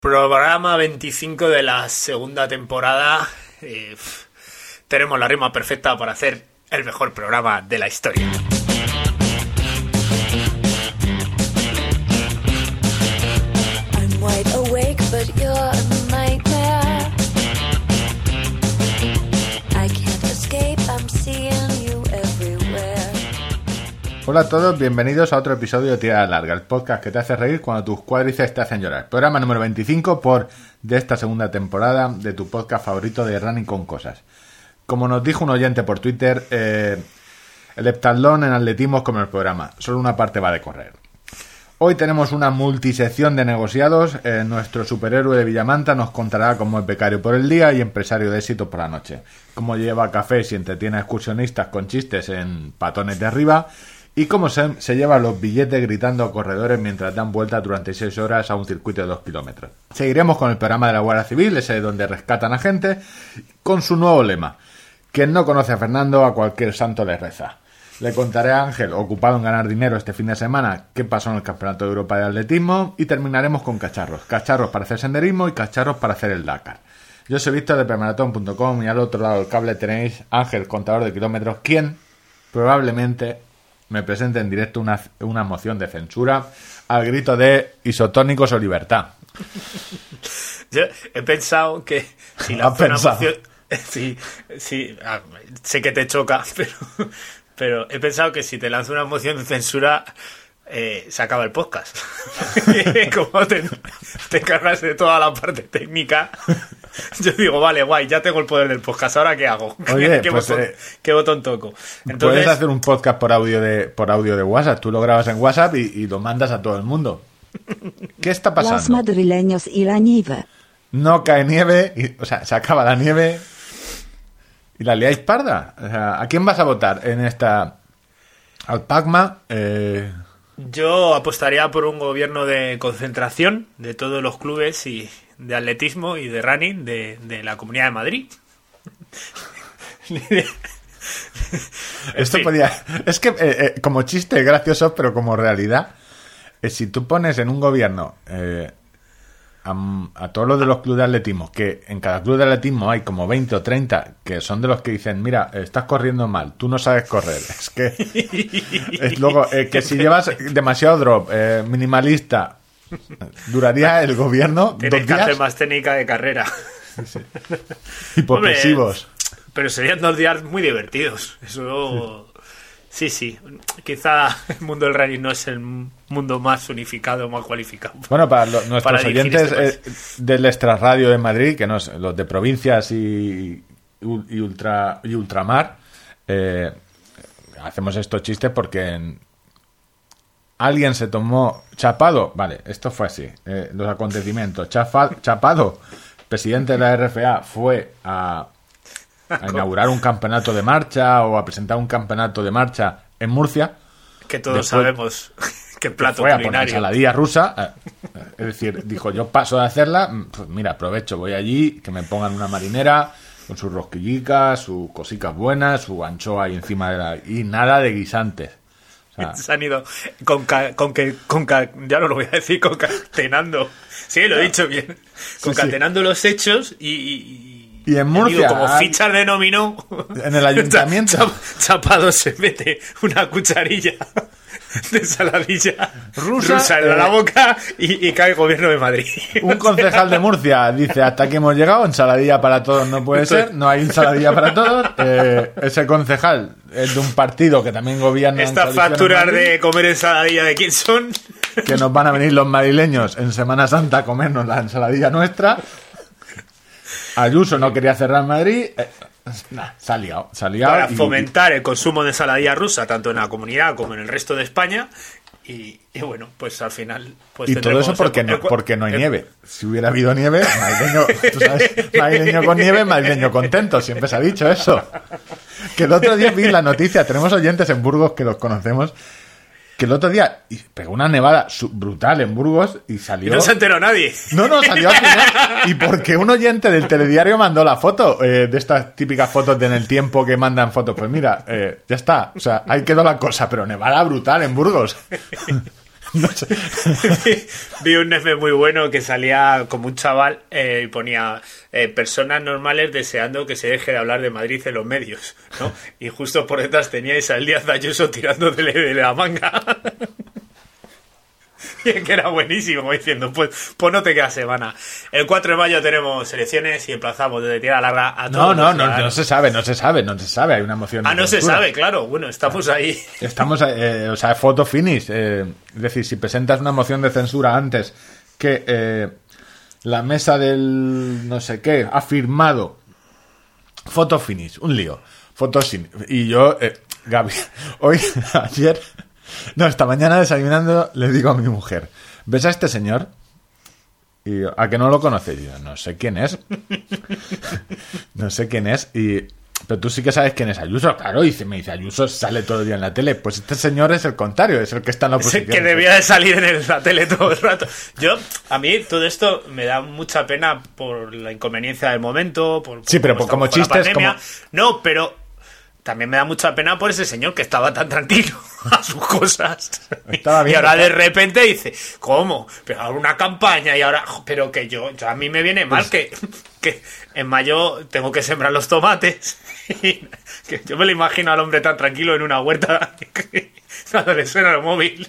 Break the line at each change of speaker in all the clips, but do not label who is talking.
Programa 25 de la segunda temporada. Eh, tenemos la rima perfecta para hacer el mejor programa de la historia.
Hola a todos, bienvenidos a otro episodio de Tirada Larga, el podcast que te hace reír cuando tus cuádriceps te hacen llorar. Programa número 25 por de esta segunda temporada de tu podcast favorito de Running con Cosas. Como nos dijo un oyente por Twitter, eh, el heptatlón en atletismo es como el programa, solo una parte va de correr. Hoy tenemos una multisección de negociados. eh, nuestro superhéroe de Villamanta nos contará cómo es becario por el día y empresario de éxito por la noche. Cómo lleva cafés y entretiene a excursionistas con chistes en patones de arriba. Y cómo se, lleva los billetes gritando a corredores mientras dan vueltas durante 6 horas a un circuito de 2 kilómetros. Seguiremos con el programa de la Guardia Civil, ese donde rescatan a gente, con su nuevo lema. Quien no conoce a Fernando, a cualquier santo le reza. Le contaré a Ángel, ocupado en ganar dinero este fin de semana, qué pasó en el Campeonato de Europa de Atletismo y terminaremos con cacharros. Cacharros para hacer senderismo y cacharros para hacer el Dakar. Yo soy Víctor de premaratón.com y al otro lado del cable tenéis Ángel, contador de kilómetros, quien probablemente me presente en directo una, una moción de censura al grito de isotónicos o libertad.
Yo he pensado que si una
pensado.
moción. Sí, sí, ah, sé que te choca, pero, pero he pensado que si te lanzo una moción de censura. Eh, se acaba el podcast. Como te, te cargas de toda la parte técnica, yo digo, vale, guay, ya tengo el poder del podcast. ¿Ahora qué hago?
Oye,
¿Qué,
pues,
botón,
eh,
qué botón toco?
Puedes
Entonces,
hacer un podcast por audio de, por audio de WhatsApp. Tú lo grabas en WhatsApp y, y lo mandas a todo el mundo. ¿Qué está
Los
pasando?
madrileños y la nieve.
No cae nieve, y- o sea, se acaba la nieve y la liáis parda. O sea, ¿A quién vas a votar en esta... Al Pacma? Eh,
Yo apostaría por un gobierno de concentración de todos los clubes y de atletismo y de running de, de la Comunidad de Madrid.
Esto podía... Es que eh, eh, como chiste gracioso, pero como realidad, eh, si tú pones en un gobierno eh, a, a todos los de los clubes de atletismo, que en cada club de atletismo hay como 20 o 30 que son de los que dicen, mira, estás corriendo mal, tú no sabes correr. Es que... es luego, eh, que si llevas demasiado drop, eh, minimalista, duraría el gobierno dos
Tienes que
días
hacer más técnica de carrera.
posesivos.
Pero serían dos días muy divertidos. Eso. Sí, sí. Quizá el mundo del running no es el mundo más unificado, más cualificado.
Bueno, para lo- nuestros
Para
oyentes
este
eh, del extrarradio de Madrid, que no es los de provincias y, y ultra y ultramar, eh, hacemos estos chistes porque en- alguien se tomó chapado, vale, esto fue así, eh, los acontecimientos. Chafa- chapado, presidente de la RFA, fue a, a inaugurar un campeonato de marcha o a presentar un campeonato de marcha en Murcia
Que todos
Después-
sabemos qué plato
fue a por la
culinario.
ensaladilla rusa. eh, Es decir, dijo, yo paso de hacerla, mm, pues mira, aprovecho, voy allí, que me pongan una marinera con sus rosquillicas, sus cositas buenas, su anchoa ahí encima de la... Y nada de guisantes. O sea,
Se han ido con, ca- con que con ca- ya no lo voy a decir concatenando. Sí, lo he dicho bien. Concatenando los hechos y, y,
Y en Murcia
ido como fichas de dominó.
En el ayuntamiento.
Chap- Chapado se mete una cucharilla de ensaladilla
Rusa,
en la
eh,
boca y, y cae el gobierno de Madrid.
un concejal de Murcia dice, hasta aquí hemos llegado, ensaladilla para todos no puede ser, no hay ensaladilla para todos. Eh, ese concejal es de un partido que también gobierna en
Estas
en
facturas de comer ensaladilla de quién son.
que nos van a venir los madrileños en Semana Santa a comernos la ensaladilla nuestra. Ayuso no quería cerrar Madrid. Eh, nah, se ha liado, se ha liado
para
y-
fomentar el consumo de ensaladilla rusa tanto en la comunidad como en el resto de España y, y bueno pues al final pues
Y, todo eso porque no, porque no hay nieve. Si hubiera habido nieve, madrileño, tú sabes, madrileño con nieve, madrileño contento. Siempre se ha dicho eso. Que el otro día vi la noticia, tenemos oyentes en Burgos que los conocemos, que el otro día y pegó una nevada brutal en Burgos y
y
salió...
no se enteró nadie
No, no, salió al final. Y porque un oyente del telediario mandó la foto, eh, de estas típicas fotos de en el tiempo que mandan fotos. Pues mira, eh, ya está. O sea, ahí quedó la cosa, pero nevada brutal en Burgos.
Vi un meme muy bueno que salía como un chaval eh, y ponía eh, personas normales deseando que se deje de hablar de Madrid en los medios, ¿no? Y justo por detrás teníais al Díaz Ayuso tirándole de la manga. Y que era buenísimo, como diciendo, pues, pues no te queda semana. El 4 de mayo tenemos elecciones y emplazamos desde tierra larga a
No,
todos
no, no, no
ciudadanos.
se sabe, no se sabe, no se sabe. Hay una moción.
Ah, no se sabe, claro. Bueno, estamos ahí.
Estamos, eh, o sea, foto finish. eh, es decir, si presentas una moción de censura antes que eh, la mesa del no sé qué ha firmado foto finish, un lío. Foto sin. Y yo, eh, Gaby, hoy, ayer, no, esta mañana desayunando, le digo a mi mujer: ¿Ves a este señor? Y yo, a que no lo conoces. Yo, no sé quién es. no sé quién es. Y. Pero tú sí que sabes quién es Ayuso, claro. Y se me dice, Ayuso sale todo el día en la tele. Pues este señor es el contrario, es el que está en la
Es
oposición.
el que debía de salir en el- la tele todo el rato. Yo, a mí, todo esto me da mucha pena por la inconveniencia del momento. Por,
Sí, pero
por
como chistes,
pandemia. No, pero también me da mucha pena por ese señor que estaba tan tranquilo a sus cosas.
Estaba bien,
y ahora de repente dice, ¿cómo? Pero ahora una campaña y ahora... Pero que yo, yo a mí me viene mal que, que en mayo tengo que sembrar los tomates. Y que yo me lo imagino al hombre tan tranquilo en una huerta cuando le suena el móvil.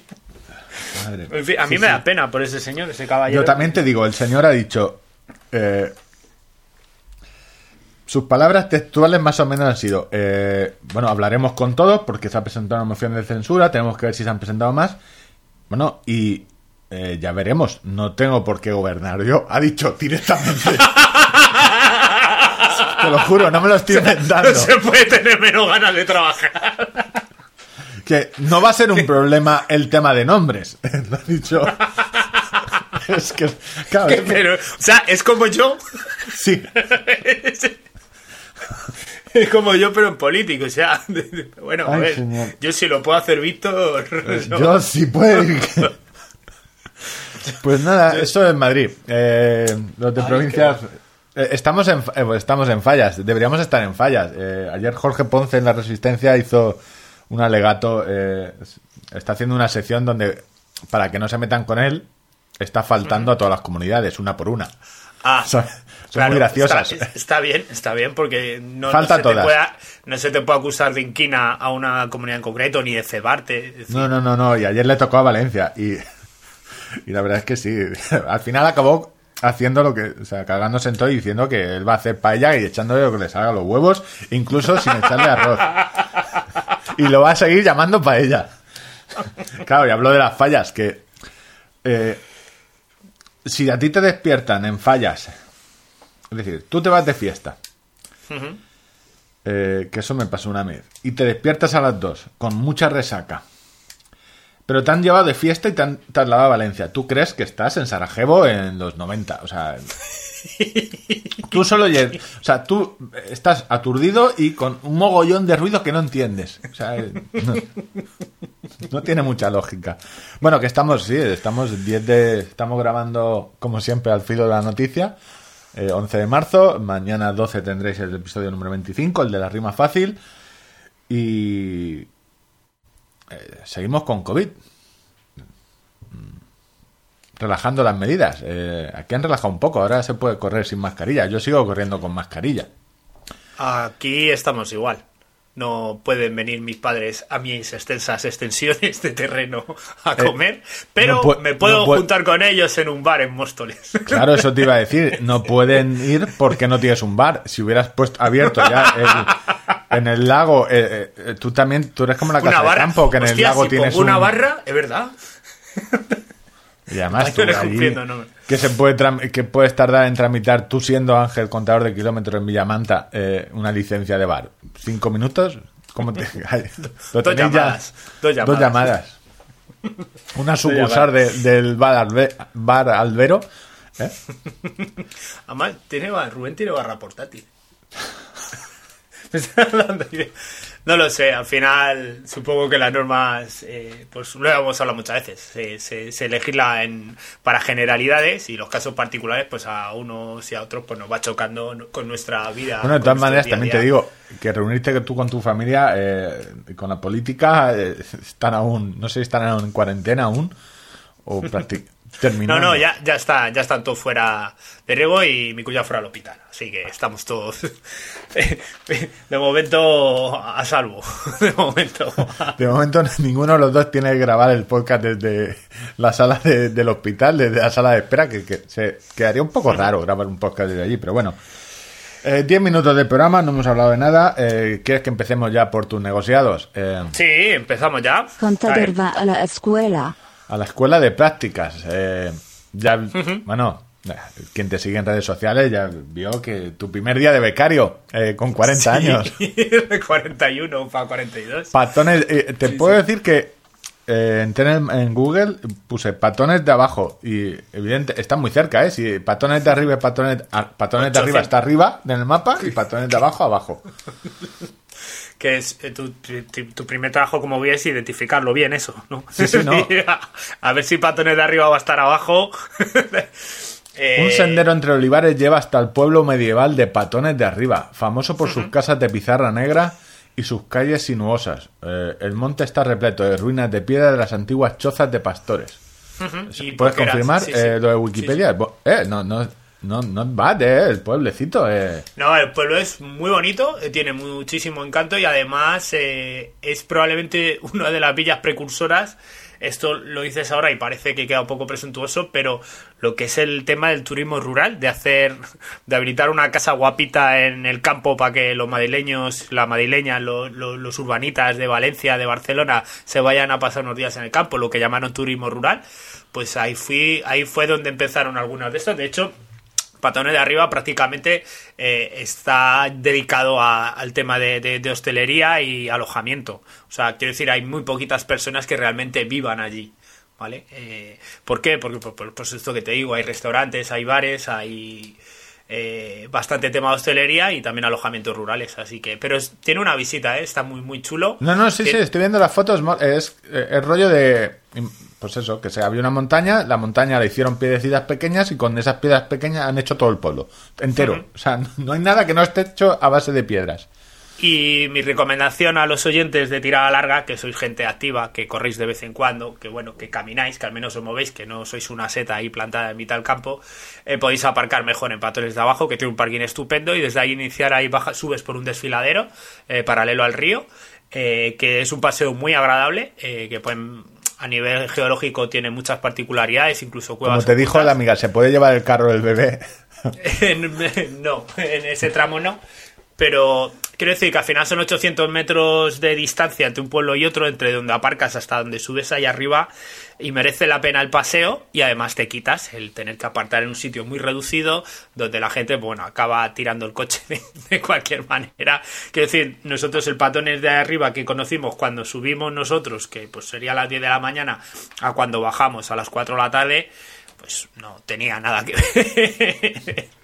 Madre.
En fin, a mí
Sí,
me
sí.
da pena por ese señor, ese caballero.
Yo también te digo, el señor ha dicho. eh, sus palabras textuales más o menos han sido: eh, Bueno, hablaremos con todos porque se ha presentado una moción de censura, tenemos que ver si se han presentado más. Bueno, y eh, ya veremos, no tengo por qué gobernar yo. Ha dicho directamente. Te lo juro, no me lo estoy inventando.
No se puede tener menos ganas de trabajar.
Que no va a ser un problema el tema de nombres. Lo ha dicho. Es que, claro, es que-
Pero, o sea, es como yo.
sí.
Es como yo, pero en político. O sea, bueno, a ver,
señor.
yo si lo puedo hacer Víctor. no.
Yo sí puedo ir. Pues nada, eso en Madrid. Eh, los de
Ay,
provincias. eh, Estamos en, eh, pues estamos en fallas, deberíamos estar en fallas. Eh, ayer Jorge Ponce en La Resistencia hizo un alegato, eh, está haciendo una sección donde, para que no se metan con él, está faltando a todas las comunidades, una por una.
Ah,
son muy graciosas.
Está, está bien, está bien, porque no, no
Falta
se
todas.
Te pueda, no se te puede acusar de inquina a una comunidad en concreto, ni de cebarte. decir,
No, no, no, no. Y ayer le tocó a Valencia. Y, y la verdad es que sí. Al final acabó haciendo lo que. O sea, cagándose en todo y diciendo que él va a hacer paella y echándole lo que le salga los huevos, incluso sin echarle arroz. Y lo va a seguir llamando paella. Claro, y hablo de las fallas, que. eh, si a ti te despiertan en fallas. Es decir, tú te vas de fiesta. Eh, que eso me pasó una vez. Y te despiertas a las 2 con mucha resaca. Pero te han llevado de fiesta y te han trasladado a Valencia. Tú crees que estás en Sarajevo en los 90. O sea, tú solo O sea, tú estás aturdido y con un mogollón de ruido que no entiendes. O sea, eh, no, no tiene mucha lógica. Bueno, que estamos, sí, estamos 10 de. Estamos grabando, como siempre, al filo de la noticia. Eh, 11 de marzo, mañana 12 tendréis el episodio número 25, el de la rima fácil. Y eh, seguimos con COVID. Mm, Relajando las medidas. Eh, aquí han relajado un poco, ahora se puede correr sin mascarilla. Yo sigo corriendo con mascarilla.
Aquí estamos igual. No pueden venir mis padres a mis extensas extensiones de terreno a comer, pero
Eh, no pu-
me puedo
no
juntar con ellos en un bar en Móstoles.
Claro, eso te iba a decir. No pueden ir porque no tienes un bar. Si hubieras puesto abierto ya el- en el lago, eh, eh, tú también, tú eres como la casa de campo, que en el lago
si
tienes
una
un-
barra, es verdad.
Y además tú allí,
cumpliendo, no.
Que se puede que puedes tardar en tramitar tú siendo Ángel contador de kilómetros en Villamanta eh, una licencia de bar. ¿Cinco minutos? ¿Cómo te...
Dos llamadas, dos llamadas.
Dos llamadas. Una sucursal de- del bar, Albe- bar Albero. ¿eh?
Además, tiene, Rubén tiene barra portátil. Me estoy hablando No lo sé, al final supongo que las normas, eh, pues lo hemos hablado muchas veces, se, se, se legisla en, para generalidades y los casos particulares, pues a unos y a otros pues nos va chocando con nuestra vida.
Bueno, de todas maneras,
día
también te digo que reunirte tú con tu familia eh, con la política eh, están aún, no sé si están aún en cuarentena aún. ¿O practi-
No, no, ya, ya está, ya están todos fuera de riego y mi cuñado fuera al hospital. Así que estamos todos de momento a salvo. De momento.
De momento ninguno de los dos tiene que grabar el podcast desde la sala de- del hospital, desde la sala de espera, que, que se quedaría un poco raro grabar un podcast desde allí, pero bueno. Eh, diez minutos de programa, no hemos hablado de nada. Eh, ¿Quieres que empecemos ya por tus negociados? Eh,
Sí, empezamos ya.
Contador va a la escuela.
A la escuela de prácticas. Eh, ya, bueno, eh, quien te sigue en redes sociales ya vio que tu primer día de becario, eh, con 40 años.
Sí, 41 para 42.
Patones, eh, te puedo decir que eh, entré en, en Google, puse patones de abajo y evidente, están muy cerca, ¿eh? Si patones de arriba patones, patones de
800.
arriba está arriba en el mapa y patones de abajo abajo.
Que es eh, tu, tu- tu primer trabajo, como vi, es identificarlo bien, eso, ¿no?
Sí, sí, no.
a, ver si patones de arriba va a estar abajo. Eh,
Un sendero entre olivares lleva hasta el pueblo medieval de Patones de Arriba, famoso por sus casas de pizarra negra y sus calles sinuosas. Eh, el monte está repleto de ruinas de piedra de las antiguas chozas de pastores. ¿Puedes confirmar
sí,
eh, lo de Wikipedia? No, no, no, no bad, eh, el pueblecito. Eh.
No, el pueblo es muy bonito, eh, tiene muchísimo encanto y además eh, es probablemente una de las villas precursoras. Esto lo dices ahora y parece que queda un poco presuntuoso, pero lo que es el tema del turismo rural, de hacer, de habilitar una casa guapita en el campo para que los madrileños, la madrileña, lo- lo- los urbanitas de Valencia, de Barcelona, se vayan a pasar unos días en el campo, lo que llamaron turismo rural, pues ahí fui, ahí fue donde empezaron algunos de estos. De hecho, Patones de Arriba prácticamente eh, está dedicado a- al tema de, de- de hostelería y alojamiento. O sea, quiero decir, hay muy poquitas personas que realmente vivan allí. ¿Vale? Eh, ¿Por qué? Porque, por, por- por esto que te digo, hay restaurantes, hay bares, hay eh, bastante tema de hostelería y también alojamientos rurales. Así que, pero es- tiene una visita, ¿eh? está muy, muy chulo.
No, no, sí, sí, estoy viendo las fotos. Es, eh, es rollo de. Pues eso, que se abrió una montaña, la montaña la hicieron piedecitas pequeñas y con esas piedras pequeñas han hecho todo el pueblo. Entero. O sea, no- no hay nada que no esté hecho a base de piedras.
Y mi recomendación a los oyentes de tirada larga, que sois gente activa, que corréis de vez en cuando, que bueno, que camináis, que al menos os movéis, que no sois una seta ahí plantada en mitad del campo, eh, podéis aparcar mejor en Patones de Abajo, que tiene un parking estupendo, y desde ahí iniciar ahí baja, subes por un desfiladero eh, paralelo al río, eh, que es un paseo muy agradable, eh, que pueden, a nivel geológico tiene muchas particularidades, incluso cuevas.
Como te dijo la amiga, ¿se puede llevar el carro del bebé?
No, en ese tramo no. Pero quiero decir que al final son 800 metros de distancia entre un pueblo y otro, entre donde aparcas hasta donde subes ahí arriba, y merece la pena el paseo, y además te quitas el tener que apartar en un sitio muy reducido, donde la gente, bueno, acaba tirando el coche de, cualquier manera. Quiero decir, nosotros el patones de arriba que conocimos cuando subimos nosotros, que pues sería a las 10 de la mañana, a cuando bajamos a las 4 de la tarde, pues no tenía nada que ver.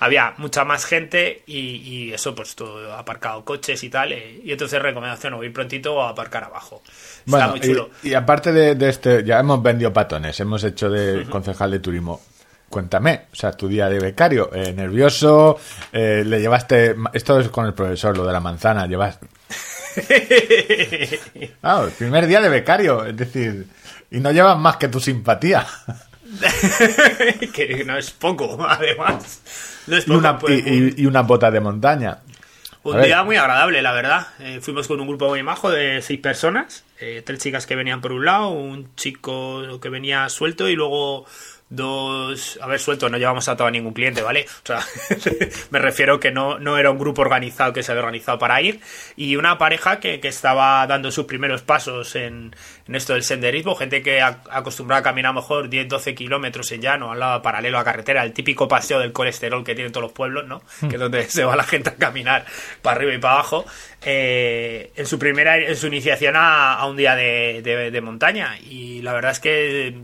Había mucha más gente y, y eso, pues todo aparcado coches y tal. eh, y entonces recomendación o ir prontito o aparcar abajo. Está
Bueno,
muy chulo.
y, y aparte de, de este, ya hemos vendido patones, hemos hecho de concejal de turismo. Cuéntame, o sea, tu día de becario, eh, nervioso, eh, le llevaste, esto es con el profesor, lo de la manzana, llevas, ah, el primer día de becario, es decir, y no llevas más que tu simpatía.
que no es poco, además. No es
Y,
poco,
una,
pues,
y, y- y unas botas de montaña.
Un
A ver.
día muy agradable, la verdad. Eh, fuimos con un grupo muy majo de seis personas. eh, tres chicas que venían por un lado, un chico que venía suelto y luego dos... A ver, suelto, no llevamos atado a ningún cliente, ¿vale? O sea, me refiero que no, no era un grupo organizado que se había organizado para ir. Y una pareja que, que estaba dando sus primeros pasos en, en esto del senderismo. Gente que a- acostumbrada a caminar a lo mejor 10, 12 kilómetros en llano, al lado paralelo a carretera. El típico paseo del colesterol que tienen todos los pueblos, ¿no? Que es donde se va la gente a caminar para arriba y para abajo. eh, en su primera, en su iniciación a, a un día de, de- de montaña. Y la verdad es que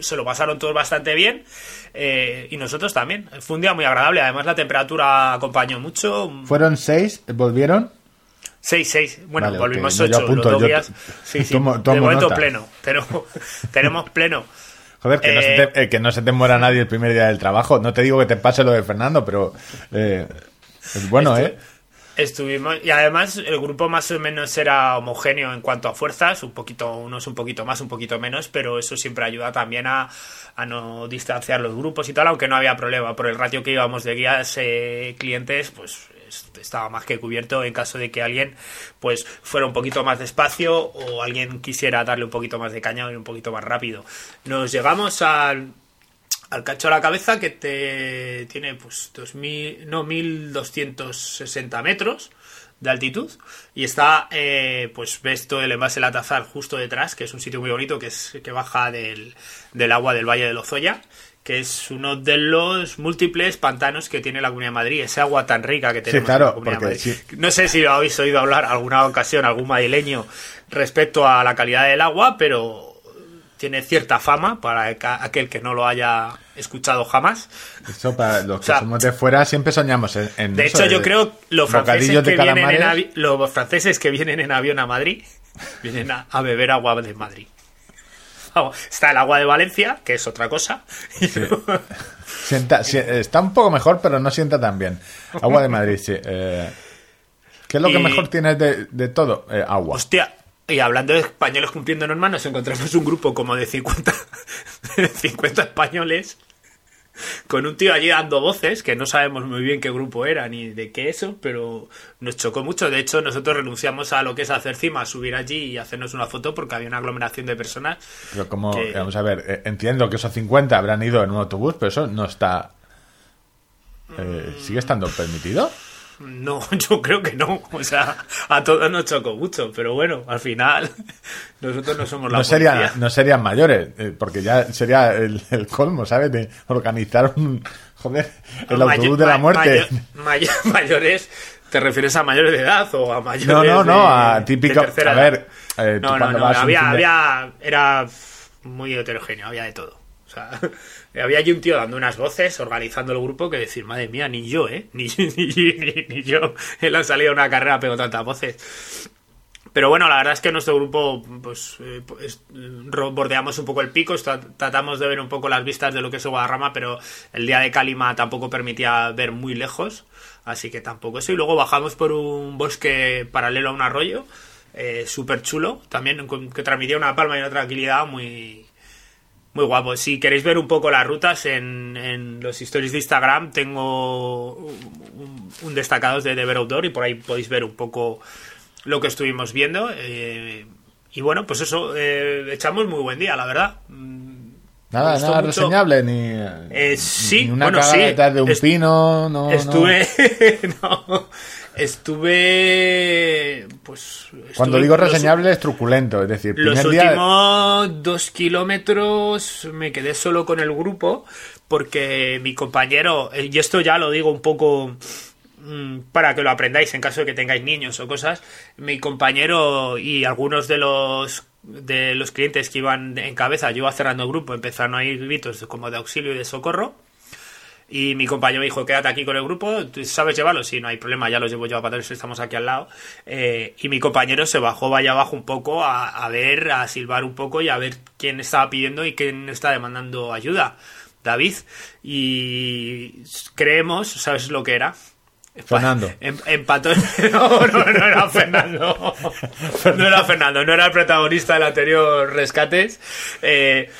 se lo pasaron todos bastante bien eh, y nosotros también. Fue un día muy agradable, además la temperatura acompañó mucho.
Fueron seis, volvieron.
6, 6, bueno,
Vale,
volvimos
ok, no, yo
8 los
apunto,
dos
yo
días. Sí, sí,
tomo-
de momento
nota.
pleno, pero tenemos pleno.
Joder, que, no se
Eh,
te, eh, que no se te muera nadie el primer día del trabajo. No te digo que te pase lo de Fernando, pero es bueno, ¿eh?
Estuvimos, y además el grupo más o menos era homogéneo en cuanto a fuerzas, un poquito, unos un poquito más, un poquito menos, pero eso siempre ayuda también a, a no distanciar los grupos y tal, aunque no había problema. Por el ratio que íbamos de guías eh, clientes, pues es- estaba más que cubierto en caso de que alguien pues fuera un poquito más despacio o alguien quisiera darle un poquito más de caña o ir un poquito más rápido. Nos llegamos al, al cacho a la cabeza que te tiene pues 2000, no 1260 metros de altitud y está eh, pues ves todo el envase La Tazar justo detrás que es un sitio muy bonito que es que baja del, del agua del Valle de Lozoya que es uno de los múltiples pantanos que tiene la Comunidad de Madrid, esa agua tan rica que tenemos
claro,
en la Comunidad de Madrid.
sí.
No sé si lo habéis oído hablar alguna ocasión, algún madrileño respecto a la calidad del agua, pero tiene cierta fama para aquel que no lo haya escuchado jamás.
Eso para los que
sea,
somos de fuera siempre soñamos en, en
De
eso,
hecho, yo creo los franceses, que vienen en los franceses que vienen en avión a Madrid vienen a, a beber agua de Madrid. Vamos, Está el agua de Valencia, que es otra cosa.
Sienta- si- está un poco mejor, pero no sienta tan bien. Agua de Madrid, sí. Eh, ¿Qué es lo que mejor tienes de, de todo? Eh, agua.
Hostia, y hablando de españoles cumpliendo normas, nos encontramos un grupo como de 50, de 50 españoles con un tío allí dando voces, que no sabemos muy bien qué grupo era ni de qué eso, pero nos chocó mucho. De hecho, nosotros renunciamos a lo que es hacer cima, subir allí y hacernos una foto porque había una aglomeración de personas.
Pero como,
que-
vamos a ver, eh, entiendo que esos 50 habrán ido en un autobús, pero eso no está... eh, ¿Sigue estando permitido?
No, yo creo que no. O sea, a todos nos chocó mucho, pero bueno, al final nosotros no somos la
No
policía.
no serían mayores, eh, porque ya sería el, el colmo, ¿sabes? De organizar un... Joder, el autobús de la muerte.
mayo- mayo- mayores, ¿te refieres a mayores de edad o a mayores
No, no, no,
de-
a típico- a ver, eh,
no, no, no, había, había, era muy heterogéneo, había de todo. O sea, había allí un tío dando unas voces, organizando el grupo, que decir, madre mía, ni yo, ¿eh? Ni, ni, yo en la salida de una carrera pego tantas voces. Pero bueno, la verdad es que nuestro grupo, pues, eh, pues, bordeamos un poco el pico, tra- tratamos de ver un poco las vistas de lo que es Guadarrama, pero el día de Calima tampoco permitía ver muy lejos, así que tampoco eso. Y luego bajamos por un bosque paralelo a un arroyo, eh, súper chulo, también que transmitía una palma y una tranquilidad muy, muy guapo. Si queréis ver un poco las rutas en, en los stories de Instagram, tengo un, un destacados de The Bear Outdoor y por ahí podéis ver un poco lo que estuvimos viendo. eh, y bueno, pues eso, eh, echamos muy buen día, la verdad. Mm,
Nada, nada
mucho.
reseñable, ni,
Eh, sí,
ni una
bueno, sí.
detrás de un
Est-
pino, no, no.
Estuve. no, estuve. Pues.
Cuando digo
los-
reseñable es truculento, es decir,
Los
día...
últimos dos kilómetros me quedé solo con el grupo porque mi compañero, eh, y esto ya lo digo un poco mm, para que lo aprendáis en caso de que tengáis niños o cosas, mi compañero y algunos de los de los clientes que iban en cabeza, yo iba cerrando el grupo, empezaron a ir gritos como de auxilio y de socorro. Y mi compañero me dijo, quédate aquí con el grupo, ¿tú sabes llevarlos? Sí, no hay problema, ya los llevo yo a patrones, estamos aquí al lado. Eh, y mi compañero se bajó vaya abajo un poco a, a ver, a silbar un poco y a ver quién estaba pidiendo y quién está demandando ayuda. David. Y creemos, ¿sabes lo que era?
Fernando.
Em- empató. No, no, no era Fernando. No era Fernando, no era el protagonista del anterior Rescates. Eh,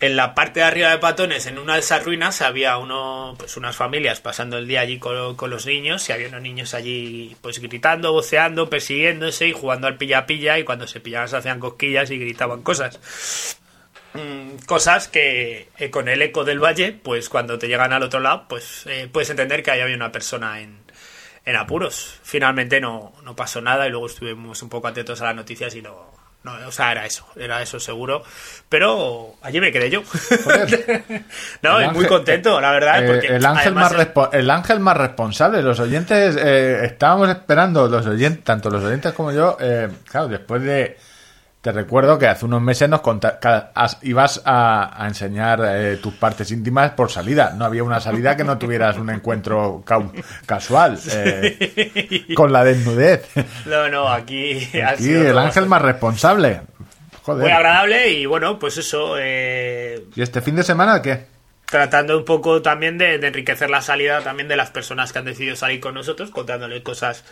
en la parte de arriba de Patones, en una de esas ruinas, había uno, pues unas familias pasando el día allí con, con los niños y había unos niños allí pues gritando, voceando, persiguiéndose y jugando al pilla-pilla y cuando se pillaban se hacían cosquillas y gritaban cosas. Mm, cosas que eh, con el eco del valle, pues cuando te llegan al otro lado, pues eh, puedes entender que ahí había una persona en, en apuros. Finalmente no, no pasó nada y luego estuvimos un poco atentos a las noticias y no, no, o sea, era eso, era eso seguro. Pero allí me quedé yo. no, y muy contento, la verdad.
Eh,
porque
el, ángel más
es-
el ángel más responsable. Los oyentes, eh, estábamos esperando, los oyentes, tanto los oyentes como yo, eh, claro, después de... Te recuerdo que hace unos meses nos ibas a, a enseñar eh, tus partes íntimas por salida. No había una salida que no tuvieras un encuentro casual eh, con la desnudez.
No, no, aquí sido
el ángel más responsable.
muy agradable y bueno, pues eso. Eh,
¿Y este fin de semana qué?
tratando un poco también de, de enriquecer la salida también de las personas que han decidido salir con nosotros, contándoles cosas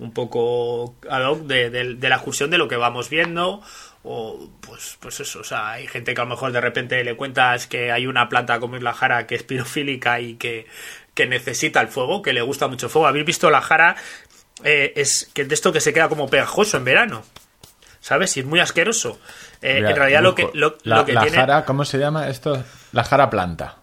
un poco ad hoc de, de- de la excursión, de lo que vamos viendo, o pues, pues eso, o sea, hay gente que a lo mejor de repente le cuentas que hay una planta como es la jara que es pirofílica y que, que necesita el fuego, que le gusta mucho el fuego. ¿Habéis visto la jara? Eh, es que de esto que se queda como pegajoso en verano. ¿Sabes? Y es muy asqueroso. Eh,
Mira,
en realidad lo que, lo,
la,
lo que
la
tiene...
jara, ¿cómo se llama esto? La jara planta.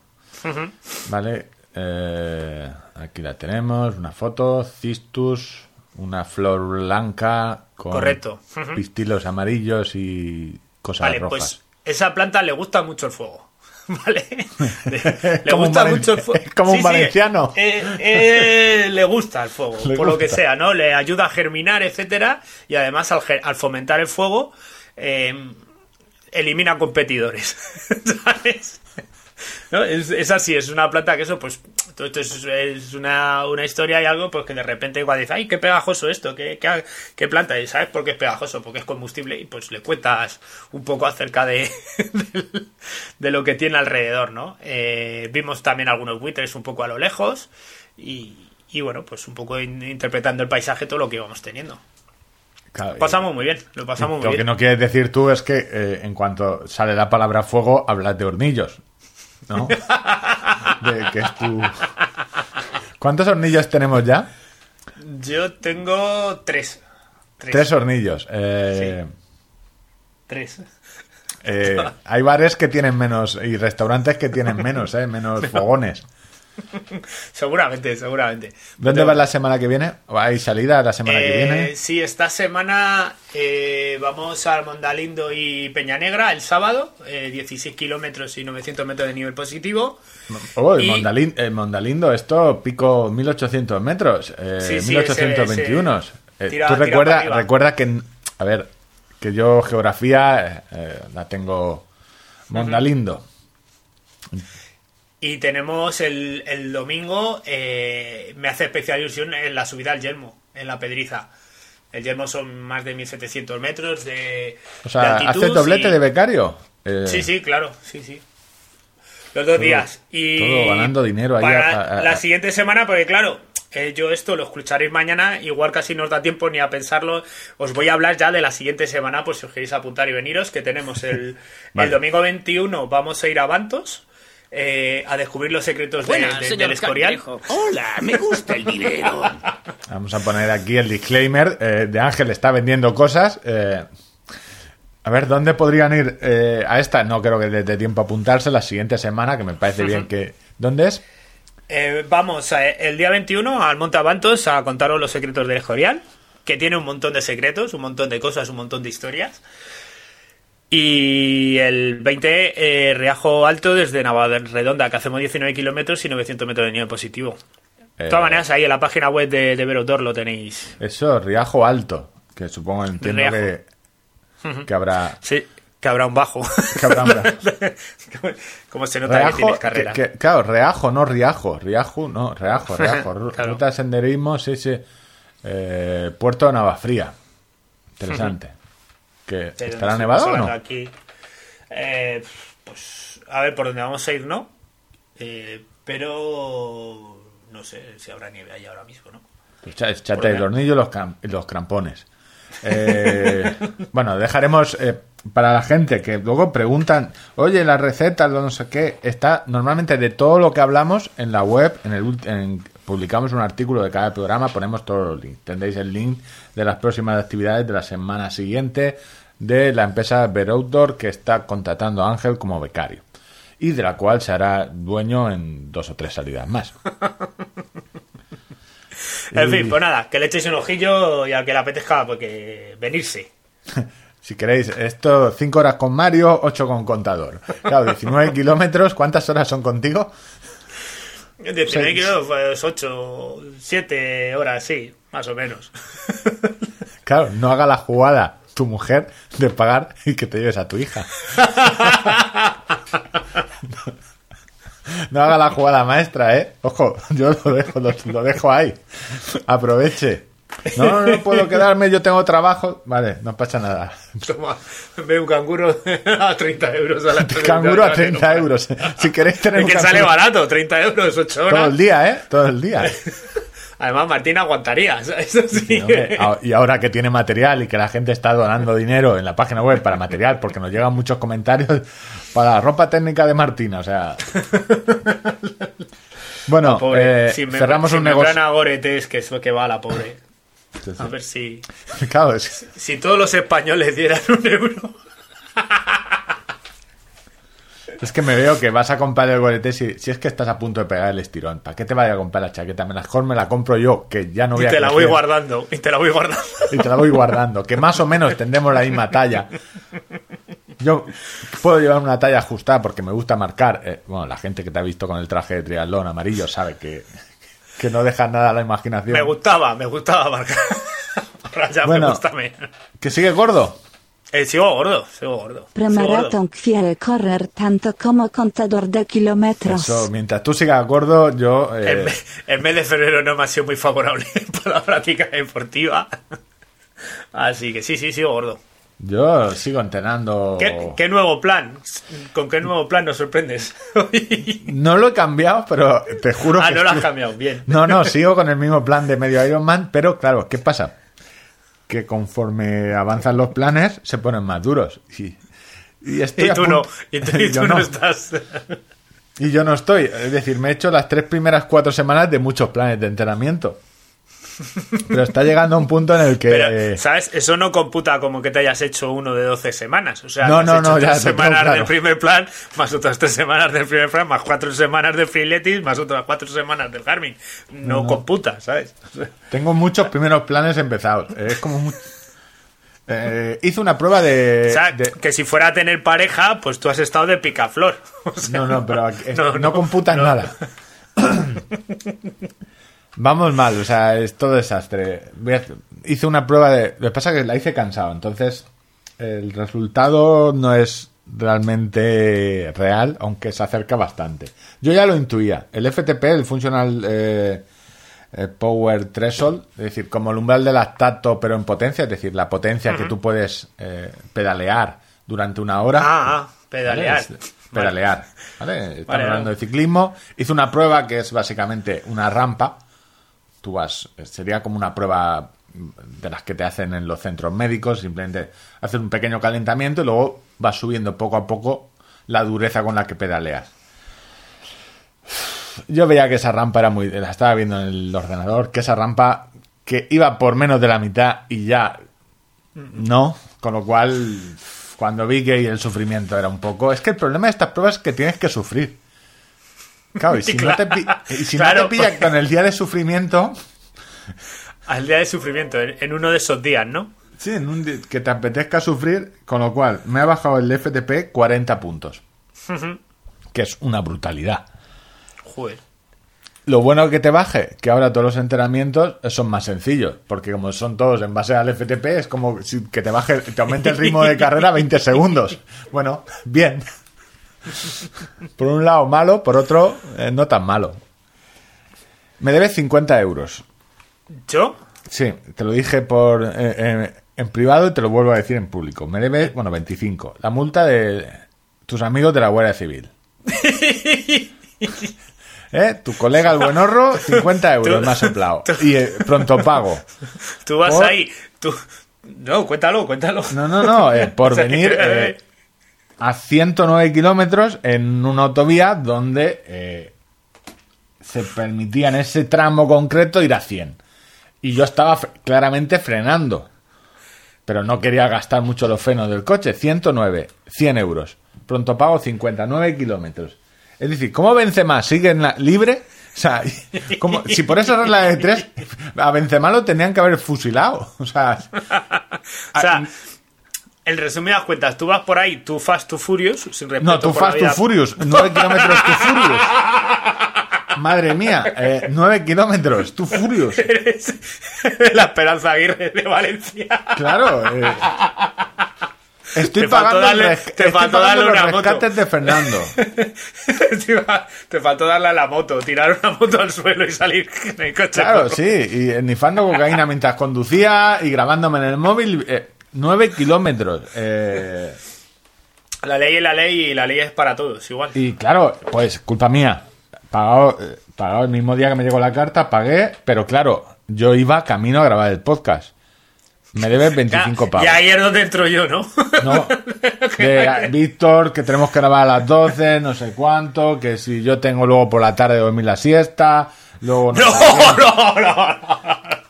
Vale, eh, aquí la tenemos, una foto, cistus, una flor blanca con
Correcto.
Pistilos amarillos y cosas
Vale,
rojas.
pues esa planta le gusta mucho el fuego. ¿Vale? Le, gusta mucho el fuego.
es como un valenciano.
eh, eh, le gusta el fuego,
Le
por lo que sea, ¿no? Le ayuda a germinar, etcétera, y además al fomentar el fuego, eh, elimina competidores. ¿Sabes? ¿No? Es, es así, es una planta que eso, pues, todo esto es, es una, una historia y algo, pues que de repente igual dice, ay, qué pegajoso esto, qué, qué, qué planta, y ¿sabes por qué es pegajoso? Porque es combustible, y pues le cuentas un poco acerca de, de, de lo que tiene alrededor, ¿no? Eh, vimos también algunos buitres un poco a lo lejos, y, y bueno, pues un poco in- interpretando el paisaje, todo lo que íbamos teniendo.
Claro,
Lo pasamos muy bien, lo pasamos muy
Lo que
bien.
no quieres decir tú es que eh, en cuanto sale la palabra fuego, hablas de hornillos. ¿No? De que es tu... ¿Cuántos hornillos tenemos ya?
Yo tengo tres. Tres.
Tres hornillos. Eh,
Tres.
eh, hay bares que tienen menos y restaurantes que tienen menos, ¿eh? menos fogones.
Seguramente, seguramente.
¿Dónde vas la semana que viene? ¿O ¿Hay salida la semana que
Eh,
viene?
Sí, esta semana eh, vamos al Mondalindo y Peñanegra el sábado, eh, 16 kilómetros y 900 metros de nivel positivo.
Oh, el,
y-
Mondalin- el Mondalindo, esto pico 1800 metros, eh,
Sí, sí,
1821.
ese-
Eh,
tira-
Tú
tira
recuerda, que, a ver, que yo geografía eh, la tengo Mondalindo.
Y tenemos el, el domingo, eh, me hace especial ilusión en la subida al Yelmo, en la Pedriza. El Yelmo son más de 1700 metros de,
O
de
sea,
altitud
¿haces doblete
y-
de becario? Eh,
Sí, sí, claro, sí, sí. Los dos días. Y
todo ganando dinero ahí
para
a- a-
la siguiente semana, porque claro, eh, yo esto lo escucharéis mañana, igual casi no os da tiempo ni a pensarlo. Os voy a hablar ya de la siguiente semana, por si os queréis apuntar y veniros, que tenemos el,
Vale.
el domingo 21, vamos a ir a Bantos. Eh, a descubrir los secretos de-
Buenas,
de-
señor
del Escorial.
Cangrejo. Hola, me gusta el dinero.
Vamos a poner aquí el disclaimer eh, de Ángel está vendiendo cosas. eh, a ver, ¿dónde podrían ir eh, a esta? No creo que les dé tiempo a apuntarse la siguiente semana, que me parece bien que... ¿Dónde es?
Eh, vamos a- el día 21 al Monte Avantos a contaros los secretos del Escorial, que tiene un montón de secretos, un montón de cosas, un montón de historias. Y el 20, eh, Riajo Alto desde Navaredonda, que hacemos 19 kilómetros y 900 metros de nivel positivo. De todas
Eh,
maneras, ahí en la página web de, de Verotor lo tenéis.
Eso, Riajo Alto, que supongo, entiendo
Riajo.
que, que habrá...
Sí, que habrá un bajo.
Que habrá un bajo.
Como se nota que
Reajo,
tienes carrera.
que- que- claro, Reajo, no Riajo. Riajo, no, Reajo, Reajo.
Claro.
Ruta de senderismo, sí, sí. Eh, Puerto de Navafría. Interesante. ¿Que
De donde
¿Estará nevado o no?
Aquí. Eh, pues a ver, por donde vamos a ir, no. Eh, pero no sé si habrá nieve ahí ahora mismo, ¿no?
Pues cha- Échate el hornillo los, los crampones. Eh, bueno, dejaremos eh, para la gente que luego preguntan, oye, las recetas, no sé qué, está normalmente de todo lo que hablamos en la web, en el en- publicamos un artículo de cada programa, ponemos todos los links. Tendréis el link de las próximas actividades de la semana siguiente de la empresa Ver Outdoor que está contratando a Ángel como becario y de la cual se hará dueño en dos o tres salidas más.
En
Y-
fin, pues nada, que le echéis un ojillo y al que le apetezca, porque venirse.
Si queréis, esto 5 horas con Mario, 8 con contador. Claro, 19 kilómetros, ¿cuántas horas son contigo?
19
Seis.
kilos, pues 8, 7 horas, sí, más o menos.
Claro, no haga la jugada tu mujer de pagar y que te lleves a tu hija. No haga la jugada maestra, ¿eh? Ojo, yo lo dejo, lo, lo dejo ahí. Aproveche. No, no, puedo quedarme, yo tengo trabajo. Vale, no pasa nada.
Toma, ve un canguro a 30 euros a la
Canguro a 30 euros. Si queréis tener
Es
un
que sale barato, 30 euros, 8
todo el
horas.
día, ¿eh? Todo el día.
Además, Martín aguantaría, eso sí.
Hombre, a- Y ahora que tiene material y que la gente está donando dinero en la página web para material, porque nos llegan muchos comentarios para la ropa técnica de Martina, o sea. Bueno,
Pobre.
eh,
Si me-
cerramos un negocio.
traen a Goretes, que es lo que va a la pobre. A ver si,
Claro, es-
si todos los españoles dieran un euro.
Es que me veo que vas a comprar el gorete si, si es que estás a punto de pegar el estirón. ¿Para qué te vaya a comprar la chaqueta? Mejor me la compro yo, que ya no voy
Y
a
te la voy guardando. Y te la voy guardando.
Y te la voy guardando. Que más o menos tendremos la misma talla. Yo puedo llevar una talla ajustada porque me gusta marcar. eh, bueno, la gente que te ha visto con el traje de triatlón amarillo sabe que, que no deja nada a la imaginación.
Me gustaba, me gustaba marcar. Ahora ya
Bueno.
me gusta.
¿Que sigue gordo?
Eh, sigo gordo, sigo gordo. sigo gordo.
Premaraton quiere correr tanto como contador de kilómetros.
Eso, mientras tú sigas gordo, yo... eh,
El, me- el mes de febrero no me ha sido muy favorable para la práctica deportiva. Así que sí, sí, sigo gordo.
Yo sigo entrenando...
¿Qué, qué nuevo plan? ¿Con qué nuevo plan nos sorprendes?
No lo he cambiado, pero te juro
ah,
que...
no lo has cambiado, bien.
No, no, sigo con el mismo plan de medio Ironman, pero claro, ¿qué pasa? Que conforme avanzan los planes, se ponen más duros. Y, y estoy
Y tú no, y tú, y
yo
tú no
no.
estás.
Y yo no estoy. Es decir, me he hecho las tres primeras cuatro semanas de muchos planes de entrenamiento. Pero está llegando a un punto en el que...
Pero, ¿sabes? Eso no computa como que te hayas hecho uno de 12 semanas. O sea,
No, no, no, ya
semanas
claro.
del primer plan, más otras tres semanas del primer plan, más cuatro semanas de freeletis, más otras cuatro semanas del Garmin. No, computa, ¿sabes?
Tengo muchos primeros planes empezados. Es como... mu- Eh, hice una prueba de...
o sea,
de-
que si fuera a tener pareja, pues tú has estado de picaflor. O sea,
No, no, pero eh,
no,
no,
no,
computan
no.
nada. Vamos mal, o sea, es todo desastre. A- hice una prueba de... Lo que pasa es que la hice cansado, entonces el resultado no es realmente real, aunque se acerca bastante. Yo ya lo intuía. El FTP, el Functional eh, eh, Power Threshold, es decir, como el umbral del lactato, pero en potencia, es decir, la potencia que tú puedes eh, pedalear durante una hora.
Ah, ah, pedalear.
¿vale? Es- Pedalear. ¿vale? Estamos
Vale,
hablando de ciclismo. Hice una prueba que es básicamente una rampa. Tú vas, sería como una prueba de las que te hacen en los centros médicos. Simplemente hacer un pequeño calentamiento y luego vas subiendo poco a poco la dureza con la que pedaleas. Yo veía que esa rampa era muy. La estaba viendo en el ordenador. Que esa rampa que iba por menos de la mitad y ya no. Con lo cual, cuando vi que el sufrimiento era un poco. Es que el problema de estas pruebas es que tienes que sufrir. Claro, y si no te, y si no
Claro,
te pilla
porque-
con el día de sufrimiento,
Al día de sufrimiento, en, uno de esos días, ¿no?
sí, en un di- que te apetezca sufrir, con lo cual me ha bajado el FTP 40 puntos. que es una brutalidad.
Joder.
Lo bueno que te baje, que ahora todos los entrenamientos son más sencillos, porque como son todos en base al FTP, es como que te baje, te aumente el ritmo de carrera 20 segundos. Bueno, bien. Por un lado malo, por otro eh, no tan malo. Me debes 50 euros.
¿Yo?
Sí, te lo dije por eh, eh, en privado y te lo vuelvo a decir en público. Me debes, bueno, 25. La multa de tus amigos de la Guardia Civil. ¿Eh? Tu colega el buenorro, 50 euros soplado.
tú-
Y eh, pronto pago.
Tú vas
Por-
ahí. Tú... No, cuéntalo, cuéntalo.
No, no, no, eh, por venir a 109 kilómetros en una autovía donde eh, se permitía en ese tramo concreto ir a 100. Y yo estaba fre- claramente frenando. Pero no quería gastar mucho los frenos del coche. 109, 100 euros. Pronto pago 59 kilómetros. Es decir, ¿cómo Benzema sigue en la libre? O sea, como, si por esa regla de tres, a Benzema lo tenían que haber fusilado. O sea,
O sea, en resumidas cuentas, tú vas por ahí, tú fast, tú furious, sin respeto
No, tú
por
fast, tú furious. 9 kilómetros, tú furious. Madre mía, eh, 9 kilómetros, tú furious.
Eres la Esperanza Aguirre de Valencia.
Claro. eh, Estoy
Te
pagando, el
darle- te faltó darle
los
una moto.
de Fernando.
te faltó darle a la moto, tirar una moto al suelo y salir en el coche.
Claro, sí, y nifando cocaína mientras conducía y grabándome en el móvil. eh, nueve kilómetros. eh,
La ley es la ley y la ley es para todos, igual.
y claro, pues culpa mía. Pagado, eh, pagado el mismo día que me llegó la carta, pagué, pero claro, yo iba camino a grabar el podcast. Me debes 25
Ya-
pavos.
Y ahí es donde entro yo, ¿no?
No, de Víctor, que tenemos que grabar a las 12, no sé cuánto, que si yo tengo luego por la tarde dormir la siesta, luego no, sé qué,
no, no,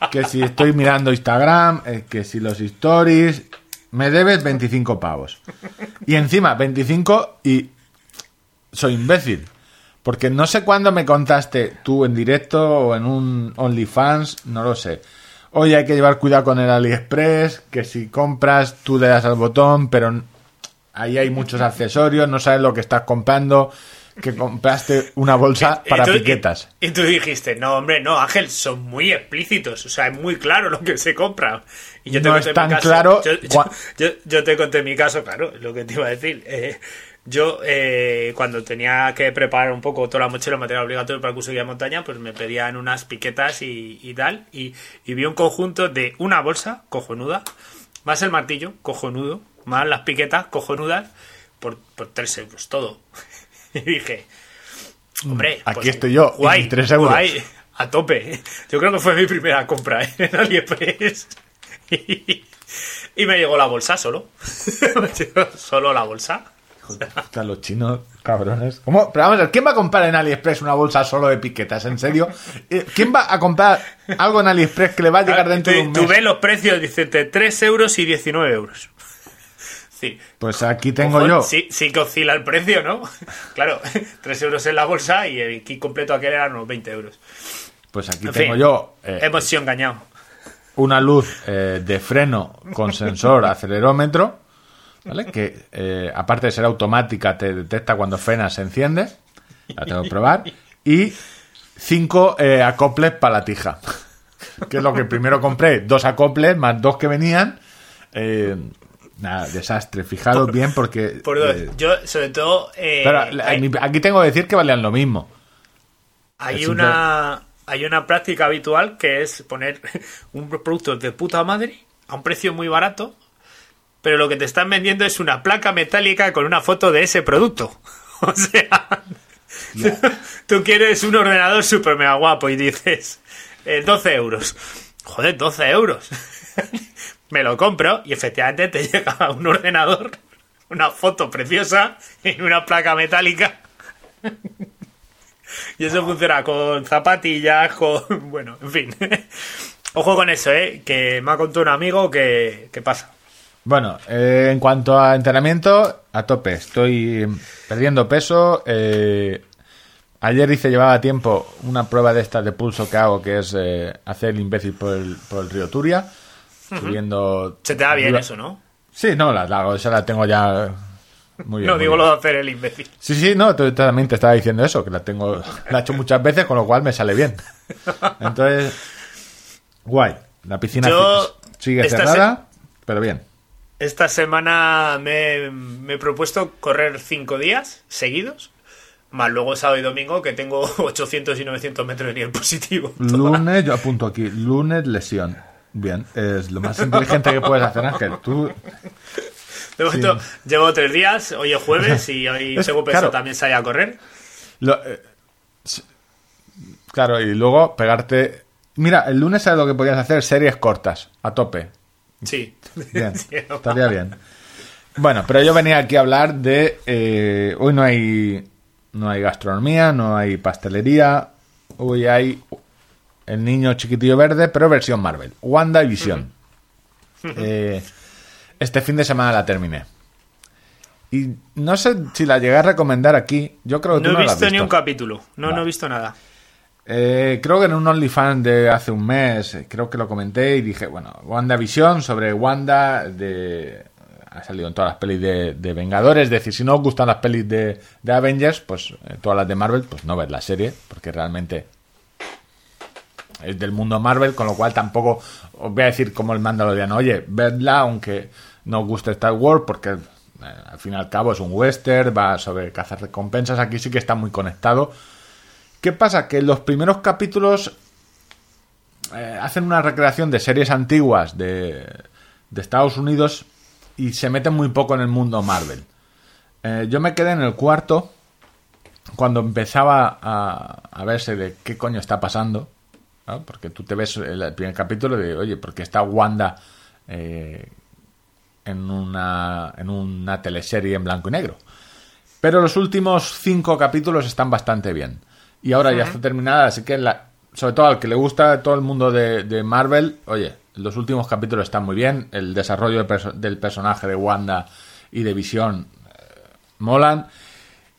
no.
que si estoy mirando Instagram, eh, que si los stories, me debes 25 pavos. Y encima 25 y soy imbécil. Porque no sé cuándo me contaste tú en directo o en un OnlyFans, no lo sé. Oye, hay que llevar cuidado con el AliExpress, que si compras tú le das al botón, pero ahí hay muchos accesorios, no sabes lo que estás comprando, que compraste una bolsa
Y
para
tú-
piquetas.
Y, y tú dijiste, no, hombre, no, Ángel, son muy explícitos. O sea, es muy claro lo que se compra. Y yo te
No
conté
es
mi
tan
caso.
claro
Yo, yo-
cua-
yo- yo te conté mi caso, claro, lo que te iba a decir. Eh, yo, eh, cuando tenía que preparar un poco toda la mochila, material obligatorio para el curso de montaña, pues me pedían unas piquetas y, y tal. Y, y vi un conjunto de una bolsa cojonuda, más el martillo, cojonudo, más las piquetas cojonudas, por, por 3 euros, todo. y dije, Hombre,
Aquí
pues,
estoy yo, y
guay,
mis tres euros.
guay, a tope. Yo creo que fue mi primera compra ¿eh? en AliExpress. Y, y me llegó la bolsa solo. Solo la bolsa.
Están los chinos, cabrones. ¿Cómo? Pero vamos a ver, ¿quién va a comprar en AliExpress una bolsa solo de piquetas? ¿En serio? Eh, ¿Quién va a comprar algo en AliExpress que le va a llegar dentro de un
Tú
mes?
ves los precios, dice entre 3 euros y 19 euros. Sí.
Pues aquí tengo
Ojo,
yo.
Sí, sí que oscila el precio, ¿no? Claro, 3 euros en la bolsa y el kit completo aquel eran unos 20 euros.
Pues aquí
En
tengo
fin,
yo eh,
Hemos sido engañados.
una luz eh, de freno con sensor acelerómetro, ¿vale? Que eh, aparte de ser automática, te detecta cuando frenas, se enciende. La tengo que probar. Y cinco eh, acoples para la tija. Que es lo que primero compré. Dos acoples más dos que venían. Eh, nada, desastre. Fijaros bien porque...
Por dos.
eh,
Yo, sobre todo. eh,
pero
hay-
aquí tengo que decir que valían lo mismo.
Hay
Es
una, hay una práctica habitual que es poner un producto de puta madre a un precio muy barato, pero lo que te están vendiendo es una placa metálica con una foto de ese producto. O sea, tú quieres un ordenador súper mega guapo y dices eh, 12 euros. Joder, 12 euros. Me lo compro y efectivamente te llega un ordenador, una foto preciosa en una placa metálica. Y eso funciona con zapatillas, con... Bueno, en fin. Ojo con eso, ¿eh? Que me ha contado un amigo que, pasa.
Bueno, eh, en cuanto a entrenamiento, a tope. Estoy perdiendo peso. eh, ayer hice, llevaba tiempo, una prueba de estas de pulso que hago, que es eh, hacer el imbécil por el, por el río Turia. Subiendo...
Se te da bien eso, ¿no?
Sí, no, la, la, esa la tengo ya muy bien.
No
muy
digo
bien.
lo de hacer el imbécil.
Sí, sí, no, tú también te estaba diciendo eso, que la tengo, la he hecho muchas veces, con lo cual me sale bien. Entonces, guay. La piscina
Yo-
sigue cerrada, pero bien.
Esta semana me, me he propuesto correr cinco días seguidos, más luego sábado y domingo que tengo 800 y 900 metros de nivel positivo.
Lunes, yo apunto aquí, lunes lesión. Bien, es lo más inteligente que puedes hacer, Ángel. Tú,
De momento llevo tres días, hoy es jueves y hoy
Es-
según pensó
claro.
también sale a correr.
lo- eh, claro, y luego pegarte... Mira, el lunes sabes lo que podías hacer, series cortas, a tope.
Sí.
Bien,
Sí,
estaría bien. Bueno, pero yo venía aquí a hablar de... eh, hoy no hay, no hay gastronomía, no hay pastelería, hoy hay el niño chiquitillo verde, pero versión Marvel. Wanda y Visión. Eh, este fin de semana la terminé. Y no sé si la llegué a recomendar aquí. Yo creo que tú
No
no
he
la has
visto ni
visto.
un capítulo. No, no he visto nada.
Eh, creo que en un OnlyFans de hace un mes, eh, creo que lo comenté y dije, bueno, WandaVision sobre Wanda de... Ha salido en todas las pelis de, de Vengadores, es decir, si no os gustan las pelis de, de Avengers, pues eh, todas las de Marvel, pues no ved la serie, porque realmente es del mundo Marvel, con lo cual tampoco os voy a decir como el Mandaloriano, oye, vedla, aunque no guste Star Wars, porque eh, al fin y al cabo es un western, va sobre cazar recompensas, aquí sí que está muy conectado. ¿Qué pasa? Que los primeros capítulos eh, hacen una recreación de series antiguas de, de Estados Unidos y se meten muy poco en el mundo Marvel. Eh, yo me quedé en el cuarto cuando empezaba a, a verse de qué coño está pasando. ¿No? Porque tú te ves el primer capítulo de, oye, porque está Wanda eh, en, una, en una teleserie en blanco y negro. Pero los últimos cinco capítulos están bastante bien. Y ahora ya está terminada, así que la- sobre todo al que le gusta todo el mundo de, de Marvel, oye, los últimos capítulos están muy bien. El desarrollo perso- del personaje de Wanda y de Visión eh, molan.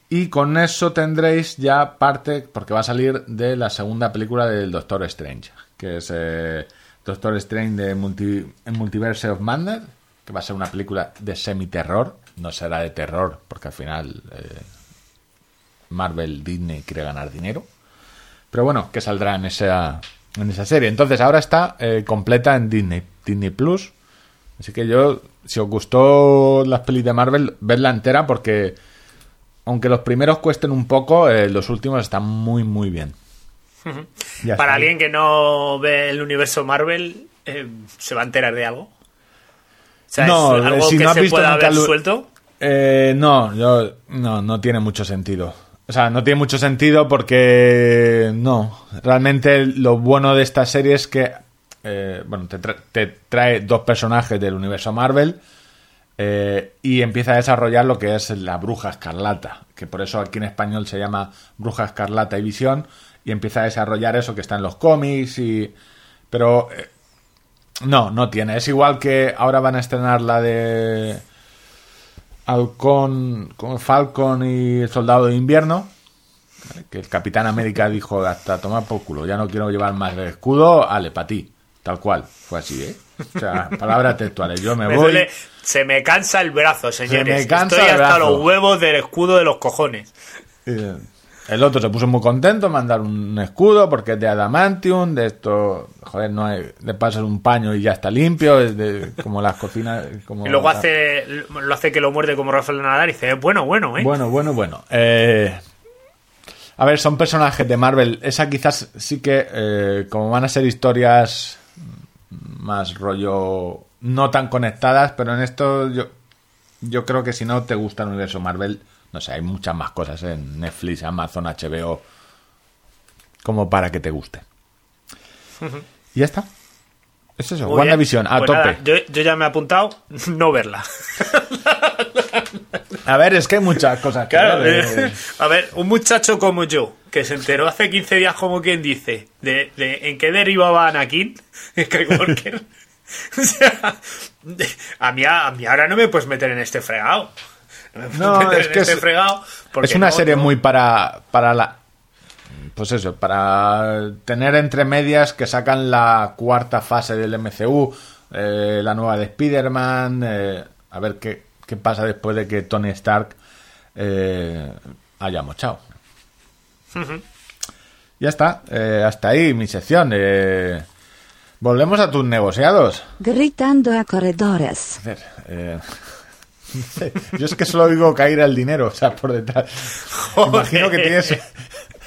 Y con eso tendréis ya parte, porque va a salir de la segunda película del Doctor Strange, que es eh, Doctor Strange de Multi- Multiverse of Madness, que va a ser una película de semi-terror, no será de terror, porque al final eh, Marvel Disney quiere ganar dinero. Pero bueno, que saldrá en esa, en esa serie. Entonces ahora está eh, completa en Disney, Disney Plus. Así que yo, si os gustó las pelis de Marvel, vedla entera porque aunque los primeros cuesten un poco, eh, los últimos están muy, muy bien. Ya
Para alguien que no ve el universo Marvel, eh, ¿se va a enterar de algo? O sea,
No,
¿es algo
si
que
no has
se
visto
pueda haber
el-
suelto?
Eh, no, yo, no, no tiene mucho sentido. O sea, no tiene mucho sentido porque no. Realmente lo bueno de esta serie es que, eh, bueno, te, tra- te trae dos personajes del universo Marvel eh, y empieza a desarrollar lo que es la Bruja Escarlata, que por eso aquí en español se llama Bruja Escarlata y Visión y empieza a desarrollar eso que está en los cómics y, pero eh, no, no tiene. Es igual que ahora van a estrenar la de Halcón, con Falcon y el Soldado de Invierno. Que el Capitán América dijo hasta tomar por culo, ya no quiero llevar más el escudo, ale, para ti. Tal cual, fue así, ¿eh? O sea, palabras textuales, yo me,
Me
voy.
duele- se me cansa el brazo, señores.
me cansa
Estoy
el
hasta
brazo.
los huevos del escudo de los cojones.
Eh, El otro se puso muy contento, mandar un escudo porque es de adamantium, de esto, joder, no hay, le pasas un paño y ya está limpio, es de, como las cocinas. Como
Y luego hace, lo hace que lo muerde como Rafael Nadal y dice, bueno, bueno, ¿eh?
Bueno, bueno, bueno. Eh, a ver, son personajes de Marvel. Esa quizás sí que, eh, como van a ser historias más rollo no tan conectadas, pero en esto yo, yo creo que si no te gusta el universo Marvel, no sé, hay muchas más cosas en Netflix, Amazon, HBO, como para que te guste. Y ya está. Es eso,
Muy bien.
WandaVision, a
Pues
tope.
nada, yo, yo ya me he apuntado no verla.
A ver, es que hay muchas cosas que
Claro, eh,
eh.
a ver, un muchacho como yo, que se enteró hace 15 días, como quien dice, de, de en qué derivaba Anakin, Skywalker. o sea, a mí, a mí ahora no me puedes meter en este fregado. No
No, es que
este
es-
fregado.
es una
no,
serie
no.
muy para para la pues eso para tener entre medias que sacan la cuarta fase del MCU eh, la nueva de Spider-Man eh, a ver qué, qué pasa después de que Tony Stark eh, haya mochado ya está eh, hasta ahí mi sección eh, volvemos a tus negociados
Gritando a corredores.
a ver, eh, yo es que solo oigo caer el dinero, o sea, por detrás. Imagino que tienes.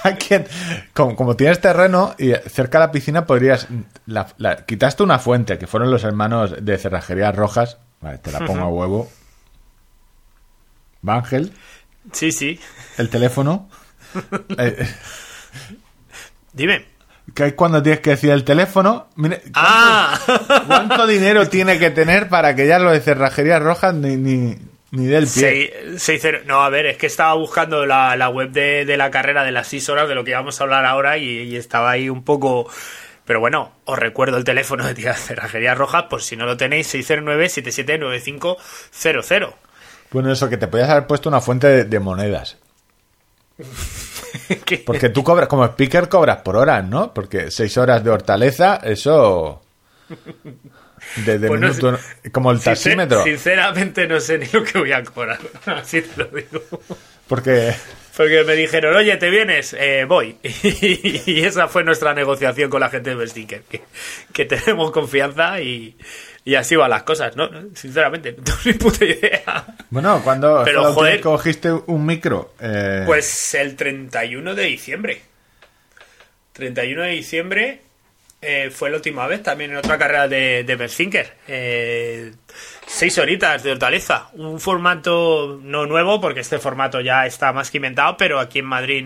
Como, como tienes terreno y cerca de la piscina podrías. la- la- quitaste una fuente, que fueron los hermanos de Cerrajerías Rojas. Vale, te la pongo a huevo. Ángel,
Sí, sí.
el teléfono. Eh,
Dime.
que es cuando tienes que decir el teléfono. Mire, ¿cuánto,
¡Ah!
cuánto dinero tiene que tener para que ya lo de Cerrajerías Rojas ni, ni, ni del pie?
Sei- seis cero- No, a ver, es que estaba buscando la, la web de, de la carrera de las 6 horas de lo que íbamos a hablar ahora y, y estaba ahí un poco... Pero bueno, os recuerdo el teléfono de Tía Cerrajería Roja, por si no lo tenéis, 609-779500.
Bueno, eso, que te podías haber puesto una fuente de, de monedas.
Que-
Porque tú cobras, como speaker cobras por horas, ¿no? Porque seis horas de hortaleza, eso... De, de
Pues no
minuto, como el taxímetro.
Sinceramente no sé ni lo que voy a cobrar, así te lo digo.
Porque
Porque me dijeron, oye, ¿te vienes? Eh, voy. Y esa fue nuestra negociación con la gente de Bestinker, que, que tenemos confianza y, y así van las cosas, ¿no? Sinceramente, no tengo ni puta idea.
Bueno, cuando
Pero, joder.
cogiste un micro? Eh,
Pues el 31 de diciembre. 31 de diciembre eh, fue la última vez, también en otra carrera de, de. Eh, seis horitas de hortaleza. Un formato no nuevo, porque este formato ya está más que inventado, pero aquí en Madrid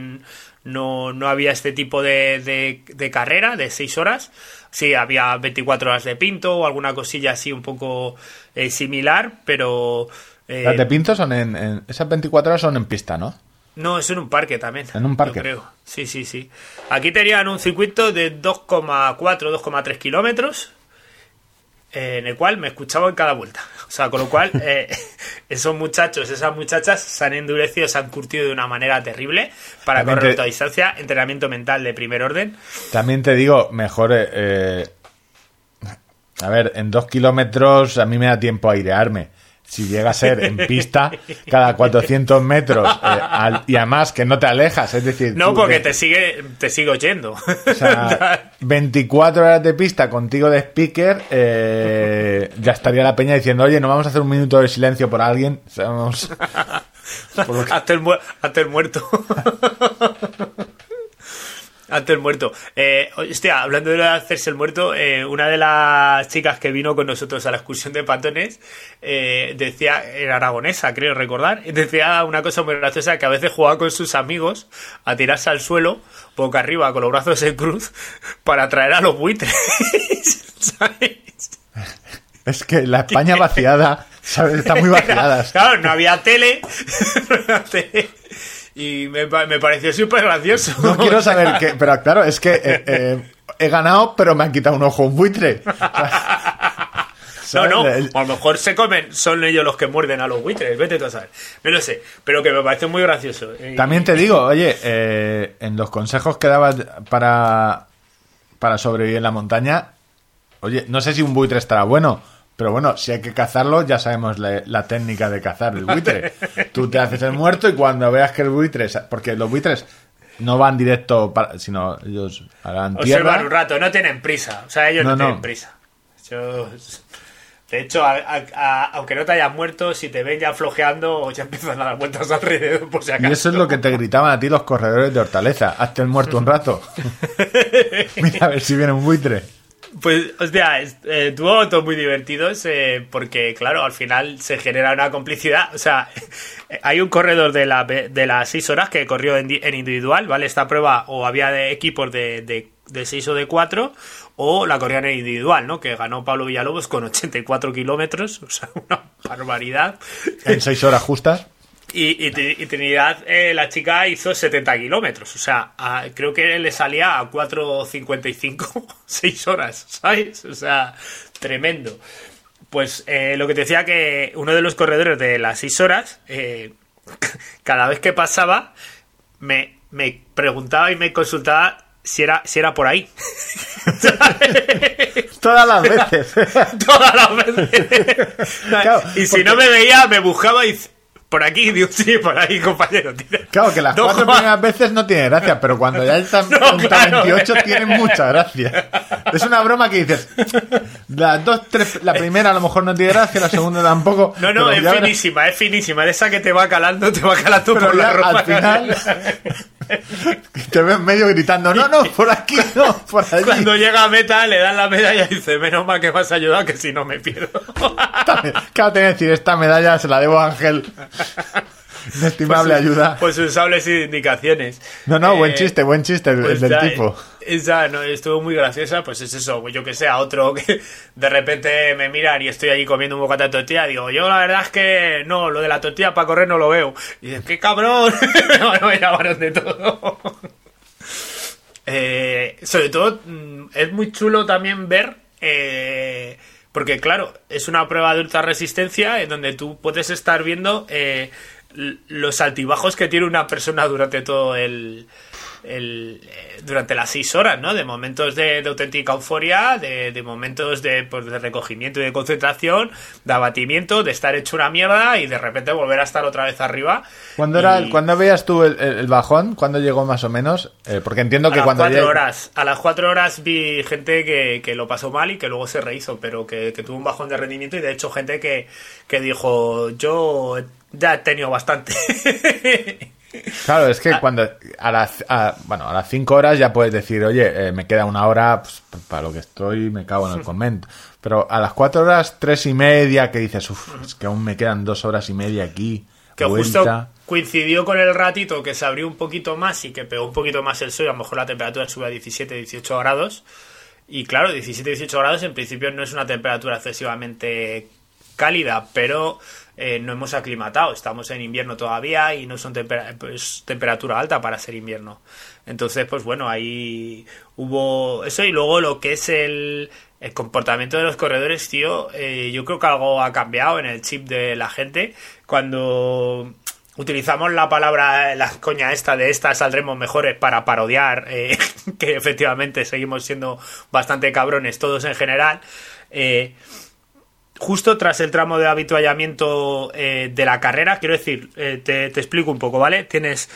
no, no había este tipo de, carrera de seis horas. Sí, había 24 horas de pinto o alguna cosilla así un poco eh, similar, pero... eh,
las de Pinto son en, en- Esas 24 horas son en pista, ¿no?
No, es en un parque también.
¿En un parque?
yo creo. Sí, sí, sí. Aquí tenían un circuito de 2,4, 2,3 kilómetros, eh, en el cual me escuchaba en cada vuelta. O sea, con lo cual, eh, esos muchachos, esas muchachas se han endurecido, se han curtido de una manera terrible para
También
correr
te-
a distancia, entrenamiento mental de primer orden.
También te digo, mejor. eh, eh, a ver, en dos kilómetros a mí me da tiempo a airearme. Si llega a ser en pista cada 400 metros eh, al- y además que no te alejas, es decir.
No,
tú
porque te sigue, te sigue oyendo.
O sea, 24 horas de pista contigo de speaker, eh, ya estaría la peña diciendo, oye, no vamos a hacer un minuto de silencio por alguien. O sea, vamos- por lo que-
hasta, el hasta el muerto. hasta el muerto. Eh, hostia, hablando de hacerse el muerto, eh, una de las chicas que vino con nosotros a la excursión de patones eh, decía, era aragonesa, creo recordar, decía una cosa muy graciosa que a veces jugaba con sus amigos a tirarse al suelo, boca arriba, con los brazos en cruz, para atraer a los buitres. ¿Sabes?
es que la España vaciada, ¿sabes? Está muy vaciada.
Claro, no había tele. no había tele. Y me, pa- me pareció súper gracioso.
No quiero saber qué, pero claro, es que eh, eh, he ganado, pero me han quitado un ojo un buitre.
No, no, a lo mejor se comen, son ellos los que muerden a los buitres, vete tú a saber. No lo sé, pero que me parece muy gracioso.
También te digo, oye, eh, en los consejos que dabas para, para sobrevivir en la montaña, oye, no sé si un buitre estará bueno, pero bueno, si hay que cazarlo, ya sabemos la, la técnica de cazar el buitre. Tú te haces el muerto y cuando veas que el buitre, porque los buitres no van directo, para, sino ellos hagan tierra.
Observan un rato, no tienen prisa. O sea, ellos no,
No, no.
tienen prisa. Yo- de hecho, a- a- a- aunque no te hayas muerto, si te ven ya flojeando, ya empiezan a dar vueltas alrededor, por si acaso.
Y eso es lo que te gritaban a ti los corredores de hortaleza. Hazte el muerto un rato. Mira a ver si viene un buitre.
Pues, hostia, es- eh, tuvo todo muy divertidos eh, porque, claro, al final se genera una complicidad. O sea, hay un corredor de, la, de las 6 horas que corrió en, en individual, ¿vale? Esta prueba o había de equipos de, de, de 6 o de 4 o la corrían en individual, ¿no? Que ganó Pablo Villalobos con 84 kilómetros, o sea, una barbaridad.
En seis horas justas.
Y, y, Tri- y Trinidad, eh, la chica hizo 70 kilómetros. O sea, a- creo que le salía a 4.55, 6 horas, ¿sabes? O sea, tremendo. Pues eh, lo que te decía que uno de los corredores de las 6 horas, eh, cada vez que pasaba, me, me preguntaba y me consultaba si era, si era por ahí.
Todas las veces.
Todas las veces.
Claro,
y si
porque-
no me veía, me buscaba y por aquí, digo, sí, por ahí, compañero. tira".
Claro, que las
No,
cuatro
Juan.
primeras veces no tiene gracia, pero cuando ya están
No,
en
claro.
28 tienen mucha gracia. Es una broma que dices, las dos, tres, la primera a lo mejor no tiene gracia, la segunda tampoco.
No, no, es
verás-
finísima, es finísima. De esa que te va calando, te va calando
Pero
por
ya
la ropa.
al final te ves medio gritando, no, no, por aquí, no, por allí.
Cuando llega a meta, le dan la medalla y dice, menos mal que me has ayudado, que si no me pierdo.
Te voy a decir, esta medalla se la debo a Ángel. Inestimable
Pues
ayuda.
Pues sus sables y indicaciones.
No, no, buen
Eh,
chiste, buen chiste el,
pues
el del
ya,
tipo.
Esa no, estuvo muy graciosa, pues es eso, yo que sé, a otro que de repente me miran y estoy allí comiendo un bocata de tortilla, digo, yo la verdad es que no, lo de la tortilla para correr no lo veo. Y dices, qué cabrón, me llamaron de todo. Eh, sobre todo, mm, es muy chulo también ver, eh, porque claro, es una prueba de ultra resistencia en donde tú puedes estar viendo eh, los altibajos que tiene una persona durante todo el, el, eh, durante las seis horas, ¿no? De momentos de, de auténtica euforia, de, de momentos de, pues, de recogimiento y de concentración, de abatimiento, de estar hecho una mierda y de repente volver a estar otra vez arriba.
¿Cuándo, era,
Y-
¿Cuándo veías tú el, el- el bajón? ¿Cuándo llegó más o menos? Eh, porque entiendo
A
que
las
cuando...
cuatro
lleg-
horas, a las cuatro horas vi gente que, que lo pasó mal y que luego se rehizo, pero que, que tuvo un bajón de rendimiento y de hecho gente que, que dijo, yo ya he tenido bastante.
Claro, es que
Ah.
cuando a las, a- bueno, a las 5 horas ya puedes decir, oye, eh, me queda una hora pues, para lo que estoy, me cago en el convento. Pero a las 4 horas, tres y media, que dices, uff, es que aún me quedan dos horas y media aquí.
que
vuelta".
justo coincidió con el ratito que se abrió un poquito más y que pegó un poquito más el sol y a lo mejor la temperatura sube a 17, 18 grados. Y claro, 17, 18 grados en principio no es una temperatura excesivamente cálida, pero eh, no hemos aclimatado. Estamos en invierno todavía y no son pues, temperatura alta para ser invierno. Entonces, pues bueno, ahí hubo eso y luego lo que es el, comportamiento de los corredores, tío, eh, yo creo que algo ha cambiado en el chip de la gente cuando utilizamos la palabra, la coña esta de esta saldremos mejores para parodiar eh, que efectivamente seguimos siendo bastante cabrones todos en general. Justo tras el tramo de habituallamiento eh, de la carrera, quiero decir, eh, te, te explico un poco, ¿vale? Tienes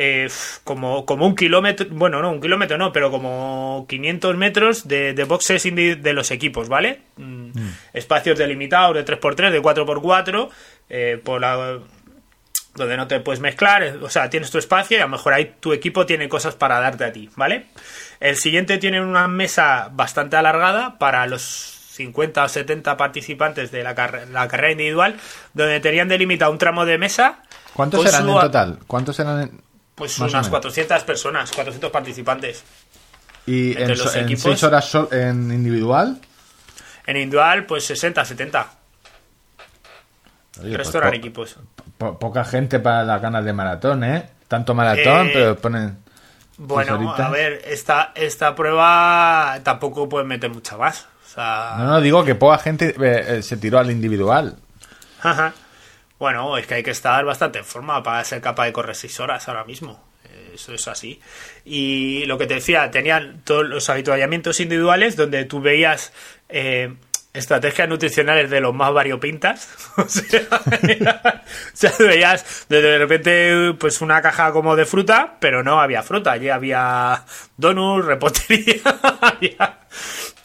eh, como, como un kilómetro, bueno, no, un kilómetro no, pero como 500 metros de, de boxes de los equipos, ¿vale? Mm, Espacios delimitados de 3x3, de 4x4, eh, por la, donde no te puedes mezclar, eh, o sea, tienes tu espacio y a lo mejor ahí tu equipo tiene cosas para darte a ti, ¿vale? El siguiente tiene una mesa bastante alargada para los 50 o 70 participantes de la, carre- la carrera individual, donde tenían delimitado un tramo de mesa.
¿Cuántos eran
su-
en total? ¿Cuántos eran en-
Pues
más
unas
menos?
400 personas, 400 participantes.
Y
Entre
en,
los
en
equipos-
horas sol- en individual?
En individual, pues 60, 70.
Oye,
El
pues
eran
po-
equipos.
po- poca gente para las ganas de maratón, ¿eh? Tanto maratón,
Eh,
pero ponen...
Bueno, a ver, esta, esta prueba tampoco pueden meter mucha más. Sea,
No, no, digo que poca gente eh, eh, se tiró al individual.
Ajá. Bueno, es que hay que estar bastante en forma para ser capaz de correr 6 horas ahora mismo. Eh, Eso es así. Y lo que te decía, tenían todos los habituallamientos individuales donde tú veías eh, estrategias nutricionales de los más variopintas. o sea, era- o sea, veías de, de repente pues una caja como de fruta, pero no había fruta. Allí había donuts, repostería, había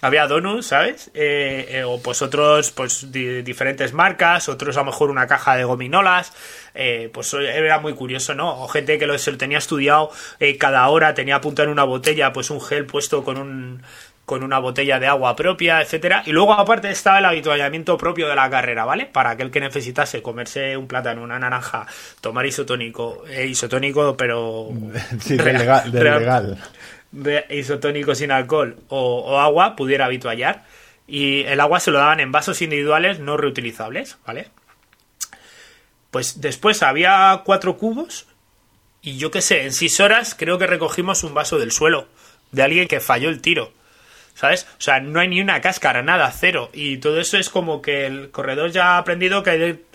había donuts, ¿sabes? Eh, eh, o pues otros, pues di- diferentes marcas, otros a lo mejor una caja de gominolas, eh, pues era muy curioso, ¿no? O gente que lo, se lo tenía estudiado eh, cada hora, tenía apuntado en una botella, pues un gel puesto con un con una botella de agua propia, etcétera, y luego aparte estaba el habituallamiento propio de la carrera, ¿vale? Para aquel que necesitase comerse un plátano, una naranja, tomar isotónico, eh, isotónico, pero
Sí, del legal. del legal.
Isotónico sin alcohol o, o agua pudiera habituallar y el agua se lo daban en vasos individuales no reutilizables, ¿vale? Pues después había cuatro cubos y yo qué sé, en seis horas creo que recogimos un vaso del suelo de alguien que falló el tiro. ¿Sabes? O sea, no hay ni una cáscara, nada, cero. Y todo eso es como que el corredor ya ha aprendido que hay,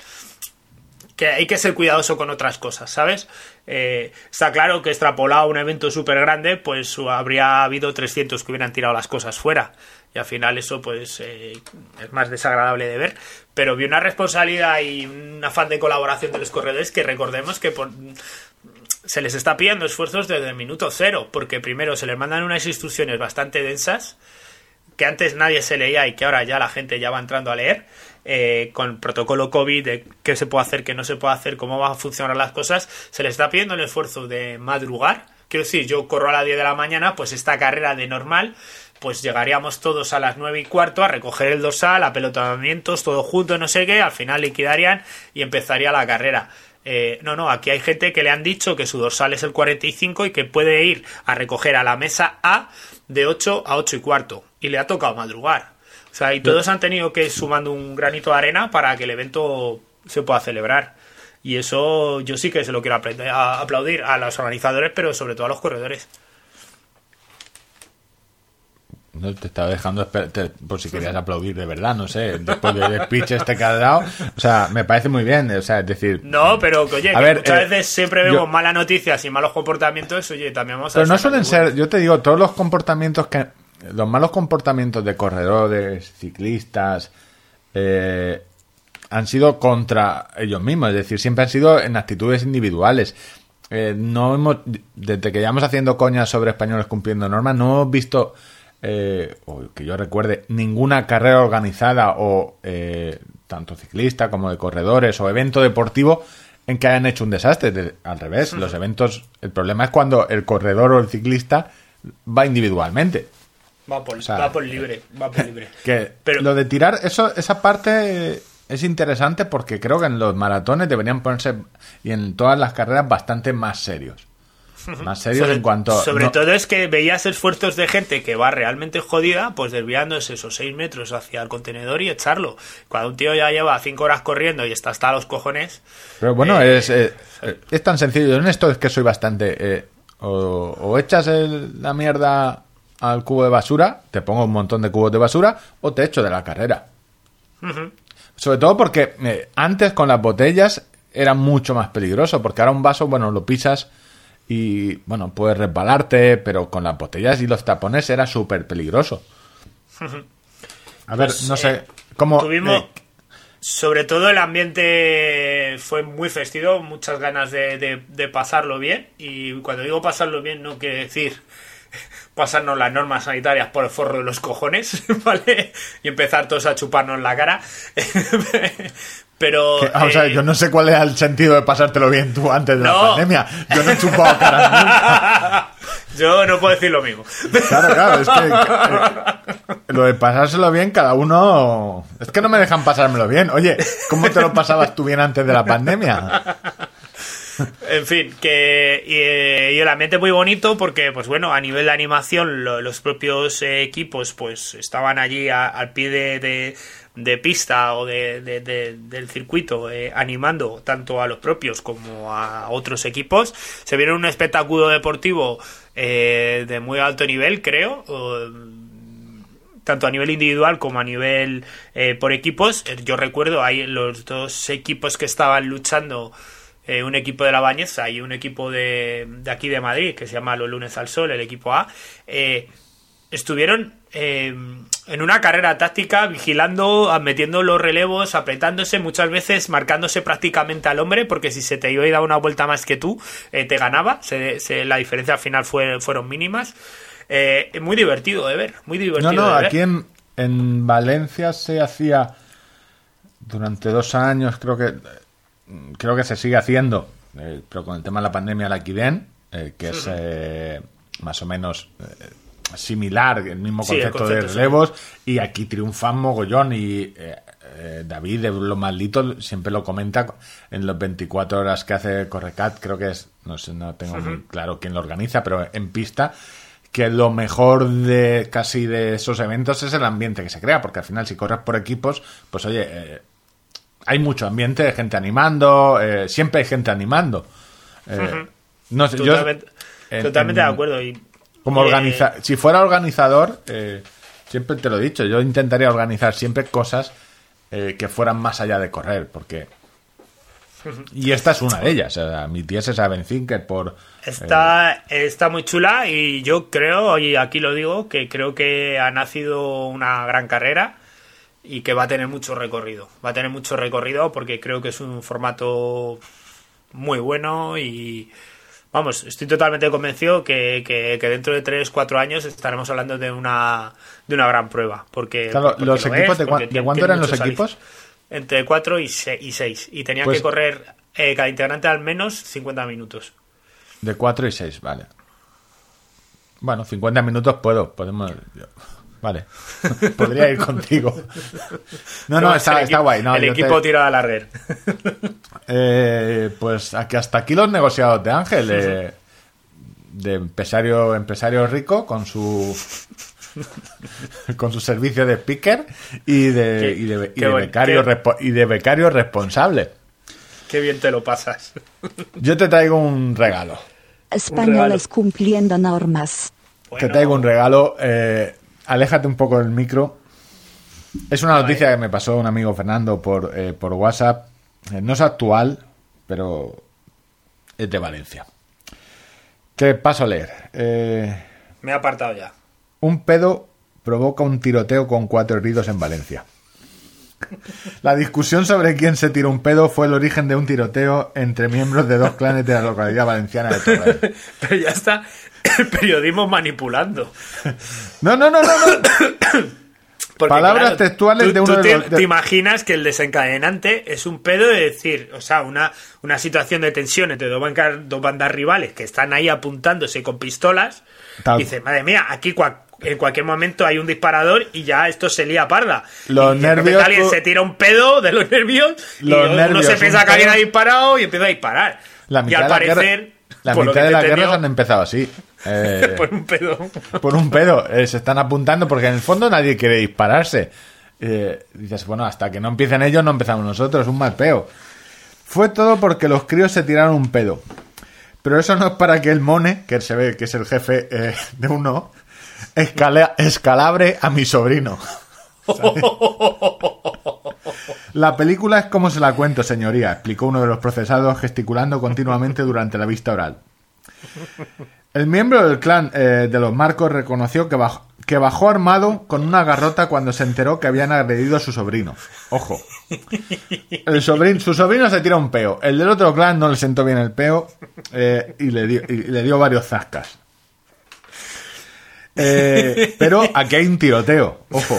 que hay que ser cuidadoso con otras cosas, ¿sabes? Eh, está claro que extrapolado a un evento súper grande, pues habría habido 300 que hubieran tirado las cosas fuera. Y al final eso, pues, eh, es más desagradable de ver. Pero vi una responsabilidad y un afán de colaboración de los corredores que recordemos que por, se les está pidiendo esfuerzos desde el minuto cero, porque primero se les mandan unas instrucciones bastante densas que antes nadie se leía y que ahora ya la gente ya va entrando a leer, eh, con protocolo COVID, de qué se puede hacer, qué no se puede hacer, cómo van a funcionar las cosas, se le está pidiendo el esfuerzo de madrugar. Quiero decir, yo corro a las 10 de la mañana, pues esta carrera de normal, pues llegaríamos todos a las 9 y cuarto a recoger el dorsal, apelotamientos, todo junto, no sé qué, al final liquidarían y empezaría la carrera. Eh, no, no, aquí hay gente que le han dicho que su dorsal es el 45 y que puede ir a recoger a la mesa A de 8 a 8 y cuarto. Y le ha tocado madrugar. O sea, y todos han tenido que ir sumando un granito de arena para que el evento se pueda celebrar. Y eso yo sí que se lo quiero aprender- a- aplaudir a los organizadores, pero sobre todo a los corredores.
No te estaba dejando te- por si querías aplaudir de verdad, no sé, después del speech este que has dado. O sea, me parece muy bien, o sea, es decir...
No, pero oye,
A
que
ver,
muchas
eh,
veces siempre
yo-
vemos malas noticias y malos comportamientos, oye, también vamos a
Pero no suelen ser, yo te digo, todos los comportamientos que... Los malos comportamientos de corredores, ciclistas, eh, han sido contra ellos mismos, es decir, siempre han sido en actitudes individuales. Eh, no hemos, desde que llevamos haciendo coñas sobre españoles cumpliendo normas, no hemos visto, eh, o que yo recuerde, ninguna carrera organizada o eh, tanto ciclista como de corredores o evento deportivo en que hayan hecho un desastre. De- al revés, los eventos, el problema es cuando el corredor o el ciclista va individualmente.
Va por,
O sea,
va por libre, va por libre.
Que
Pero-
lo de tirar, eso, esa parte es interesante porque creo que en los maratones deberían ponerse y en todas las carreras bastante más serios. Más serios
sobre
en cuanto.
sobre
no-
todo es que veías esfuerzos de gente que va realmente jodida, pues desviándose esos 6 metros hacia el contenedor y echarlo. Cuando un tío ya lleva 5 horas corriendo y está hasta los cojones,
Pero bueno,
eh,
es, eh, es tan sencillo. En esto es que soy bastante. eh, o, o echas el- la mierda al cubo de basura, te pongo un montón de cubos de basura, o te echo de la carrera. Sobre todo porque eh, antes con las botellas era mucho más peligroso, porque ahora un vaso, bueno, lo pisas y, bueno, puedes resbalarte, pero con las botellas y los tapones era súper peligroso. A ver,
Pues,
no sé,
eh,
¿cómo...?
tuvimos...
eh,
Sobre todo el ambiente fue muy festivo, muchas ganas de, de- de pasarlo bien. Y cuando digo pasarlo bien no quiere decir pasarnos las normas sanitarias por el forro de los cojones, ¿vale? Y empezar todos a chuparnos la cara. Pero...
que- ah,
eh,
yo no sé cuál era el sentido de pasártelo bien tú antes de la
No.
pandemia. Yo no he chupado caras nunca.
yo no puedo decir lo mismo.
Claro, claro, es que eh, lo de pasárselo bien, cada uno. Es que no me dejan pasármelo bien. Oye, ¿cómo te lo pasabas tú bien antes de la pandemia?
En fin, que y, eh, y el ambiente muy bonito porque, pues bueno, a nivel de animación, lo- los propios equipos, pues estaban allí a- al pie de, de- pista o de, de- de- del circuito, eh, animando tanto a los propios como a otros equipos. Se vieron un espectáculo deportivo eh, de muy alto nivel, creo. tanto a nivel individual como a nivel eh, por equipos. Yo recuerdo ahí los dos equipos que estaban luchando, eh, un equipo de la Bañeza y un equipo de, de aquí de Madrid, que se llama Los Lunes al Sol, el equipo A, eh, estuvieron eh, en una carrera táctica, vigilando, metiendo los relevos, apretándose, muchas veces marcándose prácticamente al hombre, porque si se te iba y daba una vuelta más que tú, eh, te ganaba. Se- se- la diferencia al final fue, fueron mínimas. Eh, muy divertido de ver, muy divertido
No, no,
de ver.
aquí en, en Valencia se hacía durante dos años, creo que creo que se sigue haciendo, eh, pero con el tema de la pandemia, la Kiden, eh, que es eh, más o menos eh, similar, el mismo
Sí, el
concepto, de
sí.
relevos, y aquí triunfan mogollón y eh, David de Lo Maldito siempre lo comenta en las 24 horas que hace Correcat, creo que es, no sé, no tengo muy claro quién lo organiza, pero en pista, que lo mejor de casi de esos eventos es el ambiente que se crea, porque al final si corres por equipos, pues oye, eh, hay mucho ambiente de gente animando, eh, siempre hay gente animando. Eh, No sé, yo
Totalmente,
en-
totalmente
en-
de acuerdo. Y,
como
eh,
organiza si fuera organizador, eh, siempre te lo he dicho, yo intentaría organizar siempre cosas eh, que fueran más allá de correr, porque y esta es una de ellas. O sea, mi tía se sabe en Thinker por
Está, está muy chula y yo creo, y aquí lo digo, que creo que ha nacido una gran carrera y que va a tener mucho recorrido. Va a tener mucho recorrido porque creo que es un formato muy bueno y vamos, estoy totalmente convencido que, que- que dentro de 3-4 años estaremos hablando de una, de una gran prueba. Porque,
Claro,
porque
los
lo
equipos, ¿de,
porque
de cuánto eran los equipos?
Entre 4 y 6. Y tenían
Pues-
que correr eh, cada integrante al menos 50 minutos.
De 4 y 6, vale. Bueno, 50 minutos puedo, podemos... Vale, podría ir contigo. No, no, está, está
equipo-
guay. No,
el
yo te-
equipo tira a la red.
Eh, pues aquí hasta aquí los negociados de Ángel, eh, de empresario, empresario rico con su con su servicio de speaker y de,
Qué-
y de, y becario
qué-
y de becario responsable.
Qué bien te lo pasas.
Yo te traigo un regalo.
Españoles cumpliendo normas.
Te traigo un regalo. eh, aléjate un poco del micro. Es una noticia que me pasó un amigo Fernando por, eh, por WhatsApp. Eh, no es actual, pero es de Valencia. ¿Qué paso a leer? Eh,
Me he apartado ya.
un pedo provoca un tiroteo con cuatro heridos en Valencia. La discusión sobre quién se tiró un pedo fue el origen de un tiroteo entre miembros de dos clanes de la localidad valenciana de Torrent.
Pero ya está el periodismo manipulando.
No, no, no, no, no.
Porque,
Palabras textuales
tú-
de uno
tú
de
te,
los- de-
te imaginas que el desencadenante es un pedo de decir, o sea, una, una situación de tensión entre dos, bandas rivales que están ahí apuntándose con pistolas.
Tal-
Y dice, madre mía, aquí cua- en cualquier momento hay un disparador y ya esto se lía parda.
Los
y
nervios,
alguien
tú-
se tira un pedo de los nervios y
Los
uno
nervios,
se piensa que alguien ha disparado y empieza a disparar.
La
y
mitad
al
de la
parecer,
guerra, la
por
mitad de las guerras han empezado así. Eh,
por un pedo.
por un pedo. Eh, se están apuntando porque en el fondo nadie quiere dispararse. Eh, dices, bueno, hasta que no empiecen ellos no empezamos nosotros, un mal peo. Fue todo porque los críos se tiraron un pedo. Pero eso no es para que el mone, que se ve que es el jefe eh, de uno, escala- escalabre a mi sobrino. La película es como se la cuento, señoría, explicó uno de los procesados gesticulando continuamente durante la vista oral. El miembro del clan eh, de los Marcos reconoció que bajó, que bajó armado con una garrota cuando se enteró que habían agredido a su sobrino. Ojo. El sobrino, su sobrino se tira un peo. El del otro clan no le sentó bien el peo eh, y, le dio, y le dio varios zascas. Eh, pero aquí hay un tiroteo, ojo.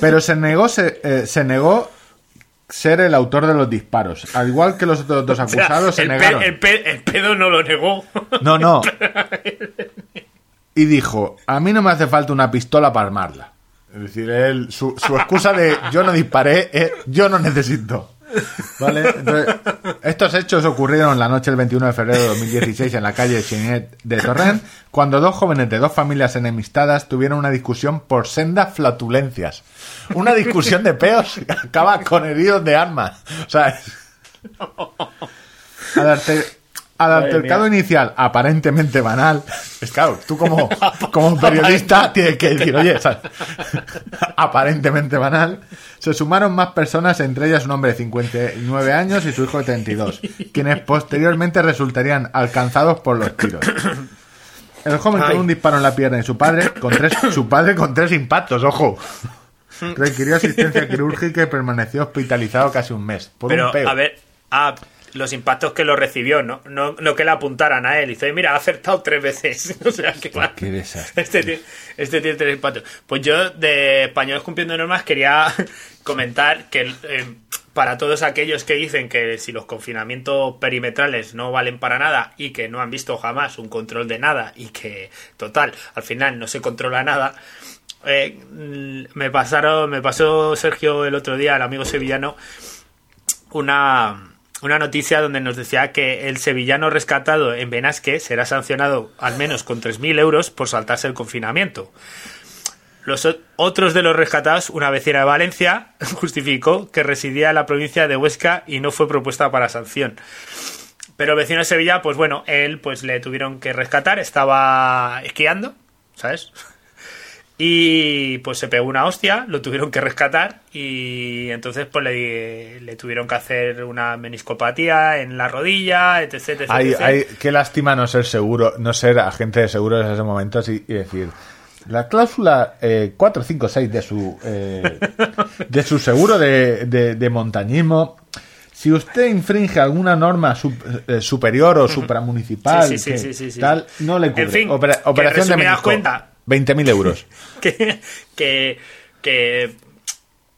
Pero se negó, se, eh, se negó ser el autor de los disparos. Al igual que los otros dos
O sea,
acusados se
el, pe-
negaron.
el pe- el pedo no lo negó.
No, no. Y dijo, a mí no me hace falta una pistola para armarla. Es decir, él, su, su excusa de yo no disparé es yo no necesito. ¿Vale? Entonces, estos hechos ocurrieron la noche del 21 de febrero de 2016 en la calle Chinet de Torrent, cuando dos jóvenes de dos familias enemistadas tuvieron una discusión por sendas flatulencias. Una discusión de peos acaba con heridos de armas. O sea, es- al, altercado inicial, aparentemente banal, es claro, tú como, como periodista tienes que decir, oye, ¿sabes? aparentemente banal, se sumaron más personas, entre ellas un hombre de 59 años y su hijo de 32, quienes posteriormente resultarían alcanzados por los tiros. El joven con un disparo en la pierna y su padre con tres, su padre con tres impactos, ojo. Requirió asistencia quirúrgica y permaneció hospitalizado casi un mes. Por
Pero,
un peo.
a ver, ah, los impactos que lo recibió, no, no, no que le apuntaran a él. Y dice, mira, ha acertado tres veces. o sea, que claro,
Qué desastre.
este, tiene- este tiene tres impactos. Pues yo, de Españoles Cumpliendo Normas, quería comentar que eh, para todos aquellos que dicen que si los confinamientos perimetrales no valen para nada y que no han visto jamás un control de nada y que, total, al final no se controla nada, eh, mm, me pasaron, me pasó Sergio el otro día, el amigo sevillano, una, una noticia donde nos decía que el sevillano rescatado en Benasque será sancionado al menos con 3.000 euros por saltarse el confinamiento. Los otros de los rescatados, una vecina de Valencia, justificó que residía en la provincia de Huesca y no fue propuesta para sanción. Pero vecino de Sevilla, pues bueno, él pues le tuvieron que rescatar, estaba esquiando, ¿sabes? Y pues se pegó una hostia, lo tuvieron que rescatar y entonces pues le, le tuvieron que hacer una meniscopatía en la rodilla, etc. etc,
Hay,
etc.
hay- qué lástima no ser seguro, no ser agente de seguros en ese momento y, y decir la cláusula eh, 456 de su eh, de su seguro de, de- de montañismo. Si usted infringe alguna norma sup- eh, superior o supramunicipal,
Sí,
tal, no le cubre.
En fin,
Opera-
que
operación de
cuentas.
20.000 euros.
que, que, que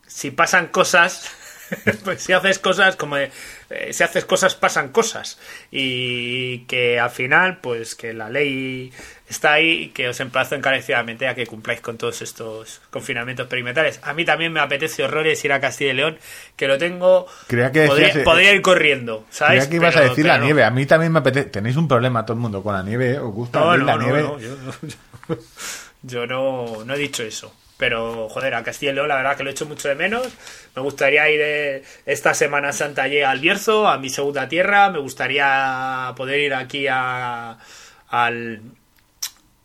si pasan cosas, pues si haces cosas como de, eh, si haces cosas pasan cosas y que al final pues que la ley está ahí y que os emplazo encarecidamente a que cumpláis con todos estos confinamientos perimetrales. A mí también me apetece horrores ir a Castilla y León, que lo tengo...
Creía que
podría,
decías, eh,
podría ir corriendo, ¿sabes?
Creía que ibas
Pero-
a decir la nieve. A mí también me apetece. Tenéis un problema todo el mundo con la nieve, ¿eh? ¿Os gusta
No, no,
la
no,
nieve?
no, yo, no- yo no, no he dicho eso. Pero, joder, a Castilla y León la verdad que lo he hecho mucho de menos. Me gustaría ir eh, esta Semana Santa allí al Bierzo, a mi segunda tierra. Me gustaría poder ir aquí a, al,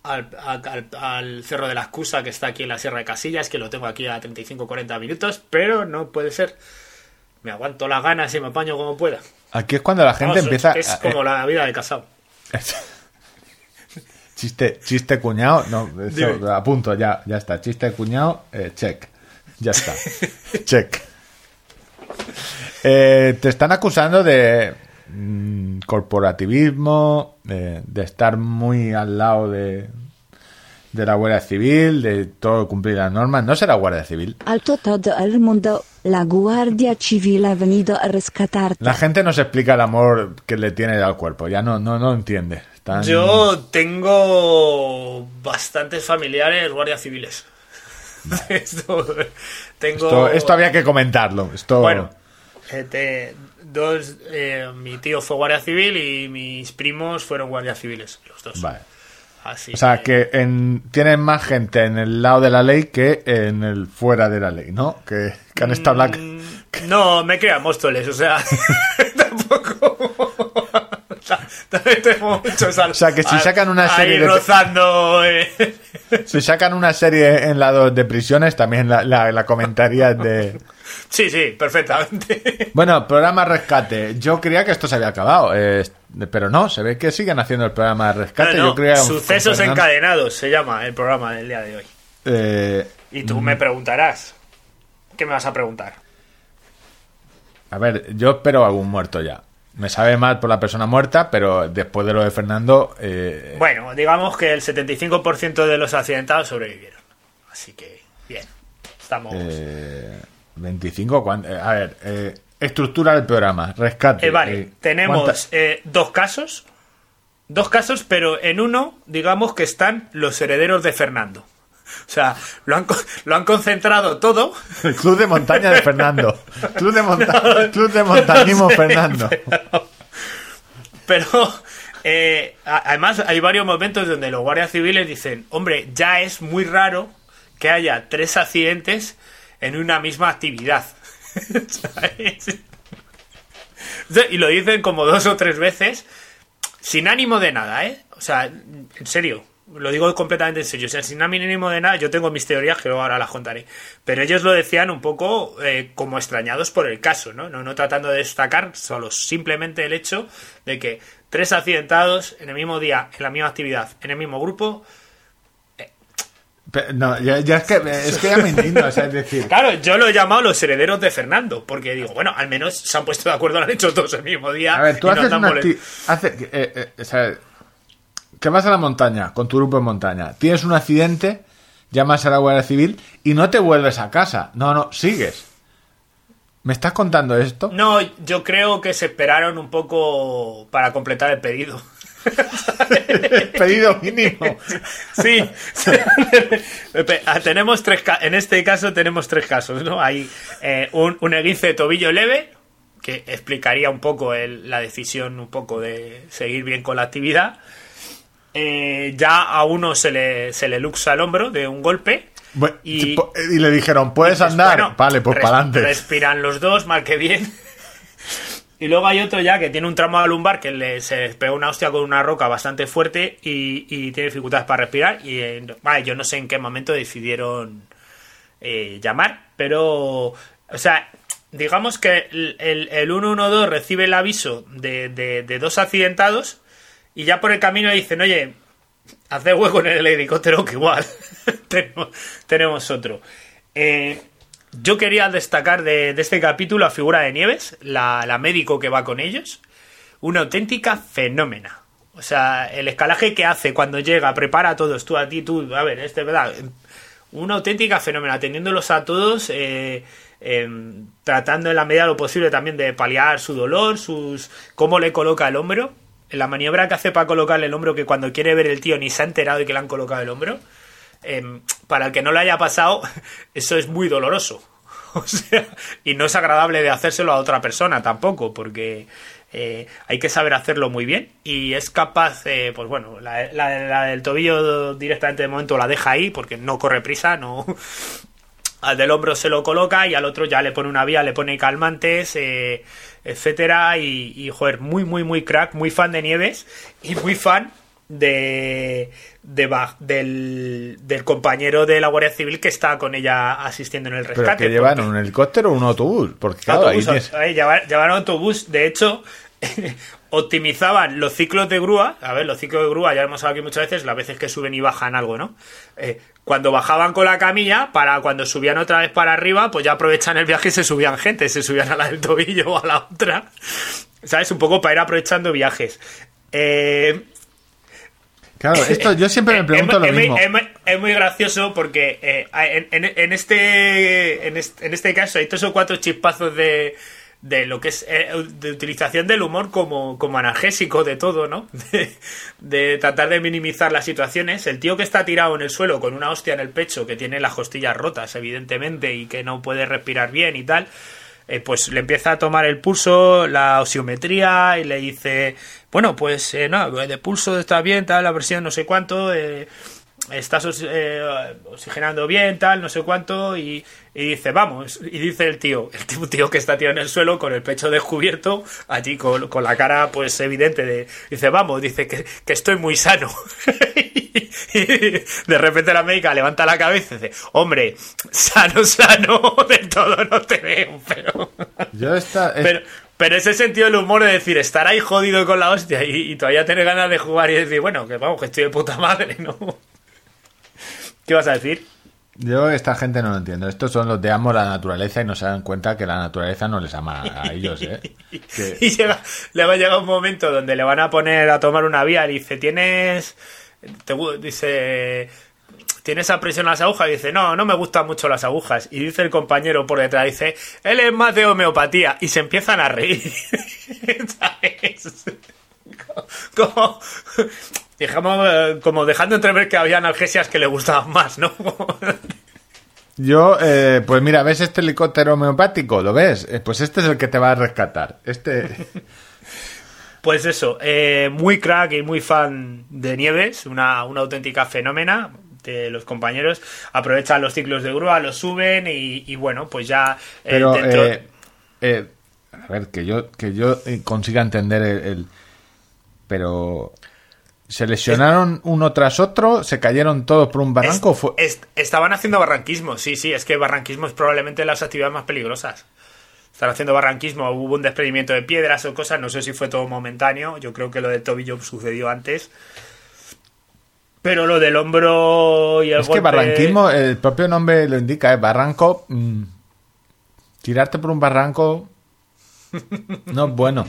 al, al- al- al Cerro de la Excusa que está aquí en la Sierra de Casillas, que lo tengo aquí a 35-40 minutos, pero no puede ser. Me aguanto las ganas y me apaño como pueda.
Aquí es cuando la gente
Vamos,
empieza...
Es como la vida de casado.
Chiste, chiste cuñado, no, eso,
Dime.
a punto, ya, ya está. Chiste cuñado, eh, check. Ya está. check. Eh, te están acusando de mm, corporativismo, de, de estar muy al lado de, de la Guardia Civil, de todo cumplir las normas. No será Guardia Civil.
Alto todo el mundo, la Guardia Civil ha venido a rescatarte.
La gente no se explica el amor que le tiene al cuerpo, ya no, no, no entiende.
Yo tengo bastantes familiares guardias civiles. Esto, tengo...
Esto, esto había que comentarlo. Esto...
Bueno, eh, te- dos, eh, mi tío fue guardia civil y mis primos fueron guardias civiles, los dos.
Vale.
Así
O sea, que en, tienen más gente en el lado de la ley que en el fuera de la ley, ¿no? Que, que han estado la-
Mm, No, me crean Móstoles, o sea, tampoco. O sea, También tengo muchos al-
O sea, que si sacan una serie
ahí
de-
rozando. eh.
Si sacan una serie en la dos de prisiones, también la, la, la comentaría de...
Sí, sí, perfectamente.
Bueno, programa Rescate. Yo creía que esto se había acabado, eh, pero no, se ve que siguen haciendo el programa de Rescate.
No, no,
Yo creía con
Sucesos encadenados se llama el programa del día de hoy.
Eh,
Y tú me preguntarás. ¿Qué me vas a preguntar?
a ver, yo espero algún muerto ya. Me sabe mal por la persona muerta, pero después de lo de Fernando... eh,
Bueno, digamos que el 75% de los accidentados sobrevivieron. Así que, bien. Estamos.
Eh, 25, cuan- eh, a ver, eh, estructura del programa, rescate.
Eh, vale, tenemos
¿cuánta-
eh, dos casos. Dos casos, pero en uno, digamos que están los herederos de Fernando. O sea, lo han, lo han concentrado todo.
El Club de Montaña de Fernando. Club de, monta- Club de Montañismo
No sé,
Fernando.
Pero eh, además hay varios momentos donde los guardias civiles dicen, hombre, ya es muy raro que haya tres accidentes en una misma actividad. ¿Sabes? Y lo dicen como dos o tres veces, sin ánimo de nada, ¿eh? O sea, en serio, lo digo completamente en serio. O sea, sin ánimo de nada, yo tengo mis teorías que luego ahora las contaré. Pero ellos lo decían un poco eh, como extrañados por el caso, ¿no? ¿no? No tratando de destacar, solo simplemente el hecho de que tres accidentados en el mismo día, en la misma actividad, en el mismo grupo.
Pe- No, ya, ya es que es que ya me indigno, o sea, es decir,
Claro, yo lo he llamado los herederos de Fernando, porque digo, bueno, al menos se han puesto de acuerdo, lo han hecho todos el mismo día.
a ver, tú
y no
haces
andan
una hace, eh, eh, o sea, que vas a la montaña con tu grupo en montaña, tienes un accidente, llamas a la Guardia Civil y no te vuelves a casa. No, no, sigues. ¿Me estás contando esto?
No, yo creo que se esperaron un poco para completar el pedido.
Pedido mínimo.
Sí, tenemos tres en este caso tenemos tres casos, ¿no? Hay eh, un, un esguince de tobillo leve, que explicaría un poco el- la decisión un poco de seguir bien con la actividad. Eh, ya a uno se le, se le luxa el hombro de un golpe.
Bueno,
Y-
le dijeron, ¿puedes
Dices,
andar?
bueno,
vale, pues para adelante.
Respiran los dos, mal que bien. Y luego hay otro ya que tiene un tramo de lumbar que le, se pegó una hostia con una roca bastante fuerte y, y tiene dificultades para respirar. Y eh, vale, yo no sé en qué momento decidieron eh, llamar, pero, o sea, digamos que el, el, el 112 recibe el aviso de, de- de dos accidentados y ya por el camino dicen, oye, hace hueco en el helicóptero que igual tenemos, tenemos otro. Eh, yo quería destacar de, de este capítulo a figura de Nieves, la, la médico que va con ellos, una auténtica fenómena. O sea, el escalaje que hace cuando llega, prepara a todos, tú a ti, tú, a ver, este, ¿verdad? Una auténtica fenómena, atendiéndolos a todos, eh, em, tratando en la medida de lo posible también de paliar su dolor, sus cómo le coloca el hombro, la maniobra que hace para colocarle el hombro, que cuando quiere ver el tío ni se ha enterado de que le han colocado el hombro. em, para el que no le haya pasado, eso es muy doloroso. O sea, y no es agradable de hacérselo a otra persona tampoco, porque eh, hay que saber hacerlo muy bien. Y es capaz, eh, pues bueno, la, la- del tobillo directamente de momento la deja ahí, porque no corre prisa, no. Al del hombro se lo coloca y al otro ya le pone una vía, le pone calmantes, eh, etcétera. Y, y, joder, muy, muy, muy crack, muy fan de Nieves y muy fan de, de Bach- del, del compañero de la Guardia Civil que está con ella asistiendo en el rescate.
¿Pero que llevaron un helicóptero o un autobús? Porque claro, ahí
autobús,
tienes-
ahí llevar- llevaron autobús. De hecho, optimizaban los ciclos de grúa. A ver, los ciclos de grúa, ya hemos hablado aquí muchas veces, las veces que suben y bajan algo, ¿no? Eh, cuando bajaban con la camilla, para cuando subían otra vez para arriba, pues ya aprovechan el viaje y se subían gente, se subían a la del tobillo o a la otra. ¿Sabes? Un poco para ir aprovechando viajes. Eh,
Claro, esto yo siempre me pregunto
es,
lo
es muy-
mismo.
es muy- es muy gracioso porque eh, en, en- en este, en este en este caso hay tres o cuatro chispazos de, de lo que es eh, de utilización del humor como, como analgésico de todo, ¿no? De, tratar de minimizar las situaciones. El tío que está tirado en el suelo con una hostia en el pecho, que tiene las costillas rotas, evidentemente, y que no puede respirar bien y tal, eh, pues le empieza a tomar el pulso, la osiometría y le dice, bueno, pues eh, no, de pulso está bien, tal, la presión no sé cuánto, eh, estás eh, oxigenando bien, tal, no sé cuánto, y, y dice, vamos, y dice el tío, el tío, tío que está tirado en el suelo con el pecho descubierto, allí con, con la cara pues evidente de, dice, vamos, dice que, que estoy muy sano. y de repente la médica levanta la cabeza y dice, hombre, sano, sano, del todo no te veo, pero...
Yo esta, es-
Pero, pero ese sentido del humor de decir, estar ahí jodido con la hostia y, y todavía tener ganas de jugar y decir, bueno, que vamos, que estoy de puta madre, ¿no? ¿Qué vas a decir?
yo esta gente no lo entiendo. Estos son los de amo la naturaleza y no se dan cuenta que la naturaleza no les ama a ellos, ¿eh? Que-
Y le va a llegar un momento donde le van a poner a tomar una vía y dice, ¿tienes...? te dice... ¿Tienes a presión las agujas? Y dice, no, no me gustan mucho las agujas. Y dice el compañero por detrás, dice, él es más de homeopatía. Y se empiezan a reír. ¿Sabes? Como, digamos, eh, como dejando entrever que había analgesias que le gustaban más, ¿no?
Yo, eh, pues mira, ¿ves este helicóptero homeopático? ¿Lo ves? Eh, pues este es el que te va a rescatar. Este...
Pues eso, eh, muy crack y muy fan de Nieves, una, una auténtica fenómena de los compañeros. Aprovechan los ciclos de grúa, los suben y, y bueno, pues ya
Pero,
dentro-
a ver, que yo, que yo consiga entender el, el- Pero... ¿Se lesionaron uno tras otro? ¿Se cayeron todos por un barranco? Fue-
estaban haciendo barranquismo, sí, sí, es que barranquismo es probablemente las actividades más peligrosas. Están haciendo barranquismo, hubo un desprendimiento de piedras o cosas, no sé si fue todo momentáneo, yo creo que lo del tobillo sucedió antes. Pero lo del hombro y el
Es que barranquismo, el propio nombre lo indica, es barranco. mm, tirarte por un barranco no es bueno.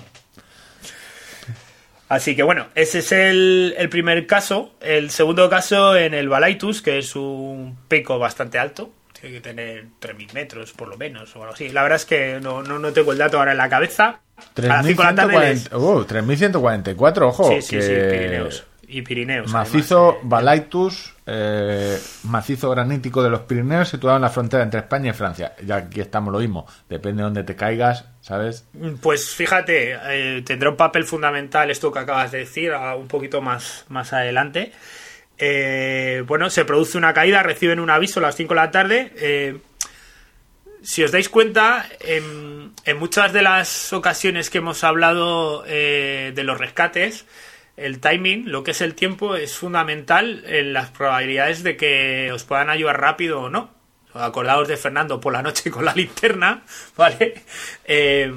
Así que bueno, ese es el, el primer caso. El segundo caso en el Balaitus, que es un pico bastante alto. Tiene que tener 3.000 metros por lo menos o algo así. La verdad es que no, no, no tengo el dato ahora en la cabeza. A las 5 de la tarde les-
3.140 uh, 3.144, ojo.
Sí, sí,
que
sí, Pirineos. Y Pirineos.
Macizo
además, eh.
Balaitus, eh, macizo granítico de los Pirineos, situado en la frontera entre España y Francia. Ya aquí estamos lo mismo. Depende de dónde te caigas, ¿sabes?
Pues fíjate, eh, tendrá un papel fundamental esto que acabas de decir, un poquito más, más adelante. Eh, bueno, se produce una caída, reciben un aviso a las 5 de la tarde. si os dais cuenta, en, muchas de las ocasiones que hemos hablado de los rescates, el timing, lo que es el tiempo, es fundamental en las probabilidades de que os puedan ayudar rápido o no. Acordaos de Fernando por la noche con la linterna, ¿vale? Eh,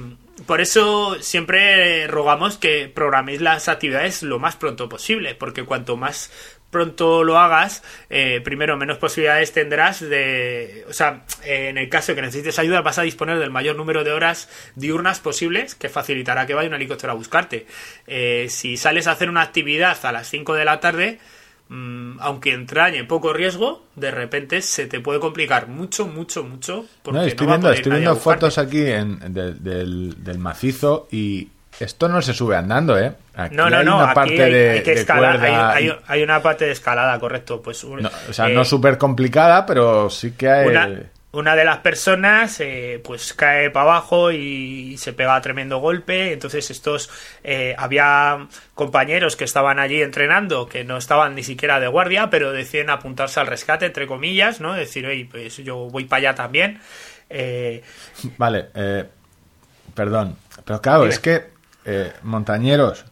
por eso siempre rogamos que programéis las actividades lo más pronto posible, porque cuanto más pronto lo hagas, eh, primero menos posibilidades tendrás de, o sea, eh, en el caso de que necesites ayuda vas a disponer del mayor número de horas diurnas posibles, que facilitará que vaya un helicóptero a buscarte. Eh, si sales a hacer una actividad a las 5 de la tarde, mm, aunque entrañe poco riesgo, de repente se te puede complicar mucho, mucho, mucho. Porque
No, estoy
no va a
viendo,
poder
estoy
nadie
viendo
a
fotos aquí en, del macizo y esto no se sube andando, ¿eh? Aquí
No, no,
hay
no,
una
aquí
parte
hay,
de,
hay que
de
escalar,
cuerda
hay, hay- una parte de escalada, correcto. Pues,
no, o sea,
eh,
no súper complicada, pero sí que hay...
una, una de las personas eh, pues cae para abajo y se pega tremendo golpe entonces estos eh, había compañeros que estaban allí entrenando que no estaban ni siquiera de guardia pero deciden apuntarse al rescate entre comillas no decir oye pues yo voy para allá también Eh,
Vale, eh, perdón. Pero claro, es que, eh, montañeros,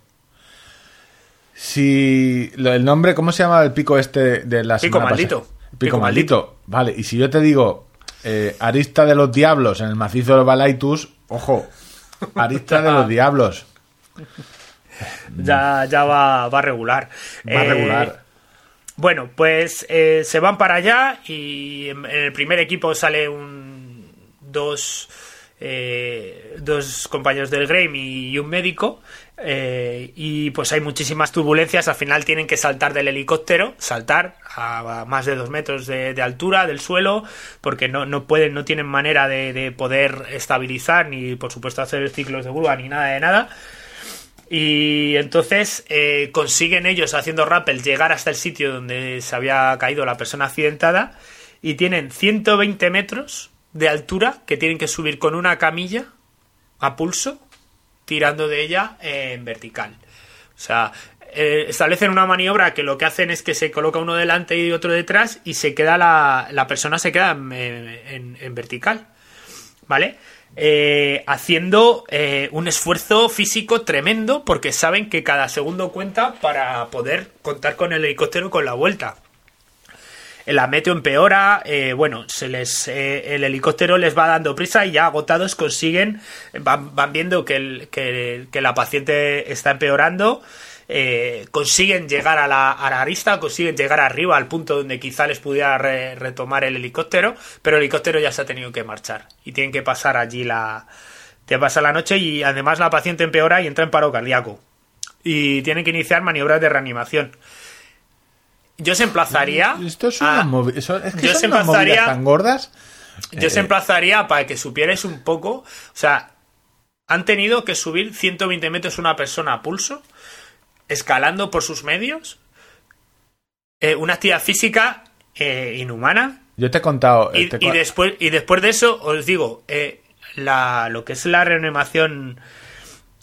Si lo- el nombre, ¿cómo se llama el pico este de la
Pico maldito.
Pico,
Pico
maldito. Vale, y si yo te digo eh, Arista de los Diablos en el macizo de Balaitus, ojo, Arista de los Diablos.
Ya, ya va, va a regular.
Va a
Eh,
regular.
Bueno, pues eh, se van para allá y en el primer equipo sale un dos eh, dos compañeros del Graham y, un médico eh, y pues hay muchísimas turbulencias. Al final tienen que saltar del helicóptero, saltar a, más de dos metros de, altura del suelo porque no, no pueden, no tienen manera de, de poder estabilizar ni por supuesto hacer ciclos de curva ni nada de nada. Y entonces eh, consiguen ellos, haciendo rappel, llegar hasta el sitio donde se había caído la persona accidentada y tienen 120 metros de altura que tienen que subir con una camilla a pulso, tirando de ella en vertical. O sea, eh, establecen una maniobra que lo que hacen es que se coloca uno delante y otro detrás y se queda la, la persona se queda en, en- en vertical. ¿Vale? Eh, haciendo eh, un esfuerzo físico tremendo porque saben que cada segundo cuenta para poder contar con el helicóptero con la vuelta. La meteo empeora, eh, bueno, se les, eh, el helicóptero les va dando prisa y ya agotados consiguen, van, van viendo que, el- que la paciente está empeorando, eh, consiguen llegar a la, a la arista, consiguen llegar arriba al punto donde quizá les pudiera re- retomar el helicóptero, pero el helicóptero ya se ha tenido que marchar y tienen que pasar allí la, te pasa la noche y además la paciente empeora y entra en paro cardíaco y tienen que iniciar maniobras de reanimación. Yo se emplazaría.
Esto es
a-
una movi- eso- es que
yo
son
se
unas movidas
emplazaría-
tan gordas.
yo se
Eh,
emplazaría para que supierais un poco. O sea, han tenido que subir 120 metros una persona a pulso, escalando por sus medios. eh, una actividad física eh, inhumana.
Yo te he contado. eh,
Y,
te
después, y después de eso, os digo, eh, la, lo que es la reanimación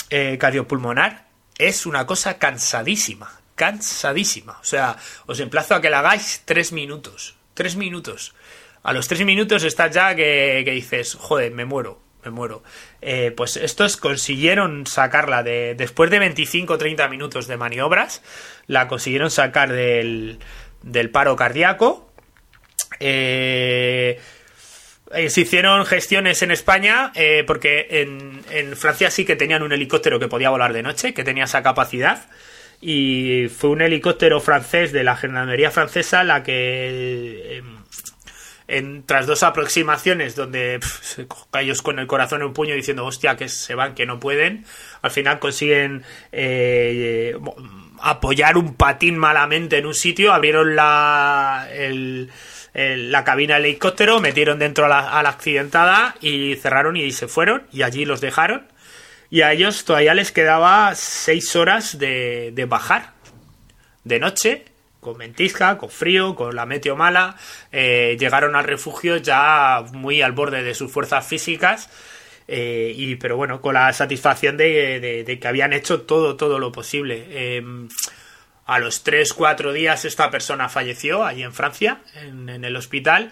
eh, cardiopulmonar es una cosa cansadísima. Cansadísima. O sea, os emplazo a que la hagáis tres minutos. Tres minutos. A los tres minutos estás ya que, dices, joder, me muero, me muero. Eh, pues estos consiguieron sacarla de. Después de 25 o 30 minutos de maniobras, la consiguieron sacar del, del paro cardíaco. Eh, eh, se hicieron gestiones en España eh, porque en, en Francia sí que tenían un helicóptero que podía volar de noche, que tenía esa capacidad. Y fue un helicóptero francés de la gendarmería francesa la que, eh, en, tras dos aproximaciones donde ellos con el corazón en un puño diciendo hostia que se van, que no pueden, al final consiguen eh, apoyar un patín malamente en un sitio, abrieron la, la cabina del helicóptero, metieron dentro a la accidentada y cerraron y se fueron y allí los dejaron. Y a ellos todavía les quedaba seis horas de, de bajar de noche, con ventisca, con frío, con la meteo mala. eh, llegaron al refugio ya muy al borde de sus fuerzas físicas. eh, y pero bueno, con la satisfacción de, de- que habían hecho todo, todo lo posible. Eh, a los 3-4 días esta persona falleció allí en Francia, en, en el hospital.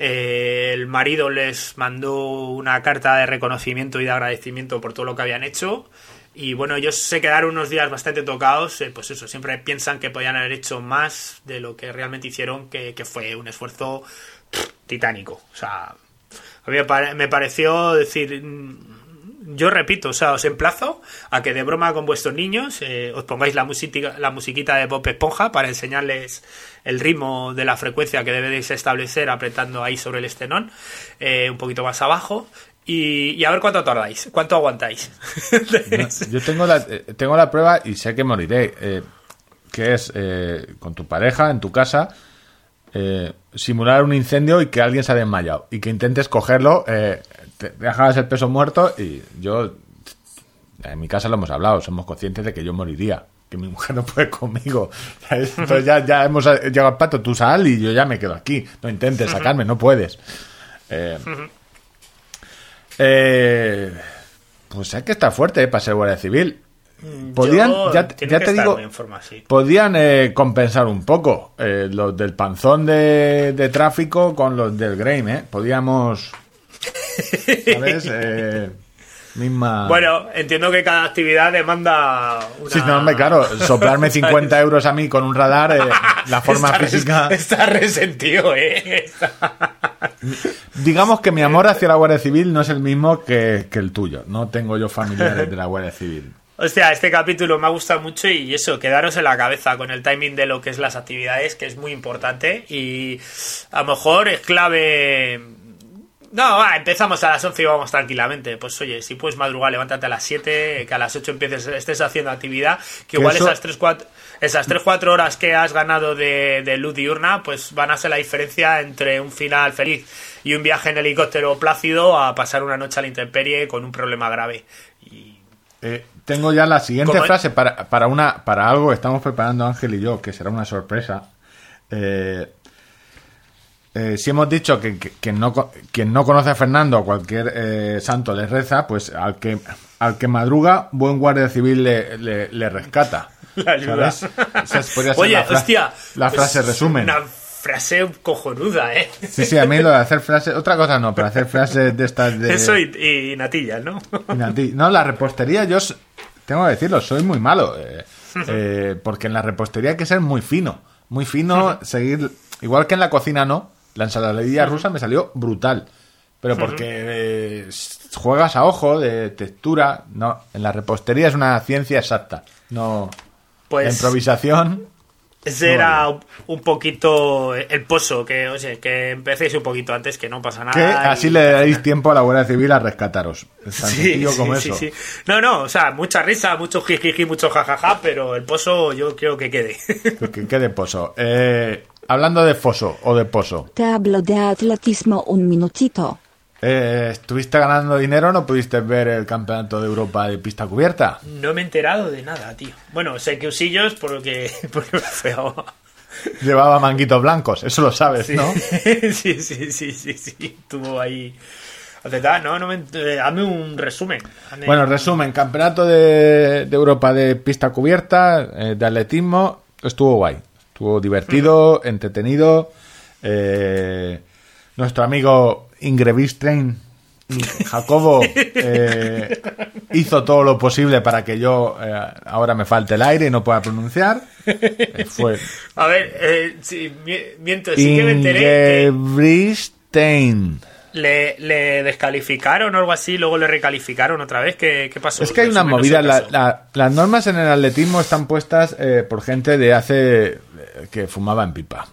El marido les mandó una carta de reconocimiento y de agradecimiento por todo lo que habían hecho. Y bueno, ellos se quedaron unos días bastante tocados. eh, pues eso, siempre piensan que podían haber hecho más de lo que realmente hicieron, que, que fue un esfuerzo pff, titánico. O sea, a mí me, me pareció decir. Yo repito, o sea, os emplazo a que de broma con vuestros niños eh, os pongáis la, la musiquita de Bob Esponja para enseñarles el ritmo de la frecuencia que debéis establecer apretando ahí sobre el estenón, eh, un poquito más abajo, y, a ver cuánto tardáis, cuánto aguantáis.
Yo tengo la, eh, tengo la prueba y sé que moriré. eh, que es con tu pareja en tu casa simular un incendio y que alguien se ha desmayado y que intentes cogerlo, te dejas el peso muerto y yo en mi casa lo hemos hablado, somos conscientes de que yo moriría, que mi mujer no puede conmigo. ¿sabes? Entonces ya, ya hemos llegado al pato, tú sal y yo ya me quedo aquí. No intentes sacarme, no puedes. Eh, eh, pues hay que estar fuerte eh, para ser guardia civil. Podían,
Yo-
ya, te digo,
forma, sí.
podían eh, compensar un poco eh, los del panzón de, de tráfico con los del Grain, ¿eh? Podíamos, ¿sabes? Eh, misma...
Bueno, entiendo que cada actividad demanda una...
Sí, no, hombre, claro, soplarme 50 euros a mí con un radar, eh, la forma
Está res-
física...
Está resentido, ¿eh?
Digamos que mi amor hacia la Guardia Civil no es el mismo que, que el tuyo. No tengo yo familiares de la Guardia Civil.
Hostia, este capítulo me ha gustado mucho y eso, quedaros en la cabeza con el timing de lo que es las actividades, que es muy importante y a lo mejor es clave... No, va, empezamos a las 11 y vamos tranquilamente. Pues oye, si puedes madrugar, levántate a las 7, que a las 8 empieces, estés haciendo actividad, que igual
eso-
esas 3, 4, esas 3, 4 horas que has ganado de, de luz diurna, pues van a ser la diferencia entre un final feliz y un viaje en helicóptero plácido a pasar una noche a la intemperie con un problema grave. Y
Eh, tengo ya la siguiente frase para, para, una, para algo que estamos preparando Ángel y yo, que será una sorpresa. Eh, eh, si hemos dicho que, que- quien, no, co- quien no conoce a Fernando, a cualquier eh, santo le reza, pues al que, al que madruga, buen guardia civil le, le- le rescata.
La ayuda.
¿Sabes? Esa podría ser
Oye,
la
hostia.
La frase
es
resumen.
Una frase cojonuda, ¿eh?
Sí, sí, a mí lo de hacer frases, otra cosa no, pero hacer frases de estas de...
Eso y, y natillas, ¿no?
No, la repostería, yo tengo que decirlo, soy muy malo. eh, eh, porque en la repostería hay que ser muy fino. Muy fino, seguir. Igual que en la cocina, no. La ensaladilla rusa me salió brutal. Pero porque eh, juegas a ojo de textura. No, en la repostería es una ciencia exacta. No. la
Pues
improvisación.
ese era un poquito el pozo, que, o sea, que empecéis un poquito antes, que no pasa nada.
Que
y-
así le daréis tiempo a la Guardia Civil a rescataros. Es tan
Sí,
sencillo como
sí,
eso.
sí. No, no, o sea, mucha risa, mucho jijiji, mucho jajaja, pero el pozo yo creo que quede.
Que, que quede pozo. Eh, hablando de foso o de pozo.
Te hablo de atletismo un minutito.
Eh, ¿Estuviste ganando dinero o no pudiste ver el campeonato de Europa de pista cubierta?
No me he enterado de nada, tío. Bueno, sé que usillos porque, porque me feo.
Llevaba manguitos blancos, eso lo sabes,
Sí.
¿no?
sí, sí, sí, sí, sí. Tuvo ahí. No, no me. eh, hazme un resumen. Hazme-
Bueno, resumen, campeonato de, de Europa de pista cubierta, eh, de atletismo, estuvo guay. Estuvo divertido, entretenido. eh, nuestro amigo Ingrevistein, Jacobo, eh, hizo todo lo posible para que yo eh, ahora me falte el aire y no pueda pronunciar. Eh, fue
A ver, eh, sí, mi- miento, sí que me enteré
Ingebrigtsen.
Le, le descalificaron o algo así, luego le recalificaron otra vez. ¿Qué, qué pasó?
Es que hay una movida. la- la- las normas en el atletismo están puestas eh, por gente de hace. eh, que fumaba en pipa.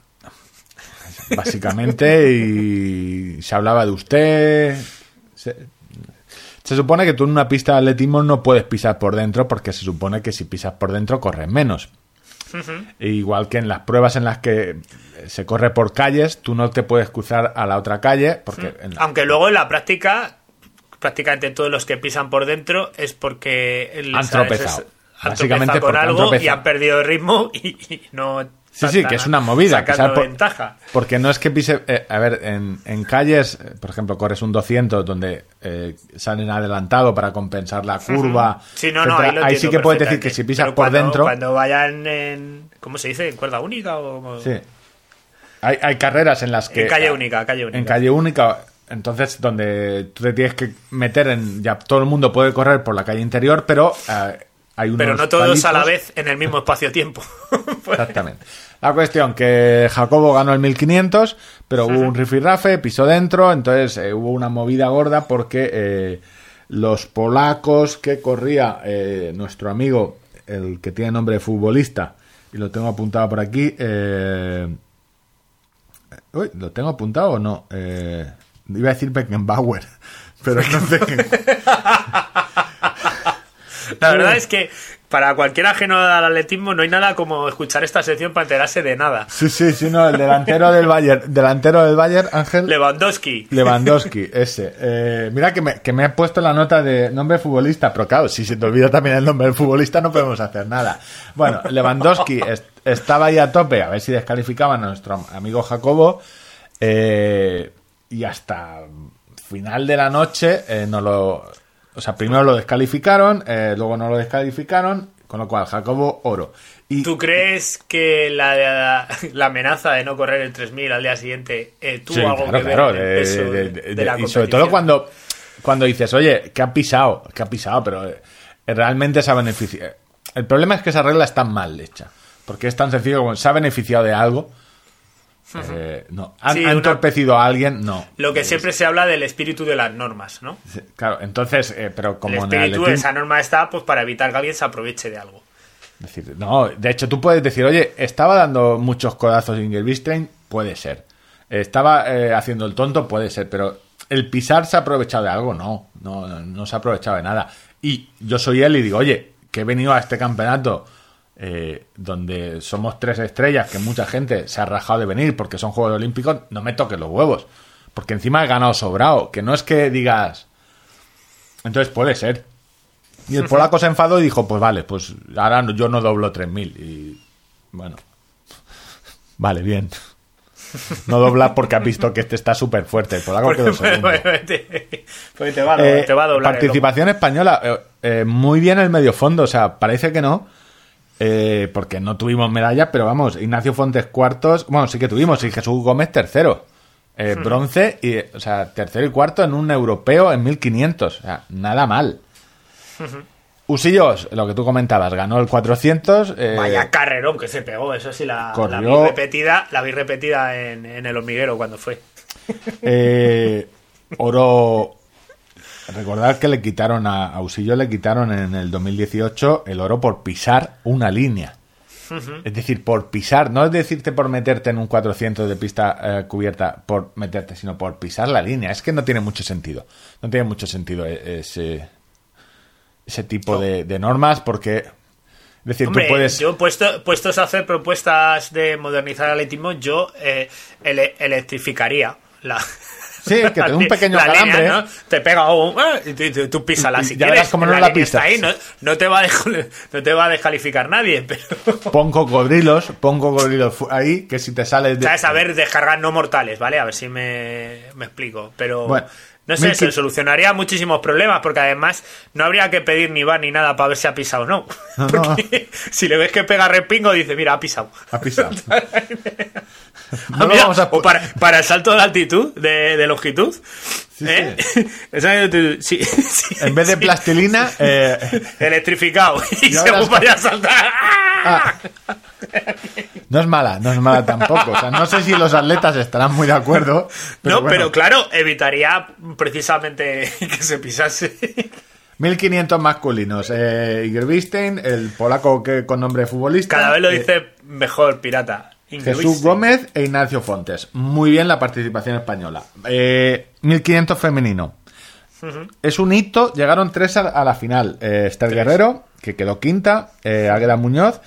Básicamente, y se hablaba de usted. Se, se supone que tú en una pista de atletismo no puedes pisar por dentro porque se supone que si pisas por dentro corres menos. E Igual que en las pruebas en las que se corre por calles, tú no te puedes cruzar a la otra calle porque en la-
Aunque luego en la práctica, prácticamente todos los que pisan por dentro es porque les-
Han tropezado.
les- han tropezado con
porque han
algo y han perdido el ritmo y, y no.
Sí, sí, que es una movida. Pisar por-
ventaja.
Porque no es que pise. eh, a ver, en, en calles, por ejemplo, corres un 200 donde eh, salen adelantado para compensar la curva.
Sí, no, no, ahí, lo
ahí sí que puedes decir que si pisas por
cuando-
dentro.
Cuando vayan en. ¿Cómo se dice? ¿En cuerda única o.?
Sí. Hay, hay carreras en las que.
En calle única, calle única.
En calle única. Entonces, donde tú te tienes que meter en. Ya todo el mundo puede correr por la calle interior, pero eh, hay unos.
Pero no todos a la vez en el mismo espacio-tiempo.
Exactamente. La cuestión que Jacobo ganó el 1500, pero hubo un rifirrafe, pisó dentro, entonces eh, hubo una movida gorda porque eh, los polacos que corría eh, nuestro amigo, el que tiene nombre de futbolista, y lo tengo apuntado por aquí, eh, uy, ¿lo tengo apuntado o no? Iba a decir Beckenbauer, pero no Beckenbauer.
La verdad es que para cualquier ajeno al atletismo no hay nada como escuchar esta sección para enterarse de nada.
Sí, sí, sí, no, el delantero del Bayern, delantero del Bayern, Ángel.
Lewandowski.
Lewandowski, ese. Eh, mira que me, que me he puesto la nota de nombre futbolista, pero claro, si se te olvida también el nombre del futbolista no podemos hacer nada. Bueno, Lewandowski est- estaba ahí a tope, a ver si descalificaban a nuestro amigo Jacobo. eh, y hasta final de la noche eh, no lo... O sea, primero lo descalificaron, eh, luego no lo descalificaron, con lo cual Jacobo oro. Y,
¿Tú crees que la, la amenaza de no correr el 3000 al día siguiente eh, tuvo
Sí,
algo
claro,
que ver
claro,
el
de-
peso
de-
de,
de-
la
y sobre todo cuando cuando dices, oye, que ha pisado, que ha pisado, pero eh, realmente se ha beneficiado. El problema es que esa regla está mal hecha. Porque es tan sencillo como se ha beneficiado de algo. Eh, no. ¿Han,
Sí,
ha
una-
entorpecido a alguien? No.
Lo que siempre se habla del espíritu de las normas, ¿no?
Sí, Claro, entonces, eh, pero como en el
espíritu de
atletismo-
esa norma está pues para evitar que alguien se aproveche de algo.
decir, no, de hecho tú puedes decir, oye, estaba dando muchos codazos Ingebrigtsen, puede ser. Estaba eh, haciendo el tonto, puede ser, pero el pisar se ha aprovechado de algo, no, no, no se ha aprovechado de nada. Y yo soy él y digo, oye, que he venido a este campeonato eh, donde somos tres estrellas, que mucha gente se ha rajado de venir porque son Juegos Olímpicos, no me toques los huevos. Porque encima he ganado sobrado, que no es que digas... Entonces puede ser. Y el polaco se enfadó y dijo, pues vale, pues ahora yo no doblo 3.000. Y bueno, vale, bien. No dobla porque has visto que este está súper fuerte. El polaco quedó segundo.
Porque te va, a do-
Eh,
te va a doblar. el
participación española, eh, eh, muy bien el medio fondo, o sea, parece que no, eh, porque no tuvimos medalla, pero vamos, Ignacio Fontes cuartos, bueno, sí que tuvimos, y Jesús Gómez tercero, Eh, bronce, y, o sea, tercero y cuarto en un europeo en 1500, o sea, nada mal. Usillos, lo que tú comentabas, ganó el 400. eh.
Vaya carrerón que se pegó, eso sí la, vi repetida, la vi repetida en, en el hormiguero cuando fue.
Eh, oro. Recordad que le quitaron a, a Usillo, le quitaron en el 2018 el oro por pisar una línea. Es decir, por pisar, no es decirte por meterte en un 400 de pista eh, cubierta por meterte, sino por pisar la línea. Es que no tiene mucho sentido. No tiene mucho sentido eh, ese, ese tipo de, de normas porque. Es decir,
Hombre,
tú puedes.
yo puesto, puestos a hacer propuestas de modernizar el atletismo, yo eh, ele- electrificaría la...
Sí, que te un pequeño
la
calambre.
línea, ¿no? Te pega un... ah, y tú, tú- tú písala si
ya
quieres.
verás cómo no la pisas.
ahí, no, no te va a no te va a descalificar nadie, pero...
Pon cocodrilos, pon cocodrilos ahí, que si te sales de.
¿Sabes? A ver, descargar no mortales, ¿vale? A ver si me, me explico. Pero,
Bueno,
no sé, se solucionaría muchísimos problemas, porque además no habría que pedir ni va ni nada para ver si ha pisado o no.
No, no.
Porque si le ves que pega repingo, dice, mira, ha pisado.
Ha pisado. No lo
mira,
vamos a
o para, para el salto de altitud, de, de longitud. ¿eh? Sí, sí,
En vez de plastilina, eh,
Electrificado. Y,
Y
se vaya a saltar.
ah. no es mala, no es mala tampoco. O sea, no sé si los atletas estarán muy de acuerdo. Pero
no,
bueno,
pero claro, evitaría precisamente que se pisase.
1500 masculinos. Eh, Igerbistein, el polaco que con nombre futbolista.
Cada vez lo
eh,
dice mejor, pirata.
Jesús Gómez e Ignacio Fontes. Muy bien la participación española. Eh, 1500 femenino. Es un hito. Llegaron tres a, la final. Eh, Esther Guerrero, que quedó quinta. Eh, Águeda Muñoz.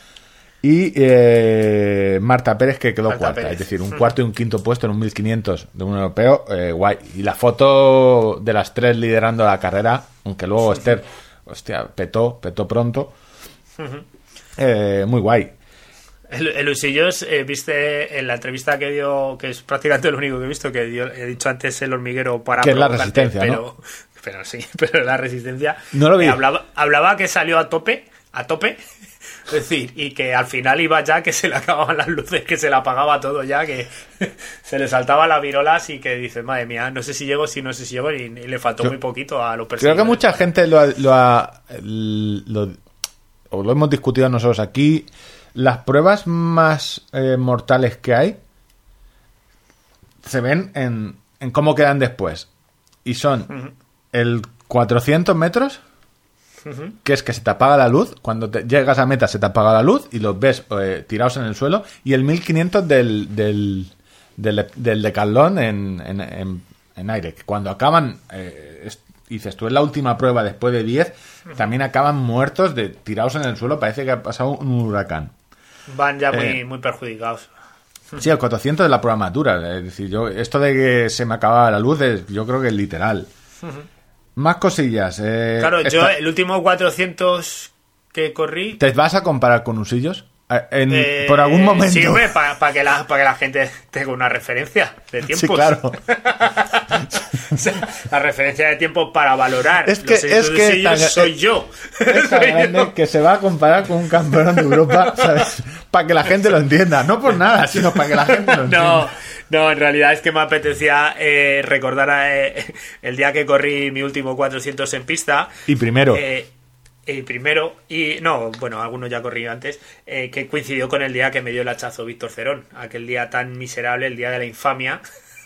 Y eh, Marta Pérez, que quedó
Marta
cuarta.
Pérez.
Es decir, un cuarto y un quinto puesto en un 1500 de un europeo. eh, guay. Y la foto de las tres liderando la carrera. Aunque luego Esther, hostia, petó, petó pronto. Eh, muy guay.
El, Usillos, eh, viste en la entrevista que dio, que es prácticamente lo único que he visto, que dio- he dicho antes el hormiguero para
Que es la resistencia,
pero, pero sí, pero la resistencia.
No lo vi.
eh, hablaba, hablaba que salió a tope, a tope. Es decir, y que al final iba ya que se le acababan las luces, que se le apagaba todo ya, que se le saltaban las virolas y que dice, madre mía, no sé si llego, si no sé si llego, y, y le faltó
Yo-
muy poquito a los
Creo que mucha gente lo ha, lo ha- lo hemos discutido nosotros aquí. Las pruebas más eh, mortales que hay se ven en, en cómo quedan después. Y son el 400 metros, que es que se te apaga la luz. Cuando te llegas a meta se te apaga la luz y los ves eh, tirados en el suelo. Y el 1500 del, del, del, del decalón en, en, en- en aire. Que cuando acaban, eh, es- dices tú, es la última prueba después de 10, también acaban muertos, de tirados en el suelo. Parece que ha pasado un huracán.
Van ya muy,
Eh,
muy perjudicados.
Sí, el 400 de la prueba madura. Es decir, yo esto de que se me acababa la luz, es, yo creo que es literal. Más cosillas. eh,
Claro, yo el último 400 que corrí,
¿Te vas a comparar con Usillos? Eh, en-
Eh,
por algún momento.
Sí, para que, la, para que la gente tenga una referencia de
Sí,
tiempos.
claro.
O sea, la referencia de tiempo para valorar
Es que-
los
es
de
que
sellos
tan-
soy yo.
Es tan grande
yo.
que se va a comparar con un campeón de Europa, ¿sabes? Para que la gente lo entienda. No por nada, sino para que la gente lo entienda.
No, no, en realidad es que me apetecía eh, recordar eh, el día que corrí mi último 400 en pista.
Y primero.
Eh, eh, primero, y no, bueno, algunos ya corrí antes, eh, que coincidió con el día que me dio el hachazo Víctor Cerón, aquel día tan miserable, el día de la infamia,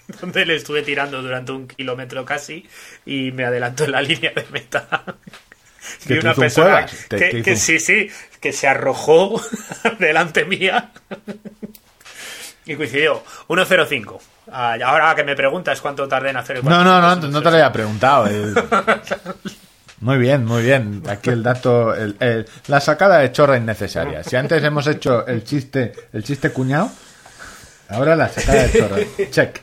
donde le estuve tirando durante un kilómetro casi y me adelantó en la línea de meta.
Que te
una
un
persona que, sí, sí, que se arrojó delante mía y coincidió 1.05. Ah, y ahora que me preguntas cuánto tardé en hacer el
No, no, no,
400,
no te lo había preguntado. eh. Muy bien, muy bien. Aquí el dato, el- el- la sacada de chorra innecesaria. Si antes hemos hecho el chiste, el chiste cuñado, ahora la sacada de chorra. Check.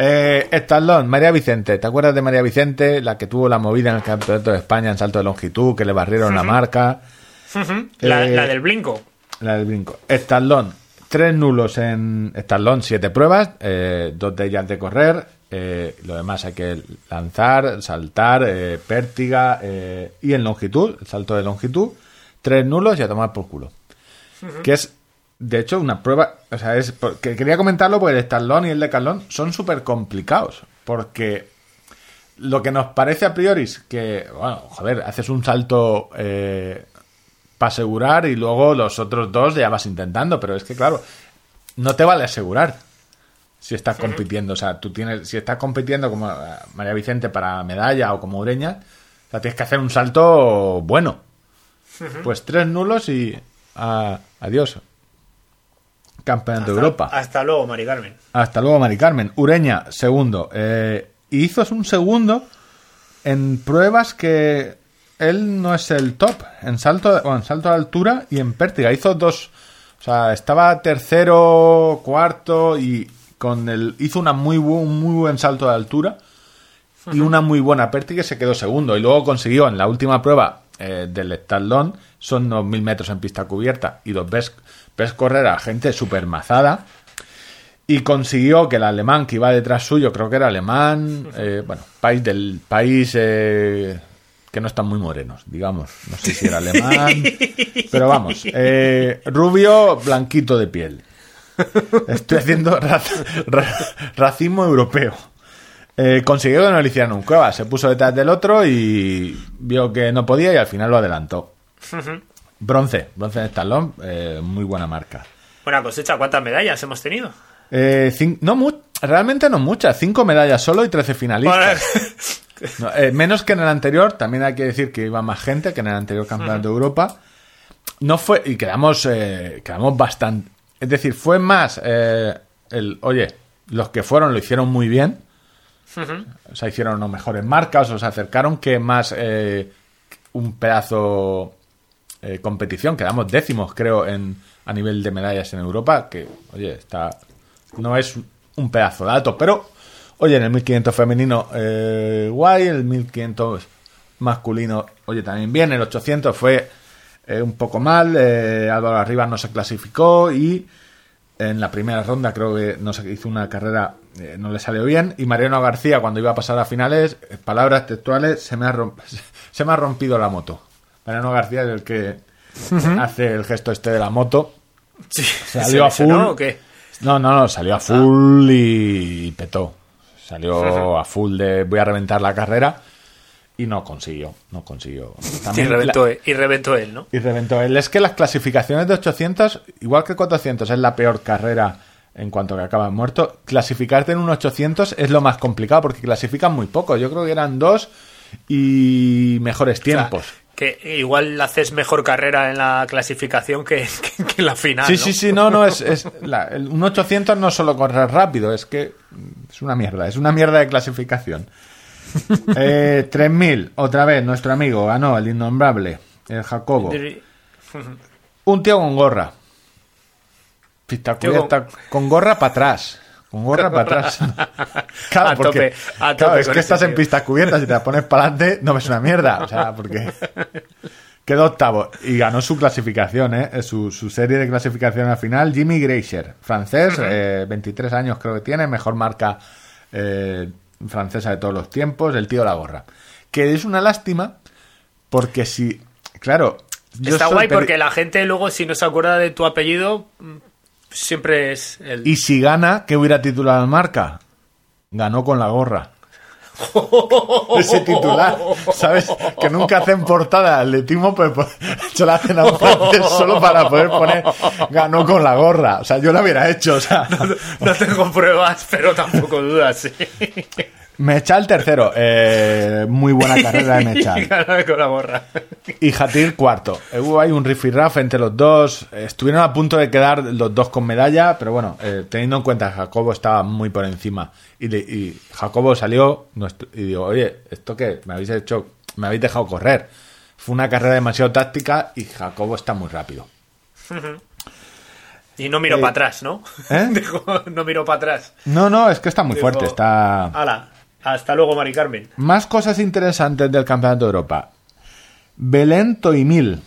Eh, Stallone, María Vicente. ¿Te acuerdas de María Vicente? La que tuvo la movida en el Campeonato de España en salto de longitud, que le barrieron la marca.
La,
Eh,
la del blinco.
La del brinco. Stallone, tres nulos en Stallone, siete pruebas, eh, dos de ellas de correr, eh, lo demás hay que lanzar, saltar, pértiga y en longitud, el salto de longitud, tres nulos y a tomar por culo. Que es, de hecho, una prueba, o sea, es, porque quería comentarlo porque el Stallone y el Decathlon son súper complicados, porque lo que nos parece a priori es que, bueno, joder, haces un salto eh, para asegurar y luego los otros dos ya vas intentando, pero es que claro, no te vale asegurar si estás compitiendo, o sea, tú tienes, si estás compitiendo como eh, María Vicente para medalla o como Ureña, o sea, tienes que hacer un salto bueno. Pues tres nulos y a- adiós. Campeonato de Europa.
Hasta luego, Mari Carmen.
Hasta luego, Mari Carmen. Ureña, segundo. Eh, y hizo un segundo en pruebas que él no es el top. En salto, de- bueno, en salto de altura y en pértiga. Hizo dos. O sea, estaba tercero, cuarto y con el hizo una muy bu- un muy buen salto de altura y una muy buena pértiga y se quedó segundo. Y luego consiguió en la última prueba eh, del Stallone, son unos mil metros en pista cubierta y los ves, ves correr a gente súper mazada. Y consiguió que el alemán que iba detrás suyo, creo que era alemán, eh, bueno, país del país eh, que no están muy morenos, digamos. No sé si era alemán, pero vamos, eh, rubio, blanquito de piel. Estoy haciendo ra- ra- racismo europeo. Consiguió que no le hicieran un cueva. Se puso detrás del otro y vio que no podía y al final lo adelantó. Bronce, bronce en Stallone, eh, muy buena marca.
Buena cosecha, ¿cuántas medallas hemos tenido?
Eh, no realmente no muchas, cinco medallas solo y 13 finalistas. No, eh, menos que en el anterior, también hay que decir que iba más gente que en el anterior campeonato de Europa. No fue, y quedamos, eh, quedamos bastante. Es decir, fue más eh, el, oye, los que fueron lo hicieron muy bien. O sea, hicieron unas mejores marcas, o se acercaron que más eh, un pedazo eh, competición. Quedamos décimos, creo, en, a nivel de medallas en Europa, que, oye, está no es un pedazo de dato, pero, oye, en el 1500 femenino, eh, guay, el 1500 masculino, oye, también bien, el 800 fue eh, un poco mal, eh, Álvaro Arribas no se clasificó y en la primera ronda creo que no se hizo una carrera, eh, no le salió bien, y Mariano García cuando iba a pasar a finales, palabras textuales, se me ha, se me ha rompido la moto. Mariano García es el que hace el gesto este de la moto.
Sí,
Salió a
¿se lesionó
full.
o qué?
No, no, no, salió a full y, y petó. Salió a full de voy a reventar la carrera y no consiguió, no consiguió.
Y
También
reventó,
la-
él, y reventó él, ¿no?
y reventó él. Es que las clasificaciones de 800, igual que 400 es la peor carrera en cuanto que acaban muerto, clasificarte en un 800 es lo más complicado porque clasifican muy poco. Yo creo que eran dos y mejores
O sea,
tiempos.
Que igual haces mejor carrera en la clasificación que, que- que en la final.
Sí,
¿no?
sí, sí, no, no, es, es la- un 800 no solo correr rápido, es que es una mierda, es una mierda de clasificación. Eh, 3000, otra vez, nuestro amigo ganó, el innombrable, el Jacobo. Un tío con gorra.
Con
gorra para atrás. Con gorra para atrás. Claro,
A
porque
tope, a
claro,
tope
es que estás en pistas cubiertas y te la pones para adelante, no ves una mierda. O sea, porque quedó octavo y ganó su clasificación, ¿eh? su, su serie de clasificación al final. Jimmy Grazer, francés, eh, 23 años creo que tiene, mejor marca eh, francesa de todos los tiempos, el tío de la gorra. Que es una lástima porque si, claro, yo
Está guay porque la gente luego, si no se acuerda de tu apellido, siempre es el...
Y si gana, ¿qué hubiera titulado la marca? Ganó con la gorra. Ese titular, ¿sabes? Que nunca hacen portada de atletismo, pero pues, se la hacen a un francés solo para poder poner ganó con la gorra. O sea, yo lo hubiera hecho, o sea.
No tengo pruebas, pero tampoco dudas, sí.
Mechal tercero, eh, muy buena carrera de Mechal.
Con la gorra.
Y Jatir cuarto. Eh, Hubo ahí un rifirraf entre los dos. Eh, Estuvieron a punto de quedar los dos con medalla, pero bueno, eh, teniendo en cuenta que Jacobo estaba muy por encima. Y, le- y Jacobo salió y digo, oye, ¿esto qué? Me habéis hecho, me habéis dejado correr. Fue una carrera demasiado táctica y Jacobo está muy rápido.
Y no miro
Eh,
para atrás, ¿no?
¿eh?
No miro para atrás.
No, no, es que está muy fuerte. Está.
Hala, hasta luego, Mari Carmen.
Más cosas interesantes del Campeonato de Europa. Belén Toimil,